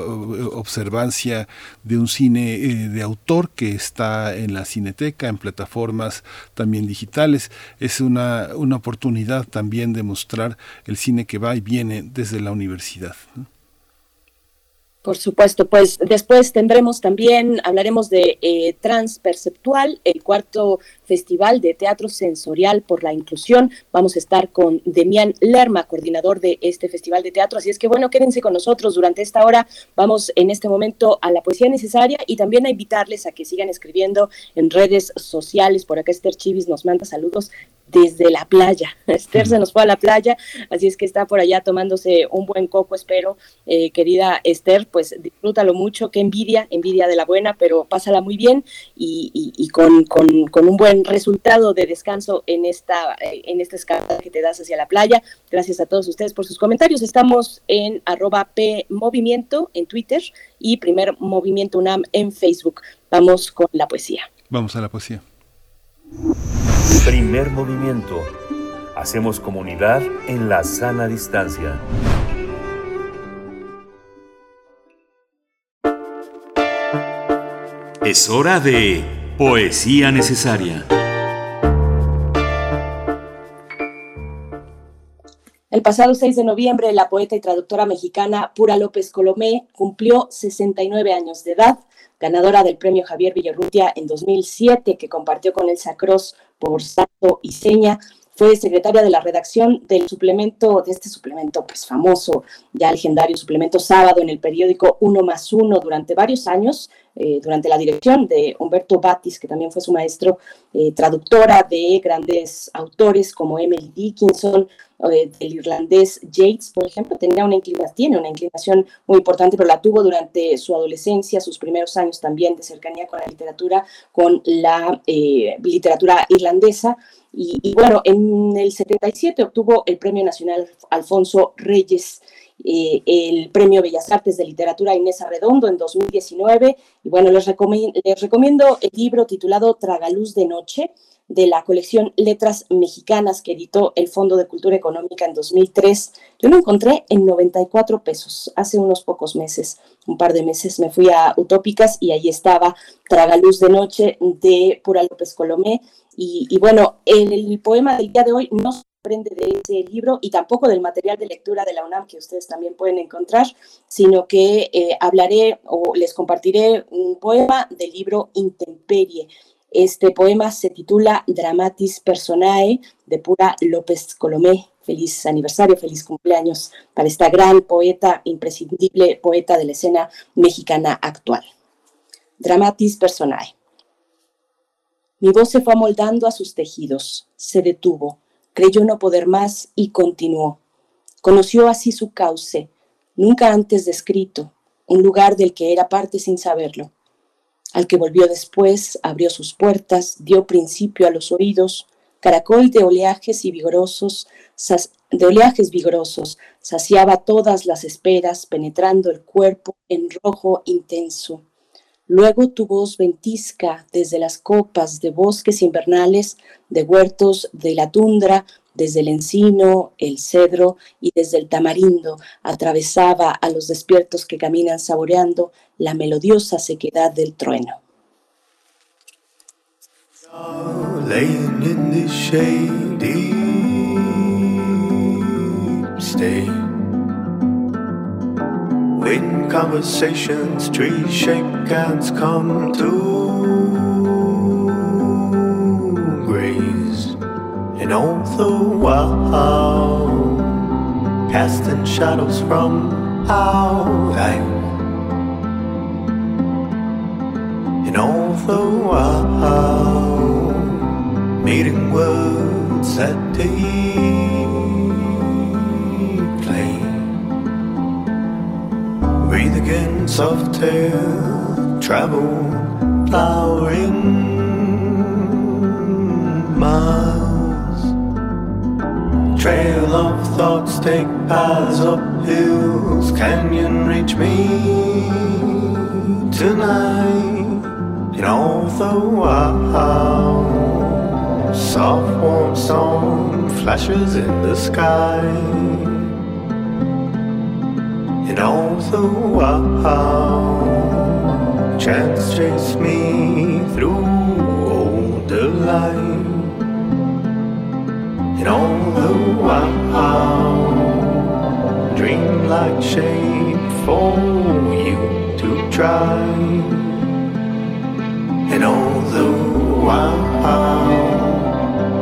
observancia de un cine de autor que está en la cineteca, en plataformas también digitales. Es una, una oportunidad también de mostrar el cine que va y viene desde la universidad. Por supuesto, pues después tendremos también, hablaremos de eh, Transperceptual, el cuarto Festival de Teatro Sensorial por la Inclusión. Vamos a estar con Demián Lerma, coordinador de este Festival de Teatro. Así es que bueno, quédense con nosotros durante esta hora. Vamos en este momento a la poesía necesaria y también a invitarles a que sigan escribiendo en redes sociales. Por acá Esther Chivis nos manda saludos desde la playa. [LAUGHS] Esther se nos fue a la playa, así es que está por allá tomándose un buen coco, espero, eh, querida Esther, pues disfrútalo mucho, qué envidia, envidia de la buena, pero pásala muy bien y, y, y con, con, con, un buen resultado de descanso en esta, eh, en esta escapada que te das hacia la playa. Gracias a todos ustedes por sus comentarios. Estamos en arroba P Movimiento en Twitter y Primer Movimiento UNAM en Facebook. Vamos con la poesía. Vamos a la poesía. Primer movimiento. Hacemos comunidad en la sana distancia. Es hora de Poesía Necesaria. El pasado 6 de noviembre, la poeta y traductora mexicana Pura López Colomé cumplió 69 años de edad, ganadora del premio Javier Villarrutia en 2007, que compartió con Elsa Cross por Santo y Seña. Fue secretaria de la redacción del suplemento, de este suplemento pues famoso, ya legendario suplemento sábado en el periódico Uno más Uno durante varios años. Eh, durante la dirección de Humberto Batis, que también fue su maestro, eh, traductora de grandes autores como Emily Dickinson, el irlandés Yates, por ejemplo, tenía una inclinación, tiene una inclinación muy importante, pero la tuvo durante su adolescencia, sus primeros años también de cercanía con la literatura, con la literatura irlandesa. Y, bueno, en el 77 obtuvo el Premio Nacional Alfonso Reyes, eh, el Premio Bellas Artes de Literatura Inés Arredondo en 2019. Y bueno, les, les recomiendo el libro titulado Tragaluz de Noche de la colección Letras Mexicanas que editó el Fondo de Cultura Económica en 2003. Yo lo encontré en 94 pesos hace unos pocos meses, un par de meses me fui a Utópicas y ahí estaba Tragaluz de Noche de Pura López Colomé y, bueno, el, poema del día de hoy no aprende de ese libro y tampoco del material de lectura de la UNAM que ustedes también pueden encontrar, sino que eh, hablaré o les compartiré un poema del libro Intemperie. Este poema se titula Dramatis Personae de Pura López Colomé. Feliz aniversario, feliz cumpleaños para esta gran poeta, imprescindible poeta de la escena mexicana actual. Dramatis Personae. Mi voz se fue amoldando a sus tejidos, se detuvo, creyó no poder más y continuó. Conoció así su cauce, nunca antes descrito, un lugar del que era parte sin saberlo. Al que volvió después, abrió sus puertas, dio principio a los oídos, caracol de oleajes y vigorosos, de oleajes vigorosos, saciaba todas las esperas, penetrando el cuerpo en rojo intenso. Luego tu voz ventisca desde las copas de bosques invernales, de huertos de la tundra, desde el encino, el cedro y desde el tamarindo, atravesaba a los despiertos que caminan saboreando la melodiosa sequedad del trueno. In conversations, trees shake, cats come to graze. And all the while, casting shadows from our life. And all the while, meeting words that day. Breathe again, soft air, travel, flowering miles. Trail of thoughts take paths up hills. Canyon reach me tonight? And the while, soft warm song flashes in the sky and all the while chance chased me through the light and all the while dream like shape for you to try and all the while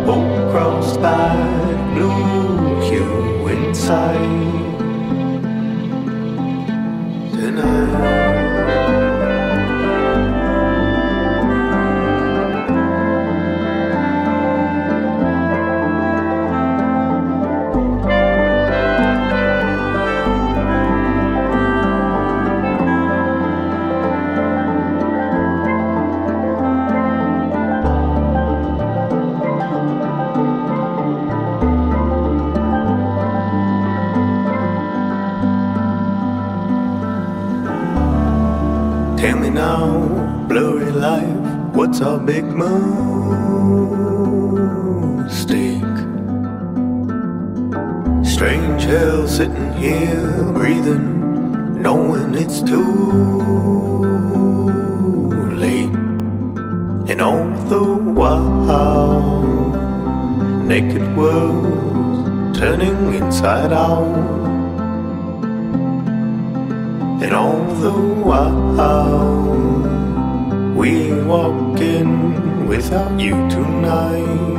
hope crossed by blue hue inside night what's our big mistake? Strange hell sitting here breathing, knowing it's too late. And all the while, naked world turning inside out. We walk in without you tonight.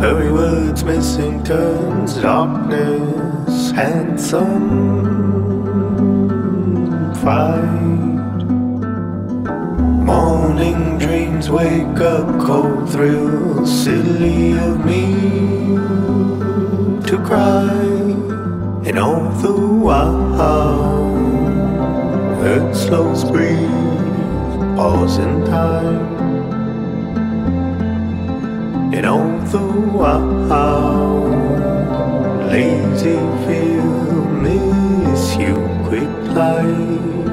Hurry words, missing turns, darkness, handsome fight. Morning dreams wake up cold thrills, silly of me to cry. And all the while, earth slows breathe, pause in time. And all the while, lazy feel miss you quick light.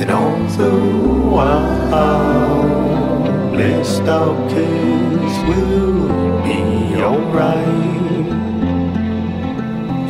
And all the while, blessed our kids will be alright.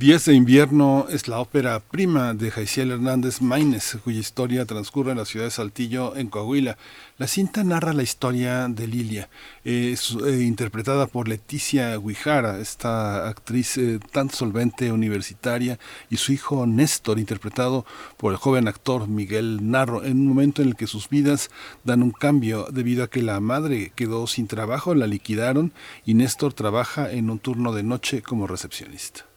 Días de invierno es la ópera prima de Jaiciel Hernández Maínez, cuya historia transcurre en la ciudad de Saltillo, en Coahuila. La cinta narra la historia de Lilia, eh, interpretada por Leticia Guijara, esta actriz eh, tan solvente universitaria, y su hijo Néstor, interpretado por el joven actor Miguel Narro, en un momento en el que sus vidas dan un cambio debido a que la madre quedó sin trabajo, la liquidaron y Néstor trabaja en un turno de noche como recepcionista.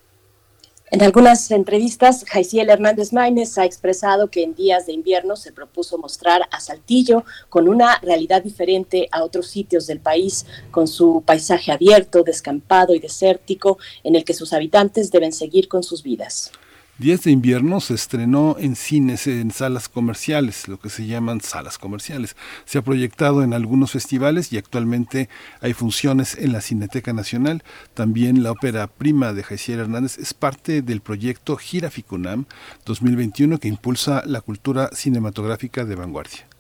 En algunas entrevistas, Jaiciel Hernández Maínez ha expresado que en días de invierno se propuso mostrar a Saltillo con una realidad diferente a otros sitios del país, con su paisaje abierto, descampado y desértico, en el que sus habitantes deben seguir con sus vidas. Días de invierno se estrenó en cines, en salas comerciales, lo que se llaman salas comerciales. Se ha proyectado en algunos festivales y actualmente hay funciones en la Cineteca Nacional. También la ópera prima de Jaiciel Hernández es parte del proyecto Gira Ficunam 2021 que impulsa la cultura cinematográfica de vanguardia.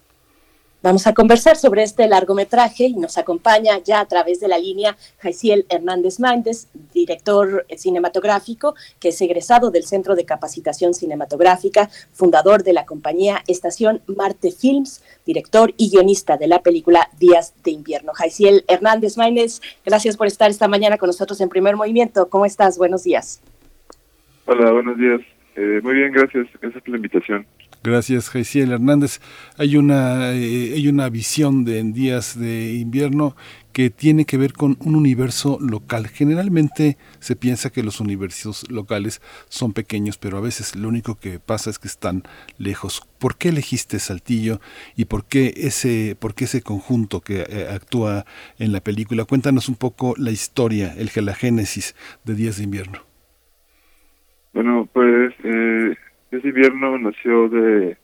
Vamos a conversar sobre este largometraje y nos acompaña ya a través de la línea Jaiciel Hernández Méndez, director cinematográfico, que es egresado del Centro de Capacitación Cinematográfica, fundador de la compañía Estación Marte Films, director y guionista de la película Días de Invierno. Jaiciel Hernández Méndez, gracias por estar esta mañana con nosotros en Primer Movimiento. ¿Cómo estás? Buenos días. Hola, buenos días. Eh, muy bien, gracias. Gracias por la invitación. Gracias, Jaiciel Hernández. Hay una, eh, hay una visión de en días de invierno que tiene que ver con un universo local. Generalmente se piensa que los universos locales son pequeños, pero a veces lo único que pasa es que están lejos. ¿Por qué elegiste Saltillo y por qué ese, por qué ese conjunto que eh, actúa en la película? Cuéntanos un poco la historia, el la génesis de Días de Invierno. Bueno, pues eh, ese invierno nació de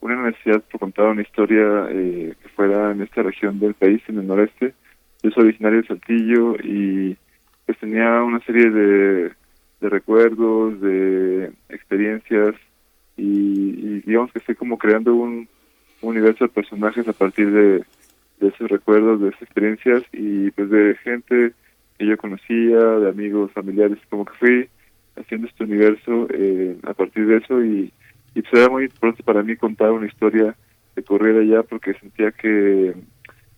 una necesidad por contar una historia eh, que fuera en esta región del país, en el noreste. Yo soy originario de Saltillo y pues tenía una serie de, recuerdos, de experiencias y, digamos que estoy como creando un, universo de personajes a partir de, de esos recuerdos, de esas experiencias y pues de gente que yo conocía, de amigos, familiares, como que fui haciendo este universo eh, a partir de eso y, y pues muy importante para mí contar una historia de correr allá porque sentía que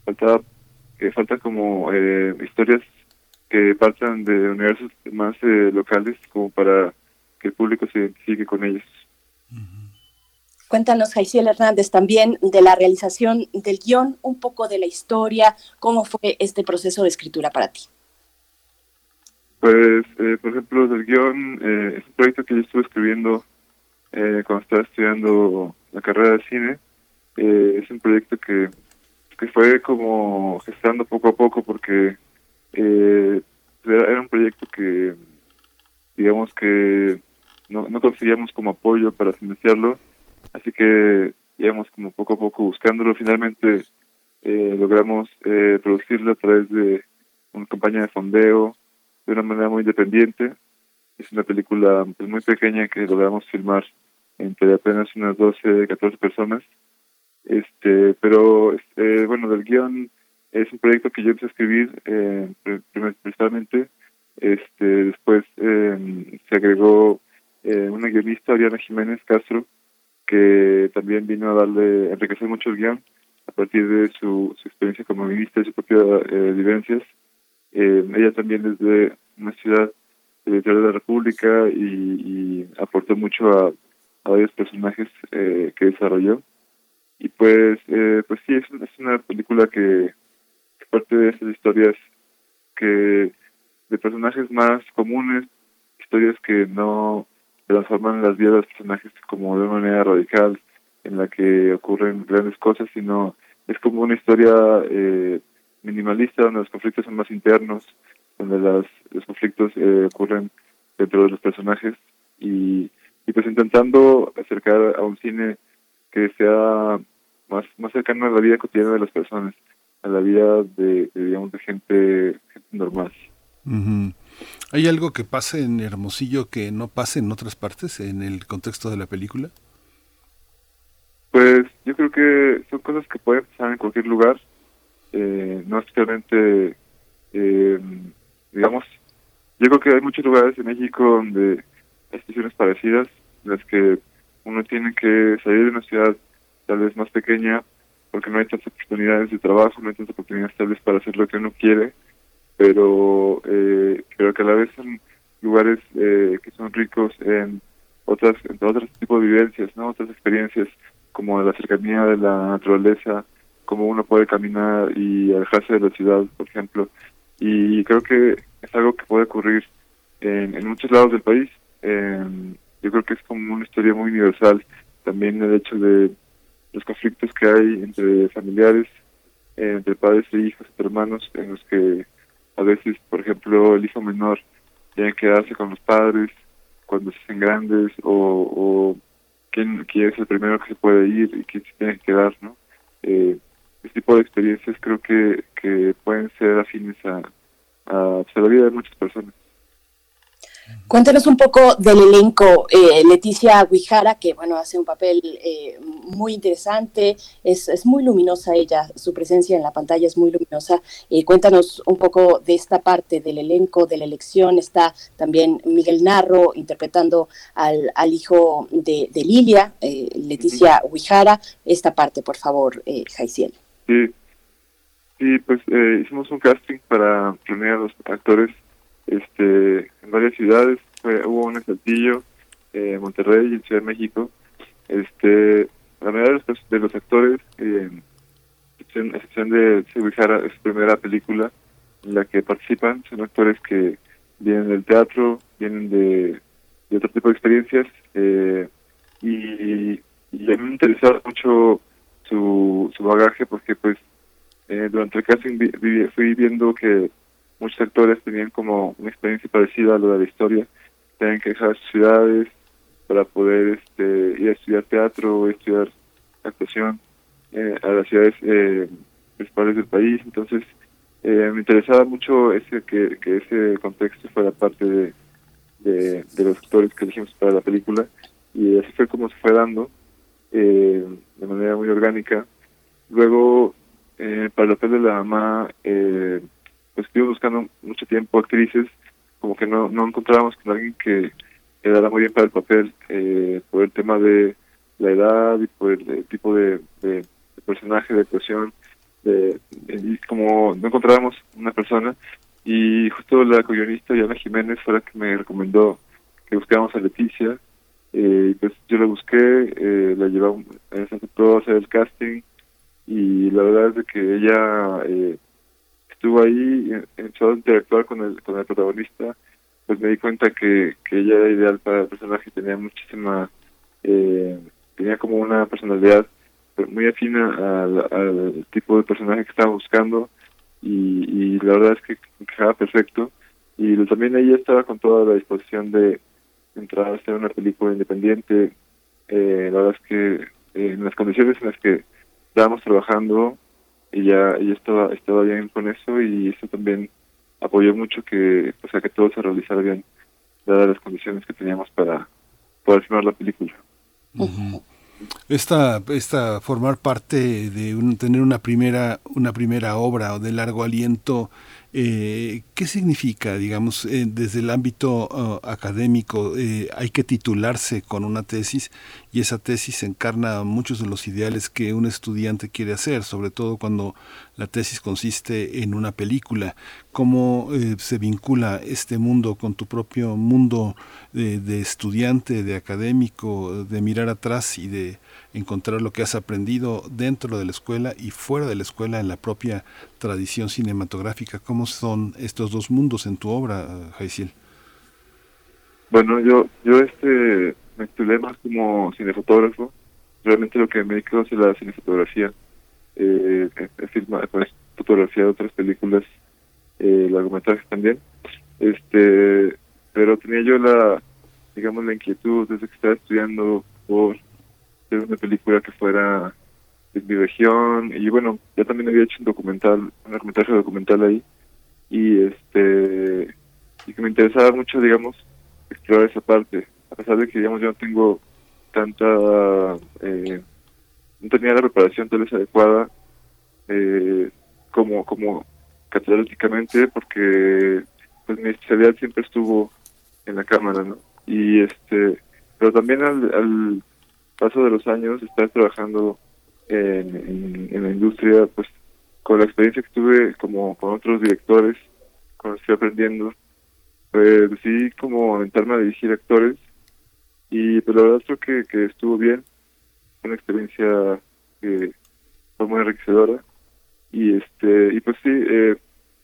faltaba que faltan como eh, historias que partan de universos más eh, locales como para que el público se identifique con ellos. Cuéntanos, Jaiciel Hernández, también de la realización del guion, un poco de la historia, cómo fue este proceso de escritura para ti. Pues, eh, por ejemplo, del guion, eh, es un proyecto que yo estuve escribiendo eh, cuando estaba estudiando la carrera de cine. Eh, es un proyecto que, que fue como gestando poco a poco porque eh, era, era un proyecto que, digamos que no, no conseguíamos como apoyo para financiarlo, así que íbamos como poco a poco buscándolo. Finalmente eh, logramos eh, producirlo a través de una campaña de fondeo de una manera muy independiente. Es una película pues, muy pequeña que logramos filmar entre apenas unas 12, 14 personas. Este, pero este, bueno, del guion es un proyecto que yo empecé a escribir eh, principalmente. Este, después eh, se agregó eh, una guionista, Ariana Jiménez Castro, que también vino a darle, a enriquecer mucho el guion a partir de su, su experiencia como guionista y sus propias eh, vivencias. Eh, ella también desde una ciudad del interior de la República y, aportó mucho a, varios personajes eh, que desarrolló. Y pues, eh, pues sí, es, es una película que, que parte de esas historias que de personajes más comunes, historias que no transforman las vidas de los personajes como de una manera radical en la que ocurren grandes cosas, sino es como una historia eh, minimalista donde los conflictos son más internos, donde las, los conflictos eh, ocurren dentro de los personajes y, y pues intentando acercar a un cine que sea más más cercano a la vida cotidiana de las personas, a la vida de, de, digamos de gente, gente normal. Ujú. ¿Hay algo que pase en Hermosillo que no pase en otras partes en el contexto de la película? Pues yo creo que son cosas que pueden pasar en cualquier lugar, eh, no especialmente, eh, digamos, yo creo que hay muchos lugares en México donde hay situaciones parecidas, en las que uno tiene que salir de una ciudad tal vez más pequeña, porque no hay tantas oportunidades de trabajo, no hay tantas oportunidades tal vez para hacer lo que uno quiere, pero eh, creo que a la vez son lugares eh, que son ricos en otras en otros tipos de vivencias, no otras experiencias como la cercanía de la naturaleza, cómo uno puede caminar y alejarse de la ciudad, por ejemplo. Y creo que es algo que puede ocurrir en, en muchos lados del país. Eh, yo creo que es como una historia muy universal. También el hecho de los conflictos que hay entre familiares, entre padres e hijos, entre hermanos, en los que a veces, por ejemplo, el hijo menor tiene que quedarse con los padres cuando se hacen grandes o, o quién, quién es el primero que se puede ir y quién se tiene que quedar, ¿no? Eh, este tipo de experiencias creo que, que pueden ser afines a, a, pues, a la vida de muchas personas. Cuéntanos un poco del elenco, eh, Leticia Guijara, que bueno, hace un papel eh, muy interesante, es, es, muy luminosa ella, su presencia en la pantalla es muy luminosa. Eh, cuéntanos un poco de esta parte del elenco, de la elección. Está también Miguel Narro interpretando al, al hijo de, de Lilia, Leticia Guijara. Esta parte, por favor, Jaiciel. Sí, sí pues hicimos un casting para reunir a los actores este en varias ciudades. Fue, hubo un en Saltillo eh, Monterrey y en Ciudad de México. Este la mayoría de los, de los actores eh, excepción de Seguijara es su primera película en la que participan. Son actores que vienen del teatro vienen de, de otro tipo de experiencias eh, y, y a mí me interesaba mucho su, su bagaje porque pues eh, durante el casting fui viendo que muchos actores tenían como una experiencia parecida a lo de la historia, tenían que dejar sus ciudades para poder este, ir a estudiar teatro o estudiar actuación eh, a las ciudades eh, principales del país, entonces eh, me interesaba mucho ese que, que ese contexto fuera parte de, de, de, los actores que elegimos para la película. Y así fue como se fue dando eh, de manera muy orgánica. Luego, eh, para el papel de la mamá, eh, pues estuve buscando mucho tiempo actrices, como que no, no encontrábamos con alguien que quedara muy bien para el papel, eh, por el tema de la edad y por el, tipo de, personaje, de actuación, de, y como no encontrábamos una persona, y justo la co-guionista Yana Jiménez fue la que me recomendó que buscáramos a Leticia, eh, pues yo la busqué, eh, la llevamos, se aceptó hacer el casting, y la verdad es que ella eh, estuvo ahí empezó a interactuar con el con el protagonista pues me di cuenta que, que ella era ideal para el personaje tenía muchísima eh, tenía como una personalidad muy afina al, al, tipo de personaje que estaba buscando y, y la verdad es que encajaba perfecto. Y también ella estaba con toda la disposición de entrar a hacer una película independiente eh, la verdad es que eh, en las condiciones en las que estábamos trabajando ella, ella estaba, estaba bien con eso y eso también apoyó mucho que, o sea, que todo se realizara bien, dadas las condiciones que teníamos para poder filmar la película. Esta, esta formar parte de un, tener una primera, una primera obra o de largo aliento Eh, ¿Qué significa, digamos, eh, desde el ámbito uh, académico? Eh, hay que titularse con una tesis y esa tesis encarna muchos de los ideales que un estudiante quiere hacer, sobre todo cuando la tesis consiste en una película. ¿Cómo eh, se vincula este mundo con tu propio mundo de, de estudiante, de académico, de mirar atrás y de encontrar lo que has aprendido dentro de la escuela y fuera de la escuela en la propia tradición cinematográfica. ¿Cómo son estos dos mundos en tu obra, Jaisiel? Bueno, yo yo este me titulé más como cinefotógrafo. Realmente lo que me dedico es la cinefotografía. Eh, he filmado, pues, fotografiado otras películas, eh, largometrajes también. Este, pero tenía yo la, digamos, la inquietud desde que estaba estudiando por hacer una película que fuera de mi región. Y bueno, ya también había hecho un documental, un largometraje documental ahí. Y este y que me interesaba mucho, digamos, explorar esa parte, a pesar de que digamos yo no tengo tanta eh, no tenía la preparación tal vez adecuada eh, como como catedráticamente porque pues mi especialidad siempre estuvo en la cámara, ¿no? Y este, pero también al, al paso de los años, estar trabajando en, la industria, pues con la experiencia que tuve como con otros directores, que estoy aprendiendo, pues decidí como aventarme a dirigir actores y pues la verdad creo que, que estuvo bien, una experiencia que fue muy enriquecedora y este y pues sí, eh,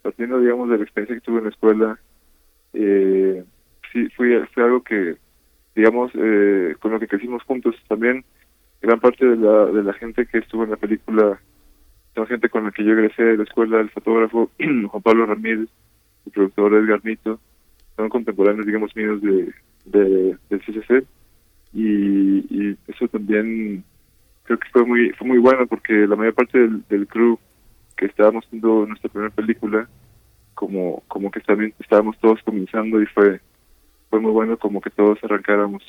partiendo digamos de la experiencia que tuve en la escuela, eh, sí fue, fue algo que digamos, eh, con lo que crecimos juntos. También gran parte de la, de la gente que estuvo en la película, son gente con la que yo egresé de la escuela, el fotógrafo [CLEARS THROAT] Juan Pablo Ramírez, el productor Edgar Nito, son contemporáneos, digamos, míos de, de, del CCC. Y, y eso también creo que fue muy fue muy bueno porque la mayor parte del, del crew que estábamos haciendo nuestra primera película como como que también estábamos todos comenzando y fue fue muy bueno como que todos arrancáramos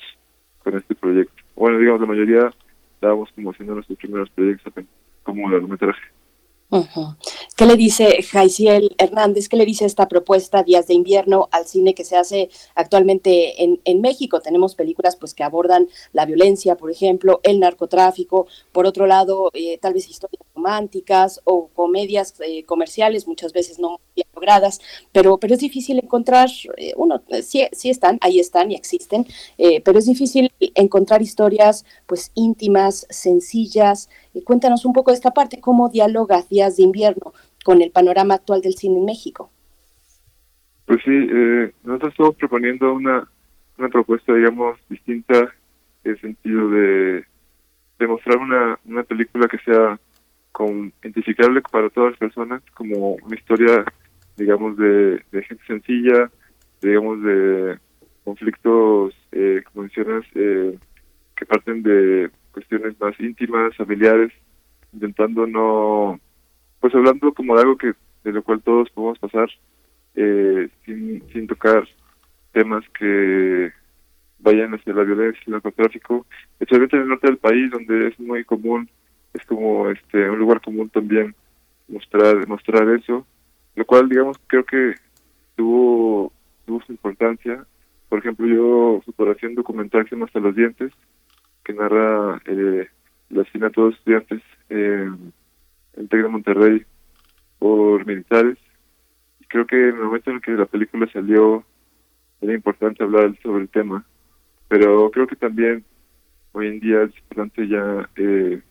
con este proyecto. Bueno, digamos, la mayoría estábamos como haciendo nuestros primeros proyectos como largometraje. ¿Qué le dice Jaisiel Hernández? ¿Qué le dice esta propuesta Días de Invierno al cine que se hace actualmente en, en, México? Tenemos películas pues que abordan la violencia, por ejemplo, el narcotráfico, por otro lado, eh, tal vez historias románticas o comedias eh, comerciales, muchas veces no logradas, pero, pero es difícil encontrar, eh, uno, sí, sí, están, ahí están y existen, pero es difícil encontrar historias pues íntimas, sencillas, cuéntanos un poco de esta parte, cómo dialoga Días de Invierno con el panorama actual del cine en México. Pues sí, eh, nosotros estamos proponiendo una, una propuesta, digamos, distinta en el sentido de, de mostrar una, una película que sea con, identificable para todas las personas, como una historia, digamos, de, gente sencilla, digamos, de conflictos, eh, como mencionas, eh, que parten de cuestiones más íntimas, familiares, intentando no, pues hablando como de algo que de lo cual todos podemos pasar, eh, sin, sin tocar temas que vayan hacia la violencia el narcotráfico, especialmente en el norte del país, donde es muy común, es como este un lugar común también mostrar mostrar eso, lo cual digamos creo que tuvo tuvo su importancia. Por ejemplo, yo fotografía un documental que se llama Hasta los dientes, que narra eh, el asesinato de estudiantes eh, en Tec de Monterrey por militares. Y creo que en el momento en que la película salió era importante hablar sobre el tema, pero creo que también hoy en día es importante ya eh,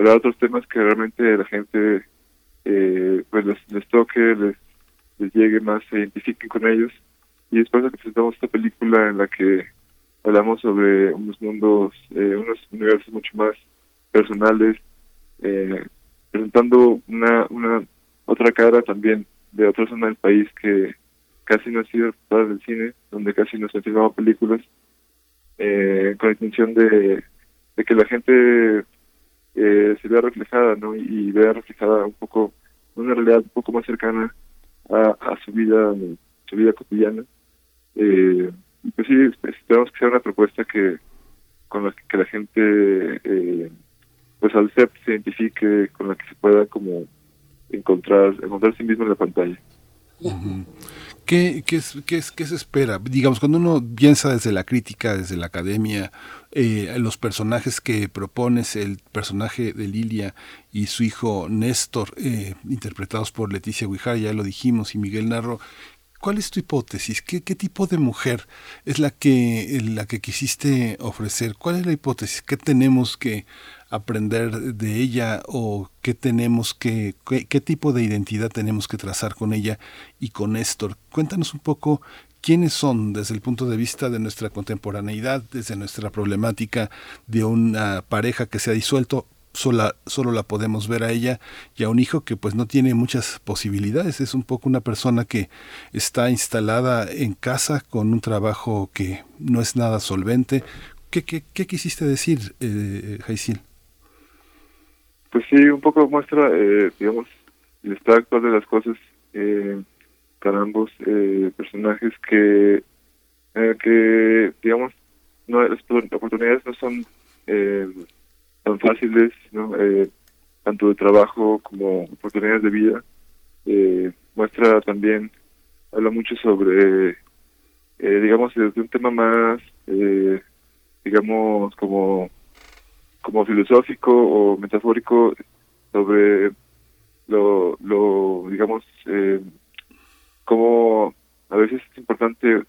hablar otros temas que realmente la gente eh, pues les, toque, les, les llegue más, se identifiquen con ellos. Y es por eso que presentamos esta película en la que hablamos sobre unos mundos, eh, unos universos mucho más personales, eh, presentando una, una otra cara también de otra zona del país que casi no ha sido reportada del cine, donde casi no se han filmado películas, eh, con la intención de, de que la gente eh, se vea reflejada, ¿no? Y, y, vea reflejada un poco, una realidad un poco más cercana a, a su vida, su vida cotidiana. Eh, pues sí, esperamos que sea una propuesta que con la que, que la gente eh, pues al ser se identifique, con la que se pueda como encontrar, encontrar sí mismo en la pantalla. ¿Qué, qué, es, qué, es, ¿Qué se espera? Digamos, cuando uno piensa desde la crítica, desde la academia, eh, los personajes que propones, el personaje de Lilia y su hijo Néstor, eh, interpretados por Leticia Guijar, ya lo dijimos, y Miguel Narro, ¿Cuál es tu hipótesis? ¿Qué, ¿Qué, tipo de mujer es la que, la que quisiste ofrecer? ¿Cuál es la hipótesis? ¿Qué tenemos que aprender de ella o qué tenemos que, qué, qué tipo de identidad tenemos que trazar con ella y con Néstor? Cuéntanos un poco quiénes son desde el punto de vista de nuestra contemporaneidad, desde nuestra problemática de una pareja que se ha disuelto, solo la podemos ver a ella y a un hijo que pues no tiene muchas posibilidades, es un poco una persona que está instalada en casa con un trabajo que no es nada solvente. ¿Qué, qué, qué quisiste decir, eh, Jaisil? Pues sí, un poco muestra, eh, digamos, el estado actual de las cosas eh, para ambos eh, personajes que, eh, que digamos, no, las oportunidades no son eh, tan fáciles, ¿no? Eh, tanto de trabajo como oportunidades de vida. Muestra también, habla mucho sobre, digamos, desde un tema más, digamos, como, como filosófico o metafórico sobre lo, digamos, eh, como a veces es importante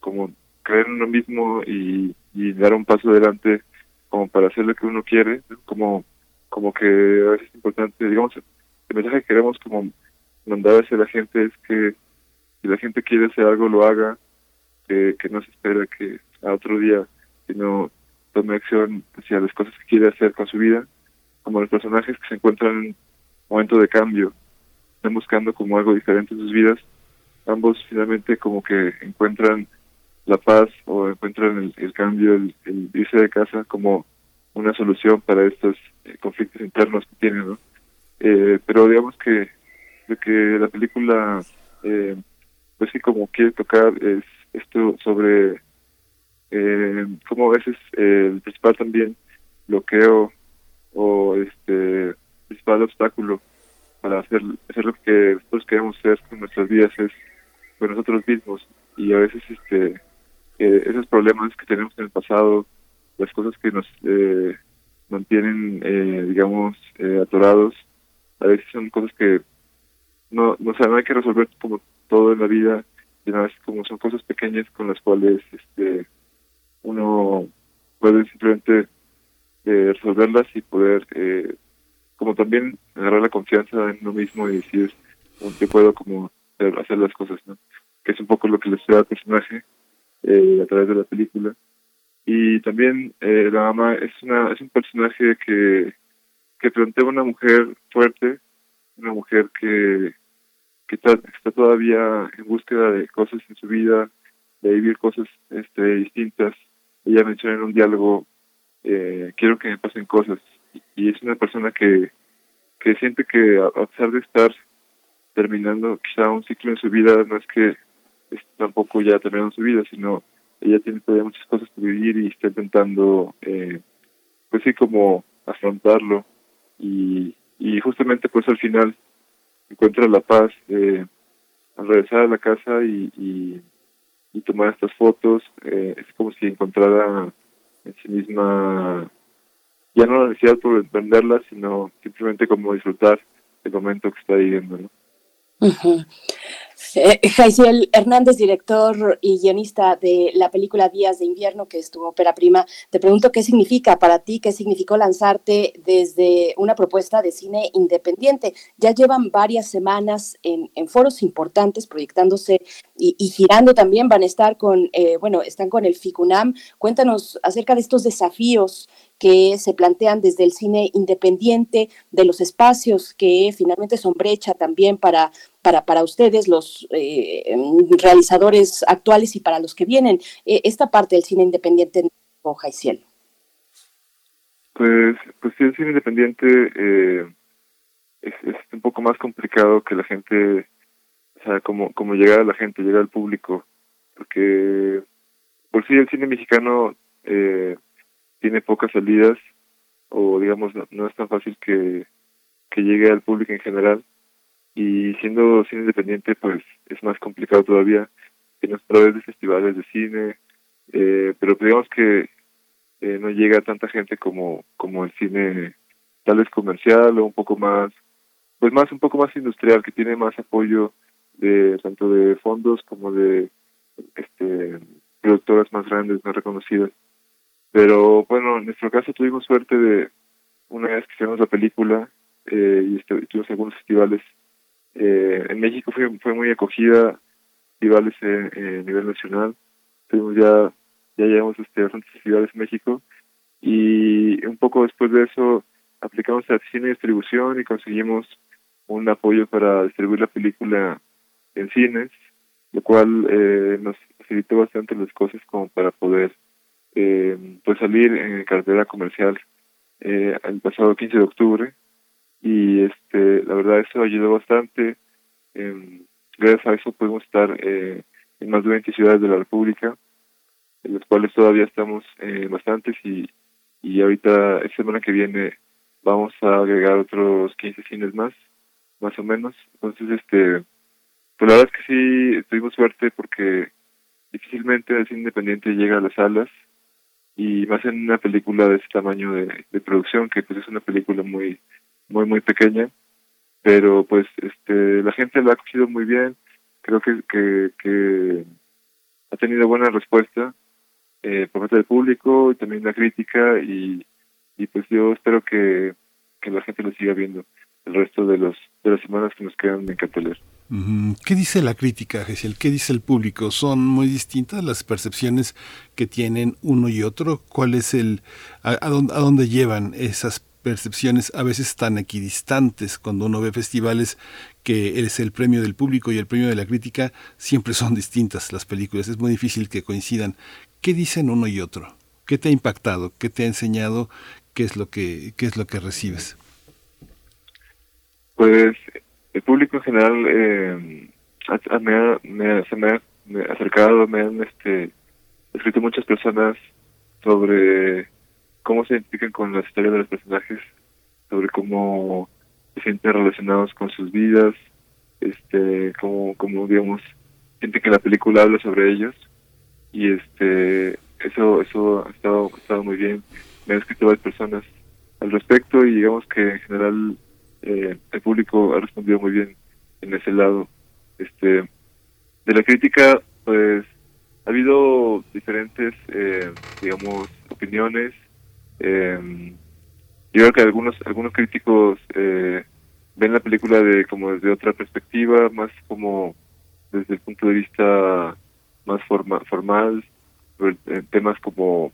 como creer en uno mismo y, y dar un paso adelante como para hacer lo que uno quiere, como como que a veces es importante, digamos, el mensaje que queremos como mandar hacia la gente es que si la gente quiere hacer algo, lo haga, que, que no se espera que a otro día, sino tome acción hacia las cosas que quiere hacer con su vida, como los personajes que se encuentran en un momento de cambio, están buscando como algo diferente en sus vidas, ambos finalmente como que encuentran la paz o encuentran el, cambio, el, irse de casa como una solución para estos eh, conflictos internos que tienen, ¿no? Eh, pero digamos que lo que la película, eh, pues sí, como quiere tocar es esto sobre eh, cómo a veces eh, el principal también bloqueo o este principal obstáculo para hacer, hacer lo que nosotros queremos hacer con nuestras vidas es con nosotros mismos y a veces este eh, esos problemas que tenemos en el pasado, las cosas que nos eh, mantienen, eh, digamos, eh, atorados, a veces son cosas que no, no, o sea, no hay que resolver como todo en la vida, sino es como son cosas pequeñas con las cuales este uno puede simplemente eh, resolverlas y poder, eh, como también agarrar la confianza en uno mismo y decir que puedo como hacer las cosas, ¿no? Que es un poco lo que le da al personaje eh, a través de la película. Y también eh, la mamá es una es un personaje que que plantea una mujer fuerte, una mujer que que está, está todavía en búsqueda de cosas en su vida, de vivir cosas este distintas. Ella menciona en un diálogo eh, quiero que me pasen cosas. Y, es una persona que que siente que a, a pesar de estar terminando quizá un ciclo en su vida no es que tampoco ya terminando su vida, sino ella tiene todavía muchas cosas que vivir y está intentando, eh, pues sí, como afrontarlo. Y, y justamente pues al final encuentra la paz eh, al regresar a la casa y, y, y tomar estas fotos, eh, es como si encontrara en sí misma ya no la necesidad por venderlas, sino simplemente como disfrutar el momento que está viviendo, ¿no? Eh, Hernández, director y guionista de la película Días de Invierno, que es tu ópera prima, te pregunto qué significa para ti, qué significó lanzarte desde una propuesta de cine independiente. Ya llevan varias semanas en, en foros importantes proyectándose y, y, girando también, van a estar con, eh, bueno, están con el FICUNAM. Cuéntanos acerca de estos desafíos que se plantean desde el cine independiente, de los espacios que finalmente son brecha también para, para, para ustedes, los eh, realizadores actuales y para los que vienen. Eh, esta parte del cine independiente, Hoja y Cielo. Pues, pues sí, el cine independiente eh, es, es, un poco más complicado que la gente, o sea, como, como llegar a la gente, llegar al público, porque por sí el cine mexicano tiene pocas salidas o digamos no, es tan fácil que, que llegue al público en general. Y siendo cine independiente pues es más complicado todavía. No a través de festivales de cine eh, pero digamos que eh, no llega a tanta gente como como el cine tal vez comercial o un poco más pues más un poco más industrial que tiene más apoyo de tanto de fondos como de este productoras más grandes más reconocidas pero bueno en nuestro caso tuvimos suerte de una vez que hicimos la película eh, y este, tuvimos algunos festivales eh, en México fue fue muy acogida festivales a nivel nacional tuvimos ya ya llevamos este bastantes festivales en México y un poco después de eso aplicamos a cine y distribución y conseguimos un apoyo para distribuir la película en cines, lo cual eh, nos facilitó bastante las cosas como para poder eh, pues salir en cartera comercial eh, el pasado 15 de octubre. Y este la verdad eso ayudó bastante. Eh, gracias a eso pudimos estar eh, en más de 20 ciudades de la República en las cuales todavía estamos eh, bastantes. Y y ahorita esta semana que viene vamos a agregar otros 15 cines más más o menos. Entonces este pues la verdad es que sí tuvimos suerte porque difícilmente el cine independiente llega a las salas y más en una película de ese tamaño de, de producción que pues es una película muy muy muy pequeña pero pues este la gente la ha cogido muy bien creo que que, ha tenido buena respuesta eh, por parte del público y también la crítica y, y pues yo espero que, que la gente lo siga viendo el resto de los de las semanas que nos quedan en cartelera. ¿Qué dice la crítica, Gesiel? ¿Qué dice el público? ¿Son muy distintas las percepciones que tienen uno y otro? ¿Cuál es el a, a dónde, a dónde llevan esas percepciones a veces tan equidistantes cuando uno ve festivales que es el premio del público y el premio de la crítica siempre son distintas las películas. Es muy difícil que coincidan. Qué dicen uno y otro qué te ha impactado qué te ha enseñado qué es lo que qué es lo que recibes Pues el público en general eh, ha- me, ha, me se me ha acercado, me han este, escrito muchas personas sobre cómo se identifican con las historias de los personajes, sobre cómo se sienten relacionados con sus vidas, este, cómo, cómo digamos, sienten que la película habla sobre ellos. Y este eso eso ha estado, ha estado muy bien. Me han escrito varias personas al respecto y digamos que en general eh, el público ha respondido muy bien en ese lado. Este de la crítica pues ha habido diferentes eh, digamos opiniones. Eh, yo creo que algunos algunos críticos eh, ven la película de como desde otra perspectiva más como desde el punto de vista más forma, formal eh, temas como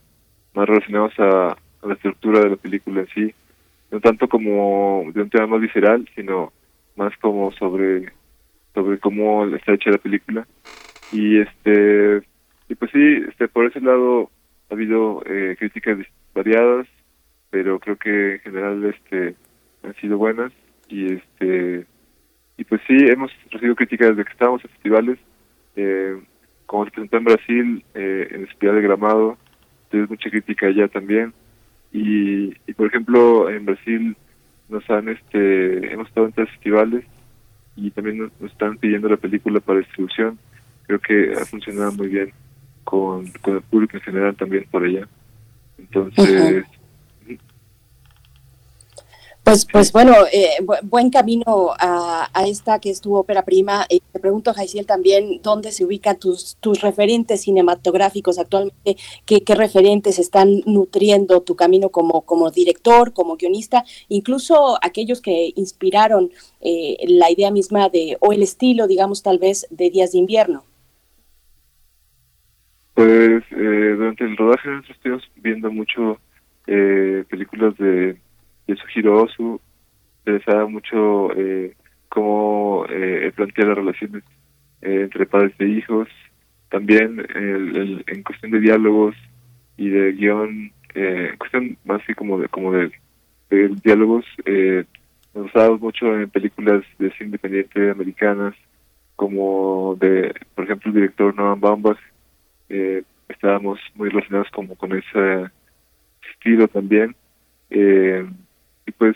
más relacionados a, a la estructura de la película en sí no tanto como de un tema más visceral sino más como sobre sobre cómo está hecha la película. Y este y pues sí este por ese lado ha habido eh, críticas variadas pero creo que en general este han sido buenas. Y este y pues sí hemos recibido críticas desde que estábamos en festivales eh, como se presentó en Brasil eh, en el Festival de Gramado. Tuvimos mucha crítica allá también y, y por ejemplo en Brasil nos han este hemos estado en tres festivales y también nos, nos están pidiendo la película para distribución. Creo que ha funcionado muy bien con, con el público en general también por allá. Entonces Pues, pues bueno, eh, bu- buen camino a, a esta que es tu ópera prima. Eh, te pregunto, Jaisiel, también dónde se ubican tus, tus referentes cinematográficos actualmente, qué, qué referentes están nutriendo tu camino como, como director, como guionista, incluso aquellos que inspiraron eh, la idea misma de, o el estilo, digamos, tal vez, de Días de Invierno. Pues eh, durante el rodaje nosotros estuvimos viendo mucho eh, películas de Yasuhiro Ozu, interesaba mucho eh, cómo eh, plantea las relaciones eh, entre padres e hijos, también el, el- en cuestión de diálogos y de guion, eh, en cuestión más así como de, como de, diálogos, eh, nos basábamos mucho en películas de cine independiente americanas, como de, por ejemplo, el director Noam Baumbach, eh, estábamos muy relacionados como con ese estilo también eh, y pues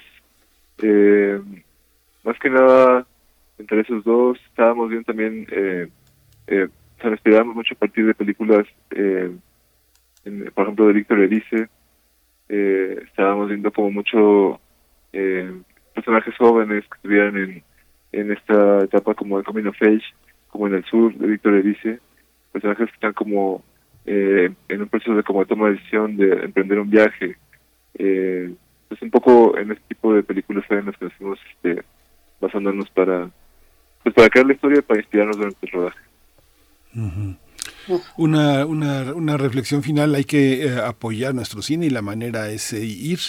eh, más que nada entre esos dos. Estábamos viendo también, eh, eh, nos inspiramos mucho a partir de películas, eh, en- por ejemplo, de Víctor Erice. Eh, estábamos viendo como mucho eh, personajes jóvenes que estuvieran en, en esta etapa como de Coming of Age, como en el sur de Víctor Erice. Personajes que están como eh, en un proceso de como toma de decisión de emprender un viaje. Eh, pues un poco en este tipo de películas en las que nos fuimos este, basándonos para pues para crear la historia y para inspirarnos durante el rodaje. Ujú. Una, una, una reflexión final, hay que eh, apoyar nuestro cine y la manera es eh, ir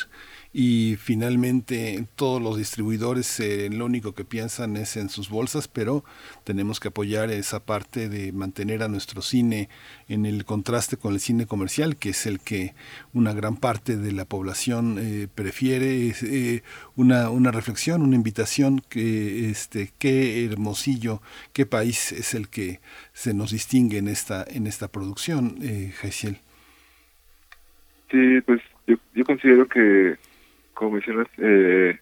y finalmente todos los distribuidores eh, lo único que piensan es en sus bolsas, pero tenemos que apoyar esa parte de mantener a nuestro cine en el contraste con el cine comercial, que es el que una gran parte de la población eh, prefiere. Es, eh, una, una reflexión, una invitación que este qué hermosillo, qué país es el que se nos distingue en esta en esta producción, eh. Sí, pues yo, yo considero que, como mencionas, eh,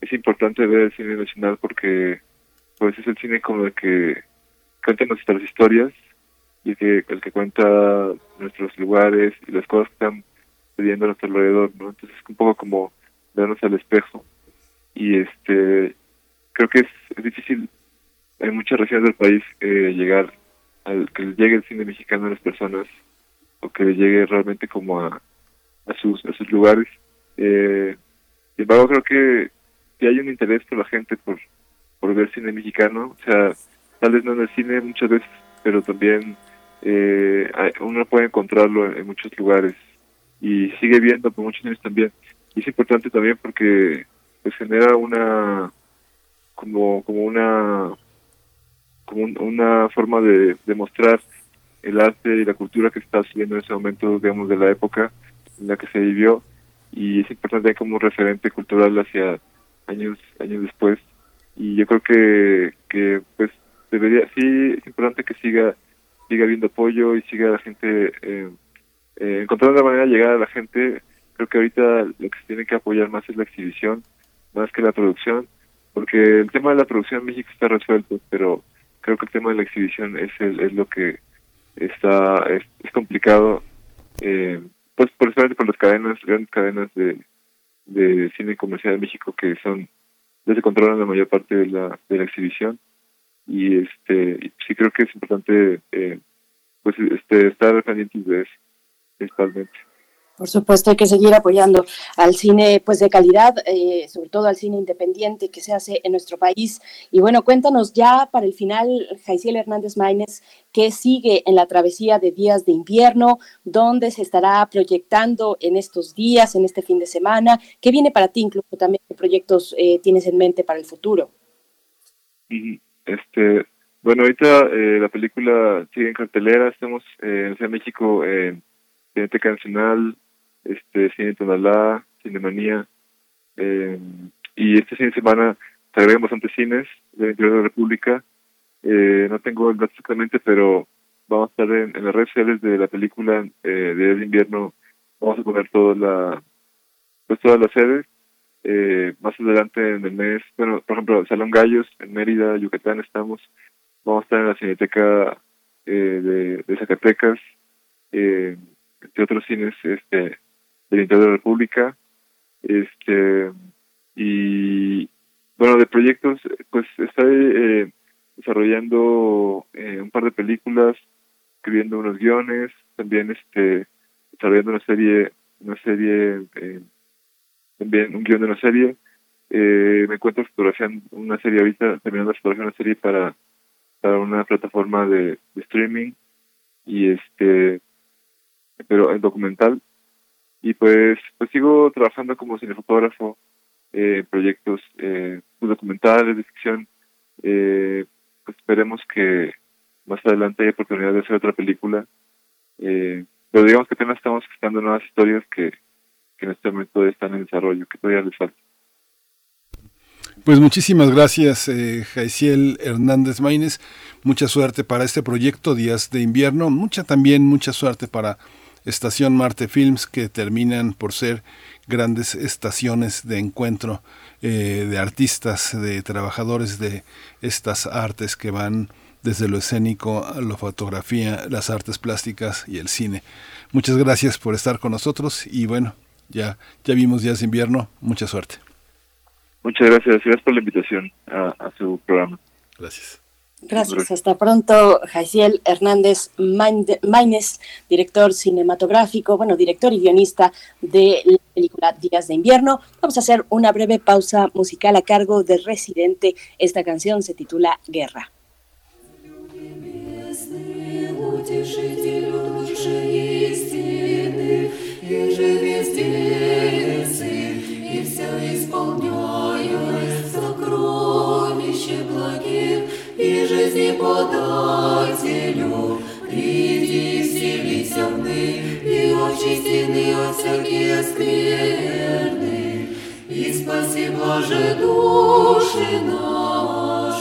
es importante ver el cine nacional porque pues es el cine como el que cuenta nuestras historias y el que, el que cuenta nuestros lugares y las cosas que están sucediendo a nuestro alrededor, ¿no? Entonces es un poco como vernos al espejo y este creo que es, es difícil en muchas regiones del país eh, llegar al que le llegue el cine mexicano a las personas o que le llegue realmente como a, a sus a sus lugares eh, sin embargo creo que si hay un interés por la gente por ver cine mexicano. O sea tal vez no en el cine muchas veces pero también eh, uno puede encontrarlo en, muchos lugares y sigue viendo por muchos años también. Y es importante también porque pues genera una como como una como un- una forma de, de mostrar el arte y la cultura que está sucediendo en ese momento digamos de la época en la que se vivió y es importante como referente cultural hacia años años después. Y yo creo que que pues debería sí es importante que siga siga habiendo apoyo y siga la gente eh, eh, encontrando la manera de llegar a la gente. Creo que ahorita lo que se tiene que apoyar más es la exhibición más que la producción porque el tema de la producción en México está resuelto pero creo que el tema de la exhibición es el, es lo que está es, es complicado eh, pues por por las cadenas grandes cadenas de, de cine comercial en México que son ya se controlan la mayor parte de la de la exhibición. Y este sí creo que es importante eh, pues este estar pendientes de eso principalmente Por supuesto, hay que seguir apoyando al cine pues de calidad, eh, sobre todo al cine independiente que se hace en nuestro país. Y bueno, cuéntanos ya para el final, Jaiciel Hernández Maínez, qué sigue en la travesía de días de invierno, dónde se estará proyectando en estos días, en este fin de semana, qué viene para ti, incluso también qué proyectos eh, tienes en mente para el futuro. Este, bueno, ahorita eh, la película sigue en cartelera, estamos eh, en México en Cineteca Nacional, este, Cine Tonalá, Cinemanía, eh, y este fin de semana se agregan bastantes cines del interior de la República, eh, no tengo el dato exactamente, pero vamos a estar en, las redes sociales de la película eh, de invierno, vamos a poner toda la, pues todas las sedes, eh, más adelante en el mes, bueno, por ejemplo, Salón Gallos, en Mérida, Yucatán estamos, vamos a estar en la Cineteca eh, de, de Zacatecas, eh, entre otros cines este del interior de la República, este y bueno, de proyectos, pues estoy eh, desarrollando eh, un par de películas, escribiendo unos guiones, también este desarrollando una serie, una serie eh, también un guion de una serie. Eh, me encuentro fotografiando una serie ahorita, terminando de fotografiar una serie para, para una plataforma de, de streaming y este, pero en documental. Y pues, pues sigo trabajando como cinefotógrafo eh, proyectos eh, pues, documentales de ficción. Eh, pues esperemos que más adelante haya oportunidad de hacer otra película. Eh, pero digamos que apenas estamos buscando nuevas historias que, que en este momento están en desarrollo, que todavía les falta. Pues muchísimas gracias, eh, Jaiciel Hernández Maínez. Mucha suerte para este proyecto, Días de Invierno. Mucha también, mucha suerte para Estación Marte Films, que terminan por ser grandes estaciones de encuentro eh, de artistas, de trabajadores de estas artes que van desde lo escénico a la fotografía, las artes plásticas y el cine. Muchas gracias por estar con nosotros y bueno, ya, ya vimos días de invierno, mucha suerte. Muchas gracias, gracias por la invitación a, a su programa. Gracias. Gracias, hasta pronto, Jaisiel Hernández Maines, director cinematográfico, bueno, director y guionista de la película Días de Invierno. Vamos a hacer una breve pausa musical a cargo de Residente. Esta canción se titula Guerra. И жизни подателю, приди вселися в них, и очистины от всякие скверны, и спаси, блаже, души наша.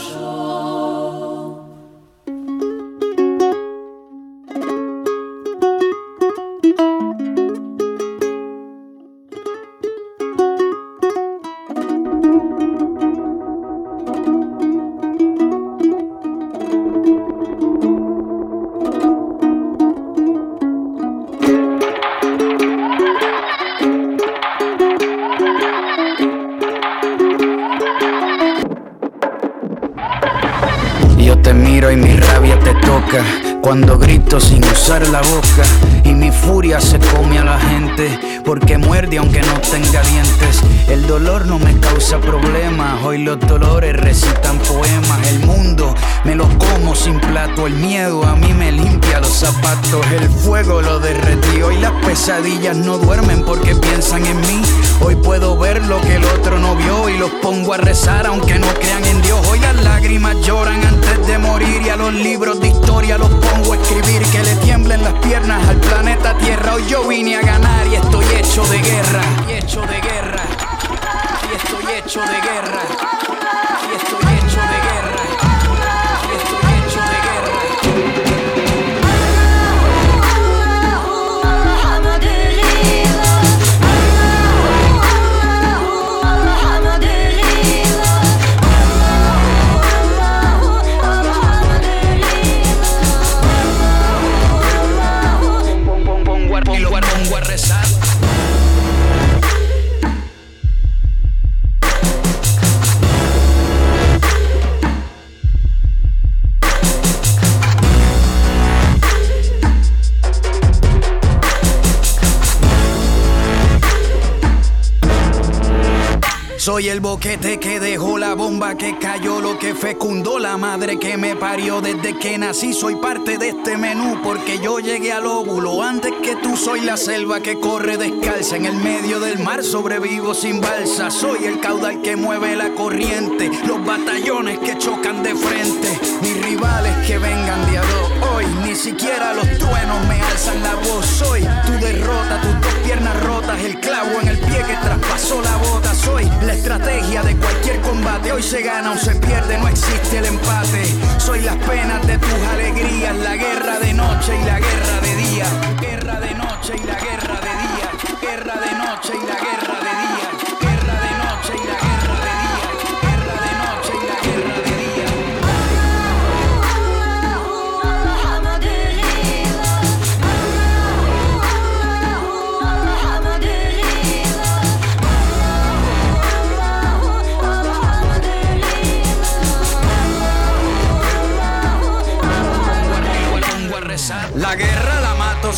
Aunque no tenga dientes. El dolor no me causa problemas, hoy los dolores recitan poemas. El mundo me lo como sin plato, el miedo a mí me limpia los zapatos, el fuego lo derretí. Hoy las pesadillas no duermen porque piensan en mí. Hoy puedo ver lo que el otro no vio y los pongo a rezar aunque no crean en Dios. Hoy las lágrimas lloran antes de morir y a los libros de historia los pongo a escribir que le tiemblen las piernas al planeta Tierra. Hoy yo vine a ganar y estoy hecho de guerra. Y hecho de guerra. Hecho de guerra. Soy el boquete que dejó la bomba que cayó, lo que fecundó la madre que me parió desde que nací. Soy parte de este menú porque yo llegué al óvulo antes que tú. Soy la selva que corre descalza en el medio del mar, sobrevivo sin balsa. Soy el caudal que mueve la corriente, los batallones que chocan de frente, mis rivales que vengan de a. Hoy ni siquiera los truenos me alzan la voz. Soy tu derrota, tus dos piernas rotas, el clavo en el pie que traspasó la bota. Soy la estrategia de cualquier combate. Hoy se gana o se pierde, no existe el empate. Soy las penas de tus alegrías, la guerra de noche y la guerra de día. Guerra de noche y la guerra de día. Guerra de noche y la guerra de día.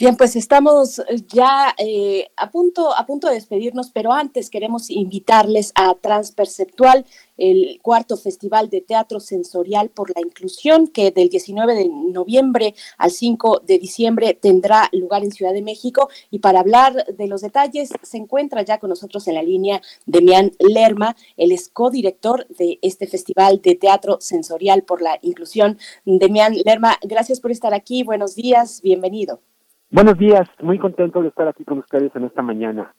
Bien, pues estamos ya eh, a, punto, a punto de despedirnos, pero antes queremos invitarles a Transperceptual, el cuarto Festival de Teatro Sensorial por la Inclusión, que del 19 de noviembre al 5 de diciembre tendrá lugar en Ciudad de México. Y para hablar de los detalles, se encuentra ya con nosotros en la línea Demián Lerma, el es codirector de este Festival de Teatro Sensorial por la Inclusión. Demián Lerma, gracias por estar aquí. Buenos días, bienvenido. Buenos días, muy contento de estar aquí con ustedes en esta mañana.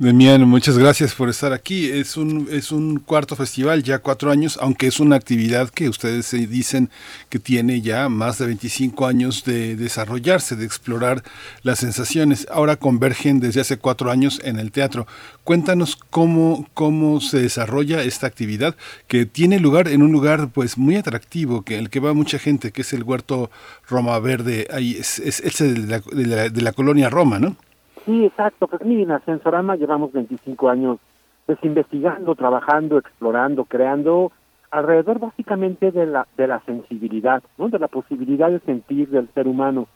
Demián, muchas gracias por estar aquí. Es un, es un cuarto festival, ya cuatro años, aunque es una actividad que ustedes dicen que tiene ya más de 25 años de desarrollarse, de explorar las sensaciones. Ahora convergen desde hace cuatro años en el teatro. Cuéntanos cómo, cómo se desarrolla esta actividad que tiene lugar en un lugar pues muy atractivo, que el que va mucha gente, que es el Huerto Roma Verde, ahí es, es, es de, la, de, la, de la colonia Roma, ¿no? Sí, exacto. Pues miren, a Sensorama llevamos 25 años pues investigando, trabajando, explorando, creando alrededor básicamente de la de la sensibilidad, ¿no? De la posibilidad de sentir del ser humano.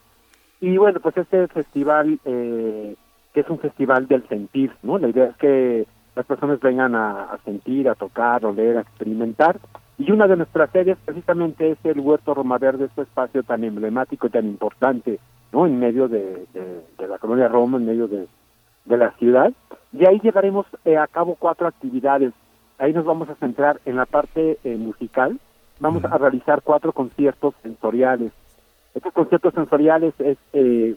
Y bueno, pues este festival eh, que es un festival del sentir, ¿no? La idea es que las personas vengan a, sentir, a tocar, a oler, a experimentar. Y una de nuestras series precisamente es el Huerto Roma Verde, este espacio tan emblemático y tan importante ¿no? En medio de, de, de la colonia Roma, en medio de, de la ciudad. Y ahí llevaremos eh, a cabo cuatro actividades. Ahí nos vamos a centrar en la parte eh, musical. Vamos a realizar cuatro conciertos sensoriales. Estos conciertos sensoriales es, eh,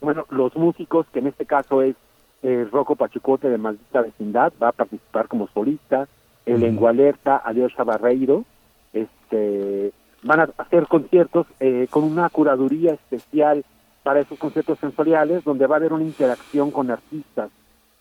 bueno, los músicos, que en este caso es eh, Rocco Pachucote de Maldita Vecindad, va a participar como solista, el Lengua Alerta, Alyosha Barreiro, este, van a hacer conciertos eh, con una curaduría especial para esos conciertos sensoriales, donde va a haber una interacción con artistas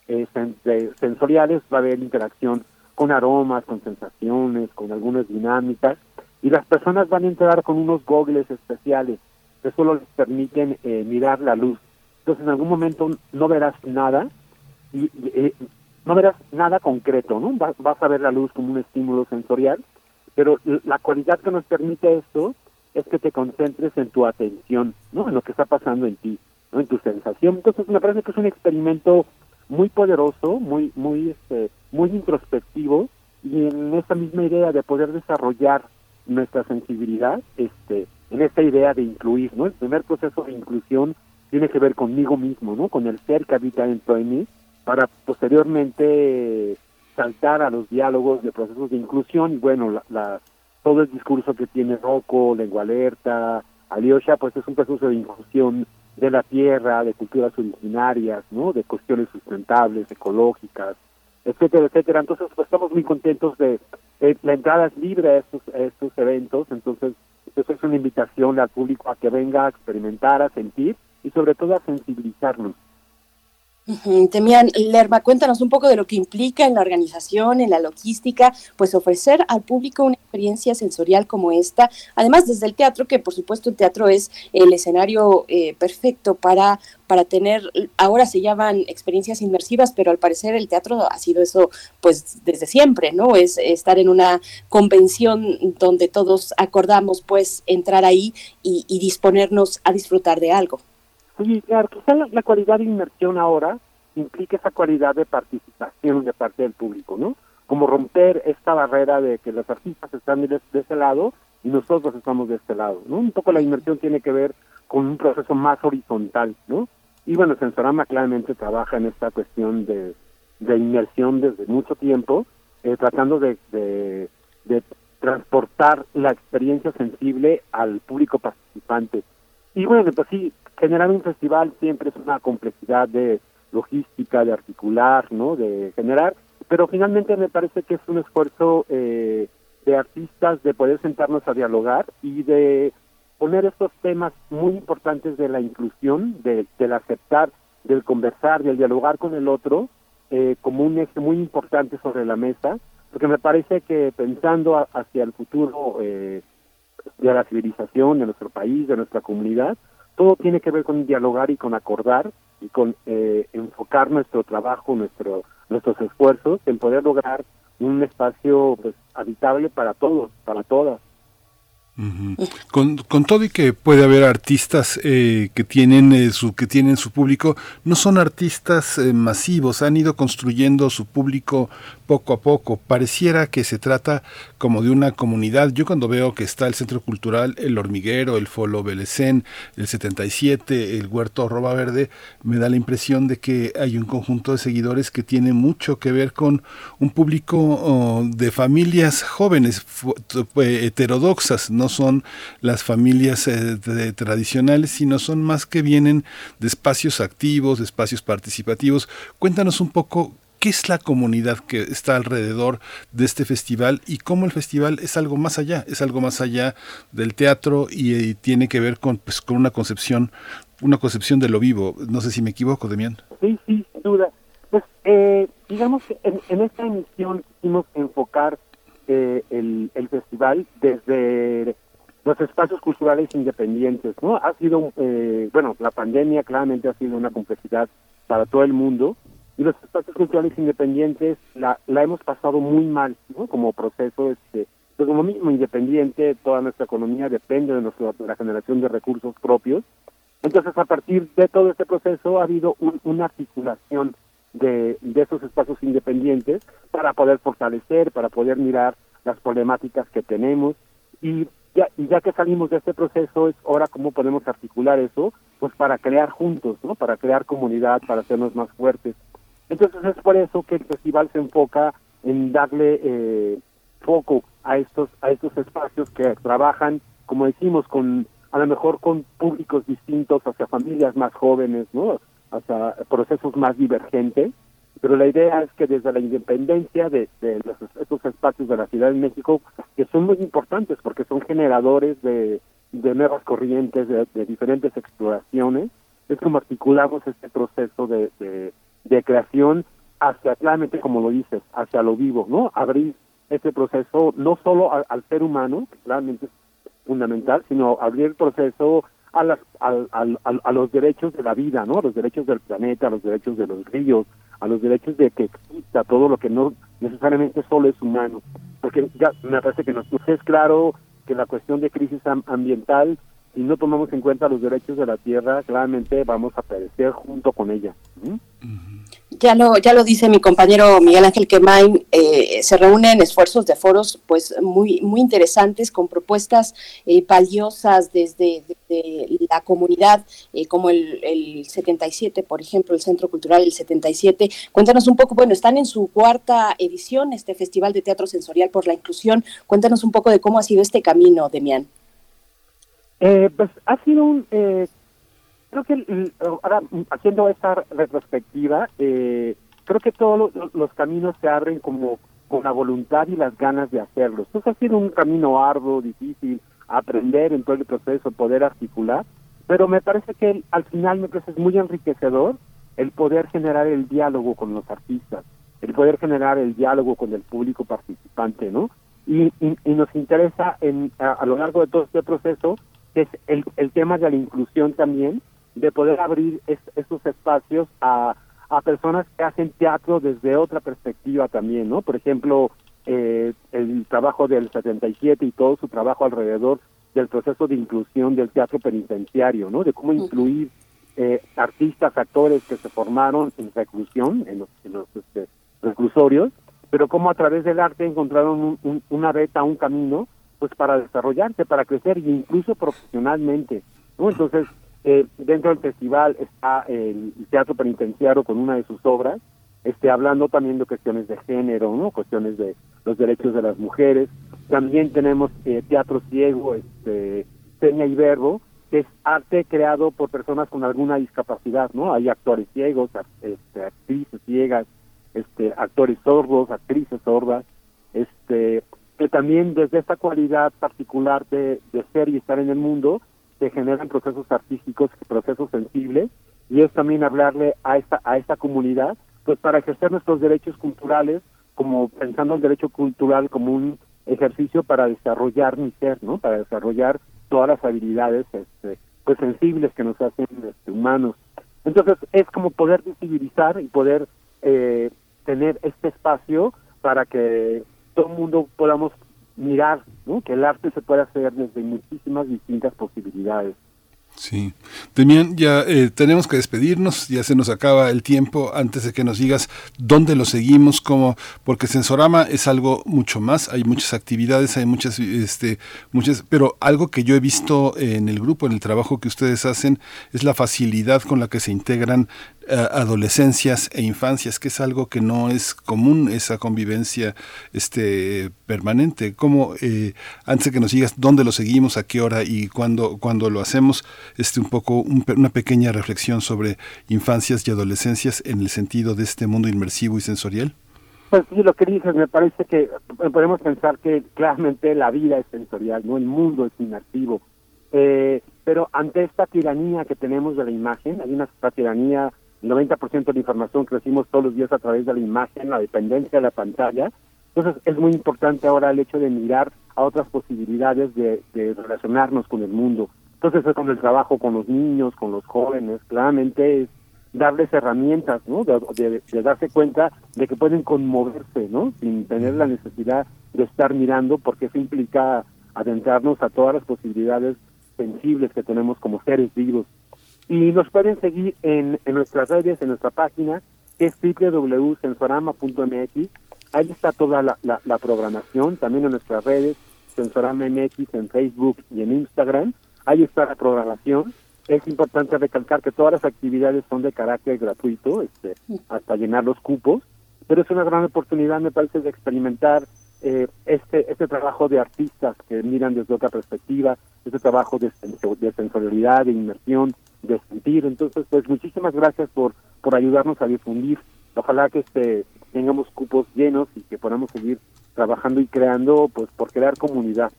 eh, sen sensoriales, va a haber interacción con aromas, con sensaciones, con algunas dinámicas, y las personas van a entrar con unos gogles especiales que solo les permiten eh, mirar la luz. Entonces en algún momento no verás nada, y eh, no verás nada concreto, ¿no? Vas, vas a ver la luz como un estímulo sensorial, pero la cualidad que nos permite esto es que te concentres en tu atención, ¿no? En lo que está pasando en ti, ¿no? En tu sensación. Entonces me parece que es un experimento muy poderoso, muy, muy, este, muy introspectivo y en esta misma idea de poder desarrollar nuestra sensibilidad, este, en esta idea de incluir, ¿no? El primer proceso de inclusión tiene que ver conmigo mismo, ¿no? Con el ser que habita dentro de mí, para posteriormente saltar a los diálogos de procesos de inclusión y bueno, la, la todo el discurso que tiene Rocco, Lengua Alerta, Alyosha, pues es un proceso de inclusión de la tierra, de culturas originarias, ¿no? De cuestiones sustentables, ecológicas, etcétera, etcétera. Entonces, pues estamos muy contentos de eh, la entrada es libre a estos, a estos eventos, entonces eso es una invitación al público a que venga a experimentar, a sentir y sobre todo a sensibilizarnos. Temian Lerma, cuéntanos un poco de lo que implica en la organización, en la logística, pues ofrecer al público una experiencia sensorial como esta, además desde el teatro, que por supuesto el teatro es el escenario eh, perfecto para, para tener, ahora se llaman experiencias inmersivas, pero al parecer el teatro ha sido eso pues desde siempre, ¿no? Es estar en una convención donde todos acordamos pues entrar ahí y, y disponernos a disfrutar de algo. Sí, claro, quizá la, la, cualidad de inmersión ahora implica esa cualidad de participación de parte del público, ¿no? Como romper esta barrera de que los artistas están de, ese lado y nosotros estamos de este lado, ¿no? Un poco la inmersión tiene que ver con un proceso más horizontal, ¿no? Y bueno, Sensorama claramente trabaja en esta cuestión de, de inmersión desde mucho tiempo, eh, tratando de, de, de transportar la experiencia sensible al público participante. Y bueno, pues sí, generar un festival siempre es una complejidad de logística, de articular, ¿no? De generar, pero finalmente me parece que es un esfuerzo eh, de artistas de poder sentarnos a dialogar y de poner estos temas muy importantes de la inclusión, de, del aceptar, del conversar, del dialogar con el otro, eh, como un eje muy importante sobre la mesa, porque me parece que pensando a, hacia el futuro eh, de la civilización, de nuestro país, de nuestra comunidad, todo tiene que ver con dialogar y con acordar y con eh, enfocar nuestro trabajo, nuestro, nuestros esfuerzos en poder lograr un espacio pues habitable para todos, para todas. Con, con todo y que puede haber artistas eh, que tienen eh, su que tienen su público, no son artistas eh, masivos, han ido construyendo su público poco a poco. Pareciera que se trata como de una comunidad. Yo cuando veo que está el Centro Cultural El Hormiguero, el Folo Belecén, el 77, el Huerto Roba Verde, me da la impresión de que hay un conjunto de seguidores que tiene mucho que ver con un público oh, de familias jóvenes, eh, heterodoxas, no son las familias eh, tradicionales, sino son más que vienen de espacios activos, de espacios participativos. Cuéntanos un poco qué es la comunidad que está alrededor de este festival y cómo el festival es algo más allá, es algo más allá del teatro y, eh, tiene que ver con, pues, con una concepción, una concepción de lo vivo. No sé si me equivoco, Demián. Sí, sí, sin duda. Pues eh, digamos que en, en esta emisión quisimos enfocar eh, el, el festival desde los espacios culturales independientes, ¿no? Ha sido, eh, bueno, la pandemia claramente ha sido una complejidad para todo el mundo y los espacios culturales independientes la, la hemos pasado muy mal, ¿no? Como proceso, este, pues como mismo independiente, toda nuestra economía depende de, nuestra, la generación de recursos propios entonces, a partir de todo este proceso ha habido un- una articulación de, de esos espacios independientes para poder fortalecer, para poder mirar las problemáticas que tenemos y ya, y ya que salimos de este proceso es ahora cómo podemos articular eso, pues para crear juntos, ¿no? Para crear comunidad, para hacernos más fuertes. Entonces es por eso que el festival se enfoca en darle eh, foco a estos a estos espacios que trabajan, como decimos, con a lo mejor con públicos distintos hacia familias más jóvenes, ¿no? Hacia procesos más divergentes. Pero la idea es que desde la independencia de, de los, estos espacios de la Ciudad de México, que son muy importantes porque son generadores de, nuevas corrientes, de, de diferentes exploraciones, es como articulamos este proceso de, de, de creación hacia, claramente como lo dices, hacia lo vivo, ¿no? Abrir este proceso no solo al, al ser humano, que claramente es fundamental, sino abrir el proceso a, las, al- a los derechos de la vida, ¿no? A los derechos del planeta, a los derechos de los ríos, a los derechos de que exista todo lo que no necesariamente solo es humano. Porque ya me parece que nos es claro que la cuestión de crisis am- ambiental, si no tomamos en cuenta los derechos de la tierra, claramente vamos a perecer junto con ella. Ya lo, ya lo dice mi compañero Miguel Ángel Quemain, eh, se reúnen esfuerzos de foros pues muy, muy interesantes con propuestas eh, valiosas desde, desde la comunidad, eh, como el, el 77, por ejemplo, el Centro Cultural El 77. Cuéntanos un poco, bueno, están en su cuarta edición, este Festival de Teatro Sensorial por la Inclusión. Cuéntanos un poco de cómo ha sido este camino, Demián. Eh, pues ha sido un... eh, creo que ahora mm, haciendo esta retrospectiva, eh, creo que todos lo- los caminos se abren como con la voluntad y las ganas de hacerlo. Entonces ha sido un camino arduo, difícil, aprender en todo el proceso, poder articular, pero me parece que al final me parece muy enriquecedor el poder generar el diálogo con los artistas, el poder generar el diálogo con el público participante, ¿no? Y, nos interesa en, a lo largo de todo este proceso es el, el tema de la inclusión también, de poder abrir es- estos espacios a, a personas que hacen teatro desde otra perspectiva también, ¿no? Por ejemplo, eh, el trabajo del 77 y todo su trabajo alrededor del proceso de inclusión del teatro penitenciario, ¿no? De cómo incluir eh, artistas, actores que se formaron en reclusión, en los, en los, este, reclusorios, pero cómo a través del arte encontraron un- un- una beta, un camino, pues para desarrollarse, para crecer e incluso profesionalmente, ¿no? Entonces, eh, dentro del festival está el teatro penitenciario con una de sus obras, este, hablando también de cuestiones de género, ¿no? Cuestiones de los derechos de las mujeres. También tenemos eh, teatro ciego, este, seña y verbo, que es arte creado por personas con alguna discapacidad, ¿no? Hay actores ciegos, este, actrices ciegas, este, actores sordos, actrices sordas, este, que también desde esta cualidad particular de, ser y estar en el mundo, se generan procesos artísticos, procesos sensibles, y es también hablarle a esta, a esta comunidad, pues para ejercer nuestros derechos culturales, como pensando el derecho cultural como un ejercicio para desarrollar mi ser, ¿no? Para desarrollar todas las habilidades este, pues sensibles que nos hacen este, humanos. Entonces es como poder visibilizar y poder eh, tener este espacio para que todo el mundo podamos mirar, ¿no? Que el arte se puede hacer desde muchísimas distintas posibilidades. Sí. Demian, ya eh, tenemos que despedirnos, ya se nos acaba el tiempo antes de que nos digas dónde lo seguimos, cómo, porque Sensorama es algo mucho más, hay muchas actividades, hay muchas, este, muchas, pero algo que yo he visto en el grupo, en el trabajo que ustedes hacen, es la facilidad con la que se integran eh, adolescencias e infancias, que es algo que no es común, esa convivencia este, permanente. ¿Cómo, eh, antes de que nos digas dónde lo seguimos, a qué hora y cuándo, cuándo lo hacemos, este, un poco un, una pequeña reflexión sobre infancias y adolescencias en el sentido de este mundo inmersivo y sensorial? Pues sí, lo que dices, me parece que podemos pensar que claramente la vida es sensorial, no el mundo es inmersivo. Eh, pero ante esta tiranía que tenemos de la imagen, hay una tiranía 90% de la información que recibimos todos los días a través de la imagen, la dependencia de la pantalla. Entonces es muy importante ahora el hecho de mirar a otras posibilidades de, relacionarnos con el mundo. Entonces es con el trabajo con los niños, con los jóvenes, claramente es darles herramientas, ¿no? De, darse cuenta de que pueden conmoverse, ¿no? Sin tener la necesidad de estar mirando, porque eso implica adentrarnos a todas las posibilidades sensibles que tenemos como seres vivos. Y nos pueden seguir en, en nuestras redes, en nuestra página, que es www.sensorama.mx. Ahí está toda la, la, programación, también en nuestras redes, Sensorama MX en Facebook y en Instagram. Ahí está la programación. Es importante recalcar que todas las actividades son de carácter gratuito, este, hasta llenar los cupos, pero es una gran oportunidad, me parece, de experimentar eh, este, este trabajo de artistas que miran desde otra perspectiva, este trabajo de, de sensorialidad, de inmersión, de sentir. Entonces, pues muchísimas gracias por, por ayudarnos a difundir. Ojalá que este tengamos cupos llenos y que podamos seguir trabajando y creando, pues por crear comunidad.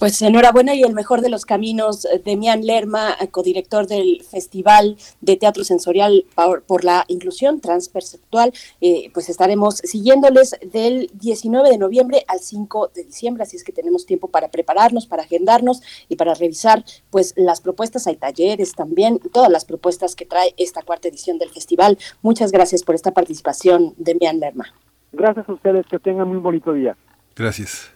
Pues enhorabuena y el mejor de los caminos, eh, Demian Lerma, eh, codirector del Festival de Teatro Sensorial por, la Inclusión Transperceptual. Eh, pues estaremos siguiéndoles del 19 de noviembre al 5 de diciembre, así es que tenemos tiempo para prepararnos, para agendarnos y para revisar pues las propuestas. Hay talleres también, todas las propuestas que trae esta cuarta edición del festival. Muchas gracias por esta participación, Demian Lerma. Gracias a ustedes, que tengan muy bonito día. Gracias.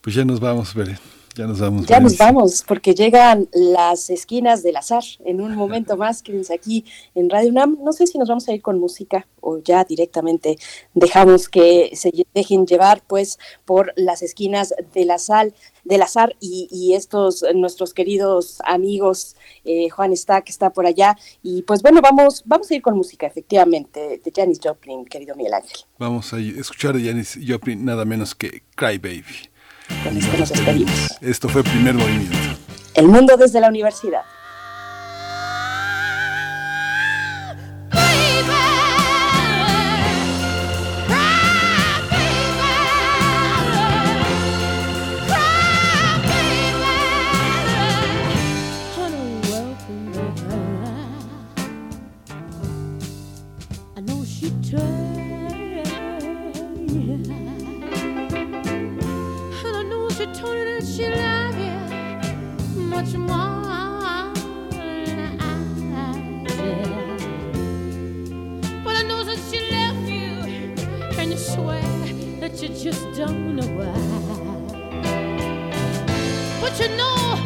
Pues ya nos vamos, Belén. Ya nos vamos. Ya nos vamos, porque llegan las esquinas del azar en un momento [LAUGHS] más. Quédense aquí en Radio UNAM. No sé si nos vamos a ir con música o ya directamente dejamos que se dejen llevar pues por las esquinas del azar, del azar y, estos nuestros queridos amigos eh, Juan Stack está por allá y pues bueno vamos vamos a ir con música efectivamente de Janis Joplin querido Miguel Ángel vamos a escuchar a Janis Joplin nada menos que Cry Baby con esto nos despedimos. Esto fue Primer Movimiento. El mundo desde la universidad. much more than I did. But I know that she left you, and you swear that you just don't know why. But you know.